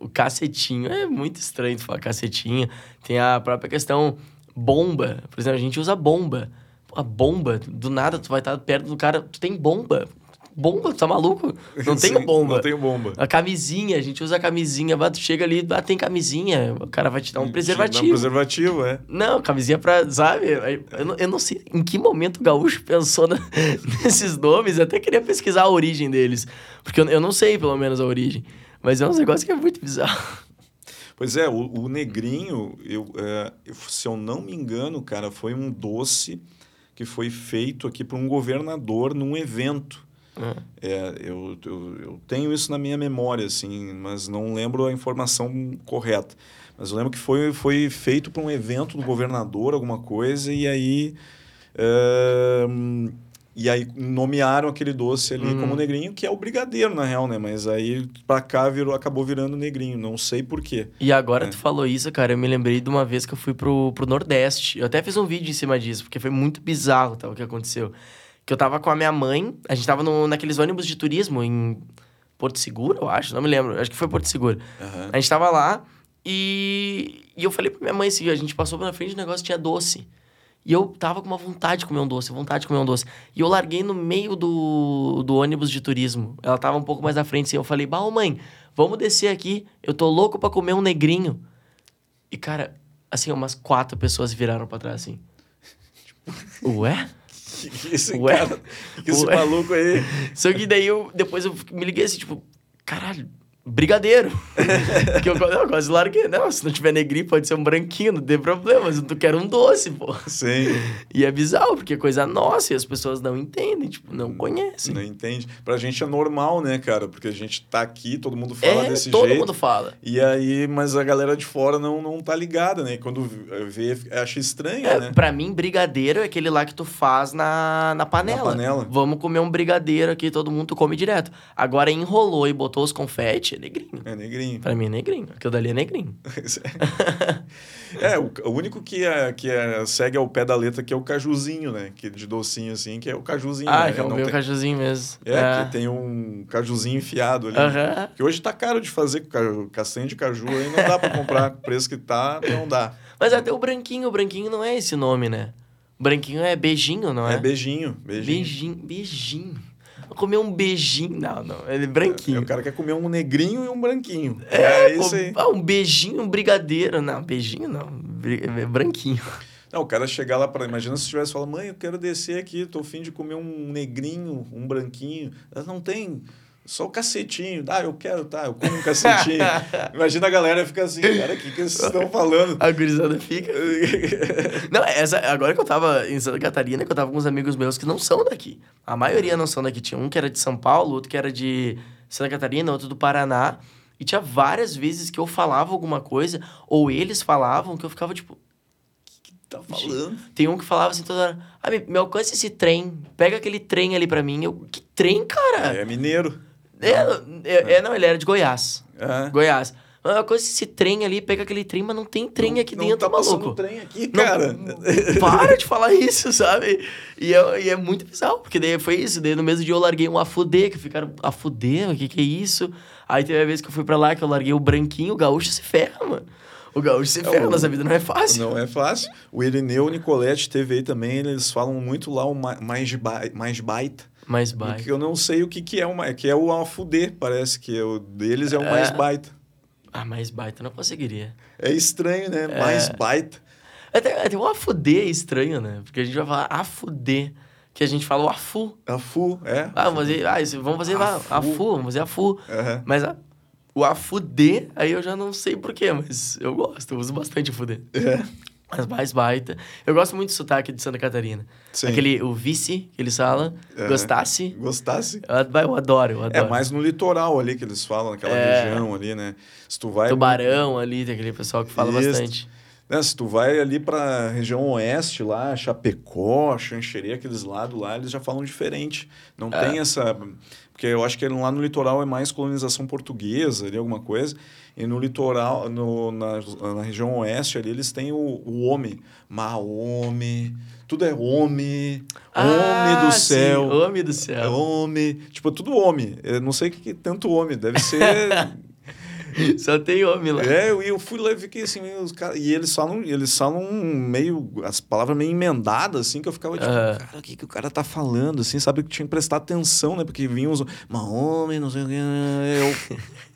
o cacetinho é muito estranho tu falar cacetinho. Tem a própria questão bomba. Por exemplo, a gente usa bomba a bomba, do nada tu vai estar perto do cara, tu tem bomba. Bomba, tu tá maluco? Não (laughs) tem bomba. Não tem bomba. A camisinha, a gente usa a camisinha, tu chega ali, ah, tem camisinha, o cara vai te dar um preservativo. um preservativo, é. Não, camisinha pra, sabe? Eu não, eu não sei em que momento o gaúcho pensou na, (laughs) nesses nomes, eu até queria pesquisar a origem deles. Porque eu, eu não sei, pelo menos, a origem. Mas é um negócio que é muito bizarro. Pois é, o, o negrinho, eu, é, se eu não me engano, cara, foi um doce que foi feito aqui por um governador num evento. Uhum. É, eu, eu, eu, tenho isso na minha memória, assim, mas não lembro a informação correta. Mas eu lembro que foi, foi feito para um evento do governador, alguma coisa, e aí. É, e aí nomearam aquele doce ali uhum. como negrinho, que é o brigadeiro, na real, né? Mas aí pra cá virou, acabou virando negrinho, não sei porquê. E agora é. tu falou isso, cara, eu me lembrei de uma vez que eu fui pro, pro Nordeste. Eu até fiz um vídeo em cima disso, porque foi muito bizarro tá, o que aconteceu. Que eu tava com a minha mãe, a gente tava no, naqueles ônibus de turismo em Porto Seguro, eu acho, não me lembro, acho que foi Porto Seguro. Uhum. A gente tava lá e, e eu falei pra minha mãe assim, a gente passou pela frente do negócio tinha doce. E eu tava com uma vontade de comer um doce, vontade de comer um doce. E eu larguei no meio do, do ônibus de turismo. Ela tava um pouco mais à frente, assim. Eu falei, bah, mãe, vamos descer aqui. Eu tô louco para comer um negrinho. E, cara, assim, umas quatro pessoas viraram para trás, assim. Tipo, (laughs) ué? Que, esse Ué? cara, que esse Ué? maluco aí. Só que daí eu, depois eu me liguei assim, tipo, caralho, brigadeiro. (laughs) Porque eu, eu quase larguei. Não, se não tiver negrinho, pode ser um branquinho, não tem problema. Mas eu quero um doce, pô. Sim. E é bizarro, porque é coisa nossa e as pessoas não entendem, tipo, não conhecem. Não entende. Pra gente é normal, né, cara? Porque a gente tá aqui, todo mundo fala é, desse todo jeito. mundo fala. E aí, mas a galera de fora não, não tá ligada, né? E quando vê, acha estranho, É, né? Pra mim, brigadeiro é aquele lá que tu faz na, na panela. Na panela. Vamos comer um brigadeiro aqui, todo mundo tu come direto. Agora enrolou e botou os confete, é negrinho. É negrinho. Pra mim é negrinho. Aquilo dali é negrinho. (laughs) é, o, o único que, é, que é, segue ao pé da letra que é o cajuzinho, né? Que de docinho assim, que é o cajuzinho. Ah, né? que é o meu tem- cajuzinho mesmo. É, que tem um cajuzinho enfiado ali. Aham. Que hoje tá caro de fazer com caju- castanha de caju aí, não dá pra comprar. O (laughs) preço que tá, não dá. Mas até o branquinho, o branquinho não é esse nome, né? Branquinho é beijinho, não é? É beijinho, beijinho. Beijinho, beijinho. Comer um beijinho. Não, não, ele é branquinho. O cara quer comer um negrinho e um branquinho. É, É, isso aí. Ah, um beijinho, um brigadeiro. Não, beijinho não. É branquinho. Não, o cara chegar lá para. Imagina se tivesse falado, mãe, eu quero descer aqui, tô afim de comer um negrinho, um branquinho. Ela não tem. Só o cacetinho. Ah, eu quero, tá, eu como um cacetinho. (laughs) Imagina a galera ficar assim, cara, o que, que vocês estão falando? A gurizada fica. (laughs) Não, essa, agora que eu tava em Santa Catarina, que eu tava com uns amigos meus que não são daqui. A maioria não são daqui. Tinha um que era de São Paulo, outro que era de Santa Catarina, outro do Paraná. E tinha várias vezes que eu falava alguma coisa, ou eles falavam, que eu ficava tipo. tá falando? Tem um que falava assim toda hora: Ah, me, me alcança esse trem, pega aquele trem ali pra mim. Eu, que trem, cara? É mineiro. É, é, é, não, ele era de Goiás. É. Goiás. Ah, Me alcança esse trem ali, pega aquele trem, mas não tem trem Não- aqui não dentro, tá passando maluco. trem aqui, Não, cara. (laughs) para de falar isso, sabe? E é, e é muito bizarro, porque daí foi isso. Daí no mesmo dia eu larguei um afudê, que ficaram, afudê, o que que é isso? Aí teve a vez que eu fui pra lá, que eu larguei o branquinho, o gaúcho se ferra, mano. O gaúcho se ferra, o- nossa vida não é fácil. Não é fácil. O Irineu o Nicolete teve aí também, eles falam muito lá o ma- mais, ba- mais baita. Mas vai. Que eu não sei o que, que é o mais. Que é o afudê, parece que é o deles é o mais É. baita. Ah, mais baita, não conseguiria. É estranho, né? É. Mais baita. Até, até o afudê é estranho, né? Porque a gente vai falar afudê, que a gente fala o afu. Afu, é. Ah, vamos fazer, ah, isso- vamos fazer Afu. afu, vamos fazer afu. Aham. Mas a, o afudê, aí eu já não sei porquê, mas eu gosto, eu uso bastante afudê. É. Mas mais baita. Eu gosto muito do sotaque de Santa Catarina. Sim. Aquele, o vice, que eles falam, Aham. gostasse. Gostasse? Eu, eu adoro, eu É adoro. mais no litoral ali que eles falam, naquela É. região ali, né? Se tu vai. Tubarão ali, tem aquele pessoal que fala Isso. bastante. né, se tu vai ali pra região oeste lá, Chapecó, Xanxerê, aqueles lados lá, eles já falam diferente. Não É. tem essa. Porque eu acho que lá no litoral é mais colonização portuguesa, ali, alguma coisa. E no litoral, no, na, na região oeste ali, eles têm o, o homem. Maome. Tudo é homem. homem do Ah, sim, céu. Homem do É céu. homem. Tipo, é tudo homem. Eu não sei o que, que é tanto homem. Deve ser. (laughs) Só tem homem lá. é, eu, eu fui lá e fiquei assim, os cara, e eles falam, eles falam meio. As palavras meio emendadas, assim, que eu ficava tipo, Aham. cara, o que, que o cara tá falando, assim, sabe? Que tinha que prestar atenção, né? Porque vinham os. Mas homem, não sei o que. Eu. (laughs)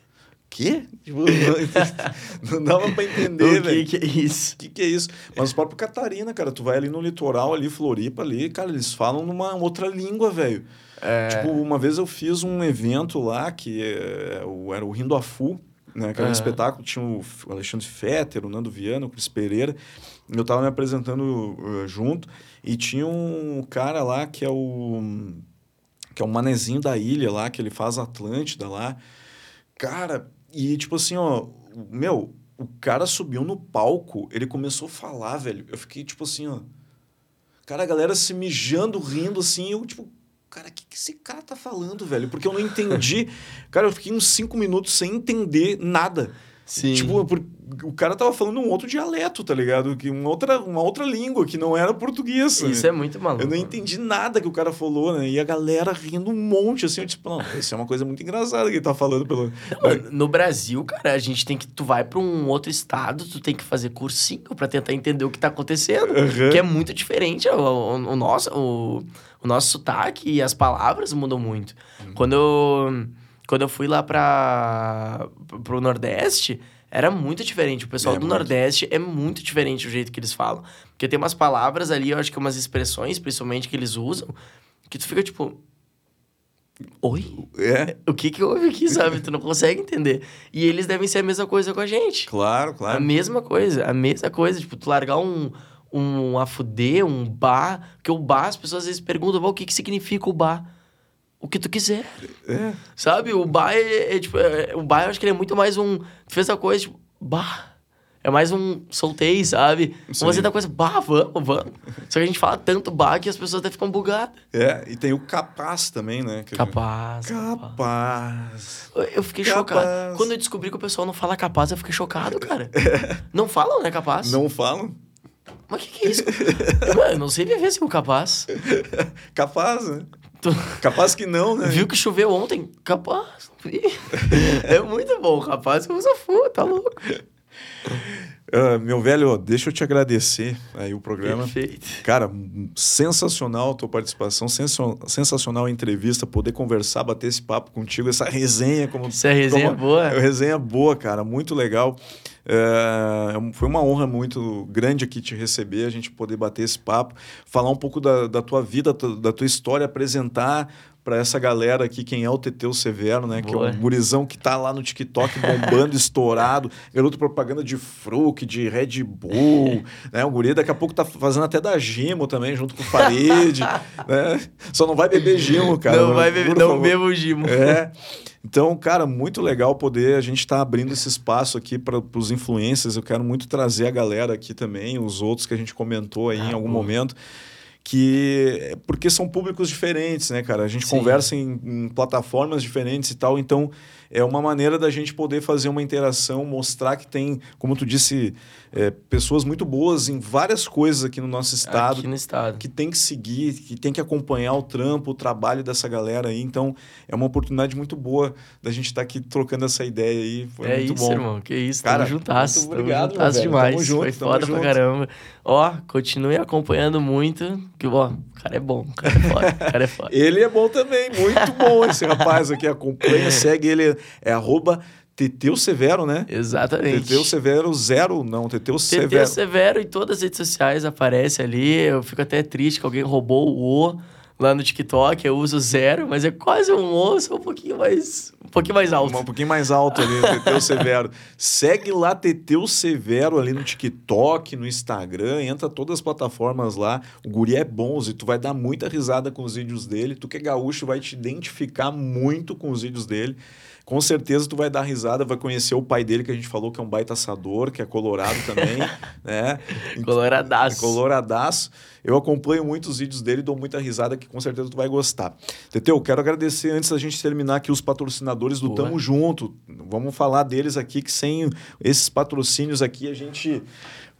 Quê? Tipo, (laughs) não, não dava pra entender, o que, velho. que é isso? O que, que é isso? Mas o próprio Catarina, cara, tu vai ali no litoral, ali, Floripa, ali, cara, eles falam numa outra língua, velho. É. Tipo, uma vez eu fiz um evento lá, que é, o- era o Rindo a Fu, né? Que era um Aham. espetáculo, tinha o Alexandre Fetter, o Nando Viana, o Cris Pereira. Eu tava me apresentando uh, junto, e tinha um cara lá que é o... Que é o manezinho da ilha lá, que ele faz Atlântida lá. Cara, e tipo assim, ó... Meu, o cara subiu no palco, ele começou a falar, velho. Eu fiquei tipo assim, ó... Cara, a galera se mijando, rindo, assim, eu, tipo, cara, o que, que esse cara tá falando, velho? Porque eu não entendi. (laughs) cara, eu fiquei uns cinco minutos sem entender nada. Sim. Tipo, por- o cara tava falando um outro dialeto, tá ligado? Que uma outra, uma outra língua que não era português. né? Isso é muito maluco. Eu não entendi nada que o cara falou, né? E a galera rindo um monte, assim. Eu, tipo, não, isso é uma coisa muito engraçada que ele tá falando pelo... Não, No Brasil, cara, a gente tem que. Tu vai pra um outro estado, tu tem que fazer cursinho pra tentar entender o que tá acontecendo. Aham. Que é muito diferente. O, o, o nosso, o, o nosso sotaque e as palavras mudam muito. Quando, eu, quando eu fui lá pra, pro Nordeste, era muito diferente. O pessoal É, do muito. Nordeste é muito diferente o jeito que eles falam. Porque tem umas palavras ali, eu acho que umas expressões, principalmente, que eles usam, que tu fica tipo. Oi? É, O que que houve aqui, sabe? Tu não consegue entender. E eles devem ser a mesma coisa com a gente. claro, A claro. mesma coisa, a mesma coisa. Tipo, tu largar um, um afudê, um bar. Porque o bar, as pessoas às vezes perguntam, "Val, o que que significa o bar? O que tu quiser. É. Sabe? O bar é, é, tipo... é- o bar, eu acho que ele é muito mais um... Tu fez a coisa, tipo... Bar. É mais um soltei, sabe? Sim. Fazer da coisa... Bah, vamos, vamos. Só que a gente fala tanto bar que as pessoas até ficam bugadas. É, e tem o capaz também, né? Capaz. capaz. Eu- fiquei Capaz. chocado. Quando eu descobri que o pessoal não fala capaz, eu fiquei chocado, cara. (laughs) Não falam, né, capaz? Não falam? Mas o que, que é isso? mano, eu não sei viver sem o capaz. (laughs) Capaz, né? Tu Capaz que não, né? viu que choveu ontem? Capaz. É muito bom, capaz. Eu uso full, tá louco. Ah, meu velho, deixa eu te agradecer aí o programa. Perfeito. Cara, sensacional a tua participação, sensa- sensacional a entrevista, poder conversar, bater esse papo contigo, essa resenha. Como, é resenha como- boa. É resenha boa, cara, muito legal. É, foi uma honra muito grande aqui te receber, a gente poder bater esse papo, falar um pouco da, da tua vida, da tua história, apresentar para essa galera aqui quem é o Teteu Severo, né? Que é Boa. um gurizão que tá lá no TikTok bombando, (laughs) estourado, garoto propaganda de Fruc, de Red Bull, né? O guri daqui a pouco tá fazendo até da Gimo também, junto com o Farid, (laughs) né? Só não vai beber Gimo, cara. não vai beber, não favor. beba o Gimo. É. Então, cara, muito legal poder a gente estar abrindo esse espaço aqui para os influencers. Eu quero muito trazer a galera aqui também, os outros que a gente comentou aí Ah, em algum boa. momento. Que porque são públicos diferentes, né, cara? A gente Sim. conversa em, em plataformas diferentes e tal, então é uma maneira da gente poder fazer uma interação, mostrar que tem, como tu disse, é, pessoas muito boas em várias coisas aqui no nosso estado Aqui no estado. que tem que seguir, que tem que acompanhar o trampo, o trabalho dessa galera aí. Então, é uma oportunidade muito boa da gente estar aqui trocando essa ideia aí. Foi é muito isso, bom. irmão. Que isso. Cara, tamo juntasso. muito tamo obrigado, meu juntasso demais. Tamo junto, Foi tamo foda junto. pra caramba. Ó, continue acompanhando muito. Que, ó, o cara é bom. O cara é foda. O cara é foda. (laughs) Ele é bom também, muito bom esse rapaz aqui. Acompanha, (laughs) segue ele. É arroba Teteu Severo, né? Exatamente. Teteu Severo zero, não, Teteu TT Severo. Severo em todas as redes sociais aparece ali. Eu fico até triste que alguém roubou o O lá no TikTok. Eu uso zero, mas é quase um O, só um pouquinho mais, um pouquinho mais alto. Um pouquinho mais alto ali, Teteu (laughs) Severo. Segue lá Teteu Severo ali no TikTok, no Instagram, entra todas as plataformas lá. O guri é bom, e tu vai dar muita risada com os vídeos dele. Tu que é gaúcho vai te identificar muito com os vídeos dele. Com certeza tu vai dar risada, vai conhecer o pai dele que a gente falou que é um baita assador, que é colorado também, (laughs) né? Coloradaço. Coloradaço. Eu acompanho muitos vídeos dele, dou muita risada que com certeza tu vai gostar. Teteu, quero agradecer antes da gente terminar aqui os patrocinadores do Boa. Tamo Junto. Vamos falar deles aqui, que sem esses patrocínios aqui a gente.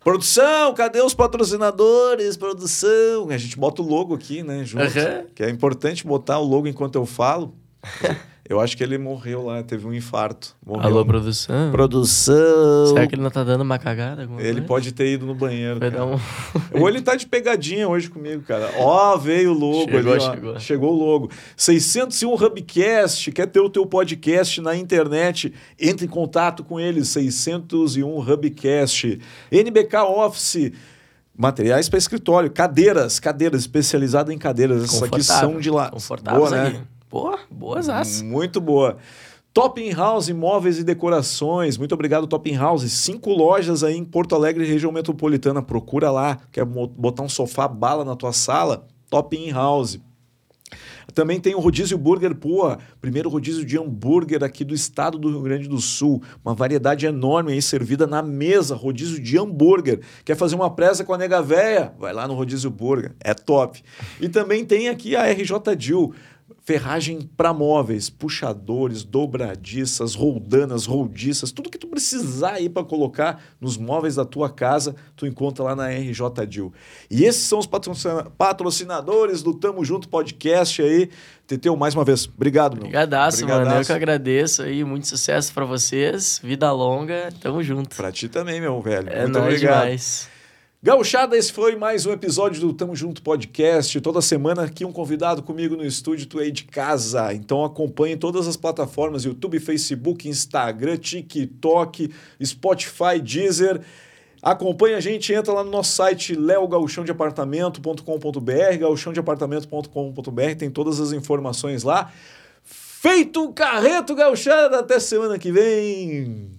Produção, cadê os patrocinadores? Produção. A gente bota o logo aqui, né? Junto. Aham. Que é importante botar o logo enquanto eu falo. (laughs) Eu acho que ele morreu lá, teve um infarto. Morreu. Alô, produção. Produção. Será que ele não tá dando uma cagada? Ele coisa? pode ter ido no banheiro. Vai cara. dar um... (laughs) Ou ele tá de pegadinha hoje comigo, cara. Ó, veio o logo Chegou, ali, ó. chegou. Chegou o logo. 601 Hubcast, quer ter o teu podcast na internet? Entre em contato com eles, 601 Hubcast. NBK Office, materiais para escritório, cadeiras, cadeiras especializadas em cadeiras. Essas aqui são de lá. Confortáveis Boa, né? aqui. Boa, boas aço. Muito boa. Top in House Imóveis e Decorações. Muito obrigado, Top in House. Cinco lojas aí em Porto Alegre, região metropolitana. Procura lá. Quer botar um sofá bala na tua sala? Top in House. Também tem o Rodízio Burger Poa, primeiro rodízio de hambúrguer aqui do estado do Rio Grande do Sul. Uma variedade enorme aí servida na mesa, rodízio de hambúrguer. Quer fazer uma presa com a nega véia? Vai lá no Rodízio Burger, é top. E também tem aqui a RJ Dil, ferragem para móveis, puxadores, dobradiças, roldanas, roldiças, tudo que tu precisar aí para colocar nos móveis da tua casa, tu encontra lá na RJ Dil. E esses são os patrocina- patrocinadores do Tamo Junto Podcast aí. Teteu, mais uma vez, obrigado, meu. Brigadaço, mano. Eu que agradeço aí. Muito sucesso pra vocês. Vida longa. Tamo junto. Pra ti também, meu velho. É Muito nóis obrigado. demais. Gauchada, esse foi mais um episódio do Tamo Junto Podcast. Toda semana aqui um convidado comigo no estúdio, tu aí de casa. Então acompanhe todas as plataformas, YouTube, Facebook, Instagram, TikTok, Spotify, Deezer. Acompanhe a gente, entra lá no nosso site leogauchãodeapartamento.com.br, gauchãodeapartamento.com.br, tem todas as informações lá. Feito o carreto gauchada, até semana que vem.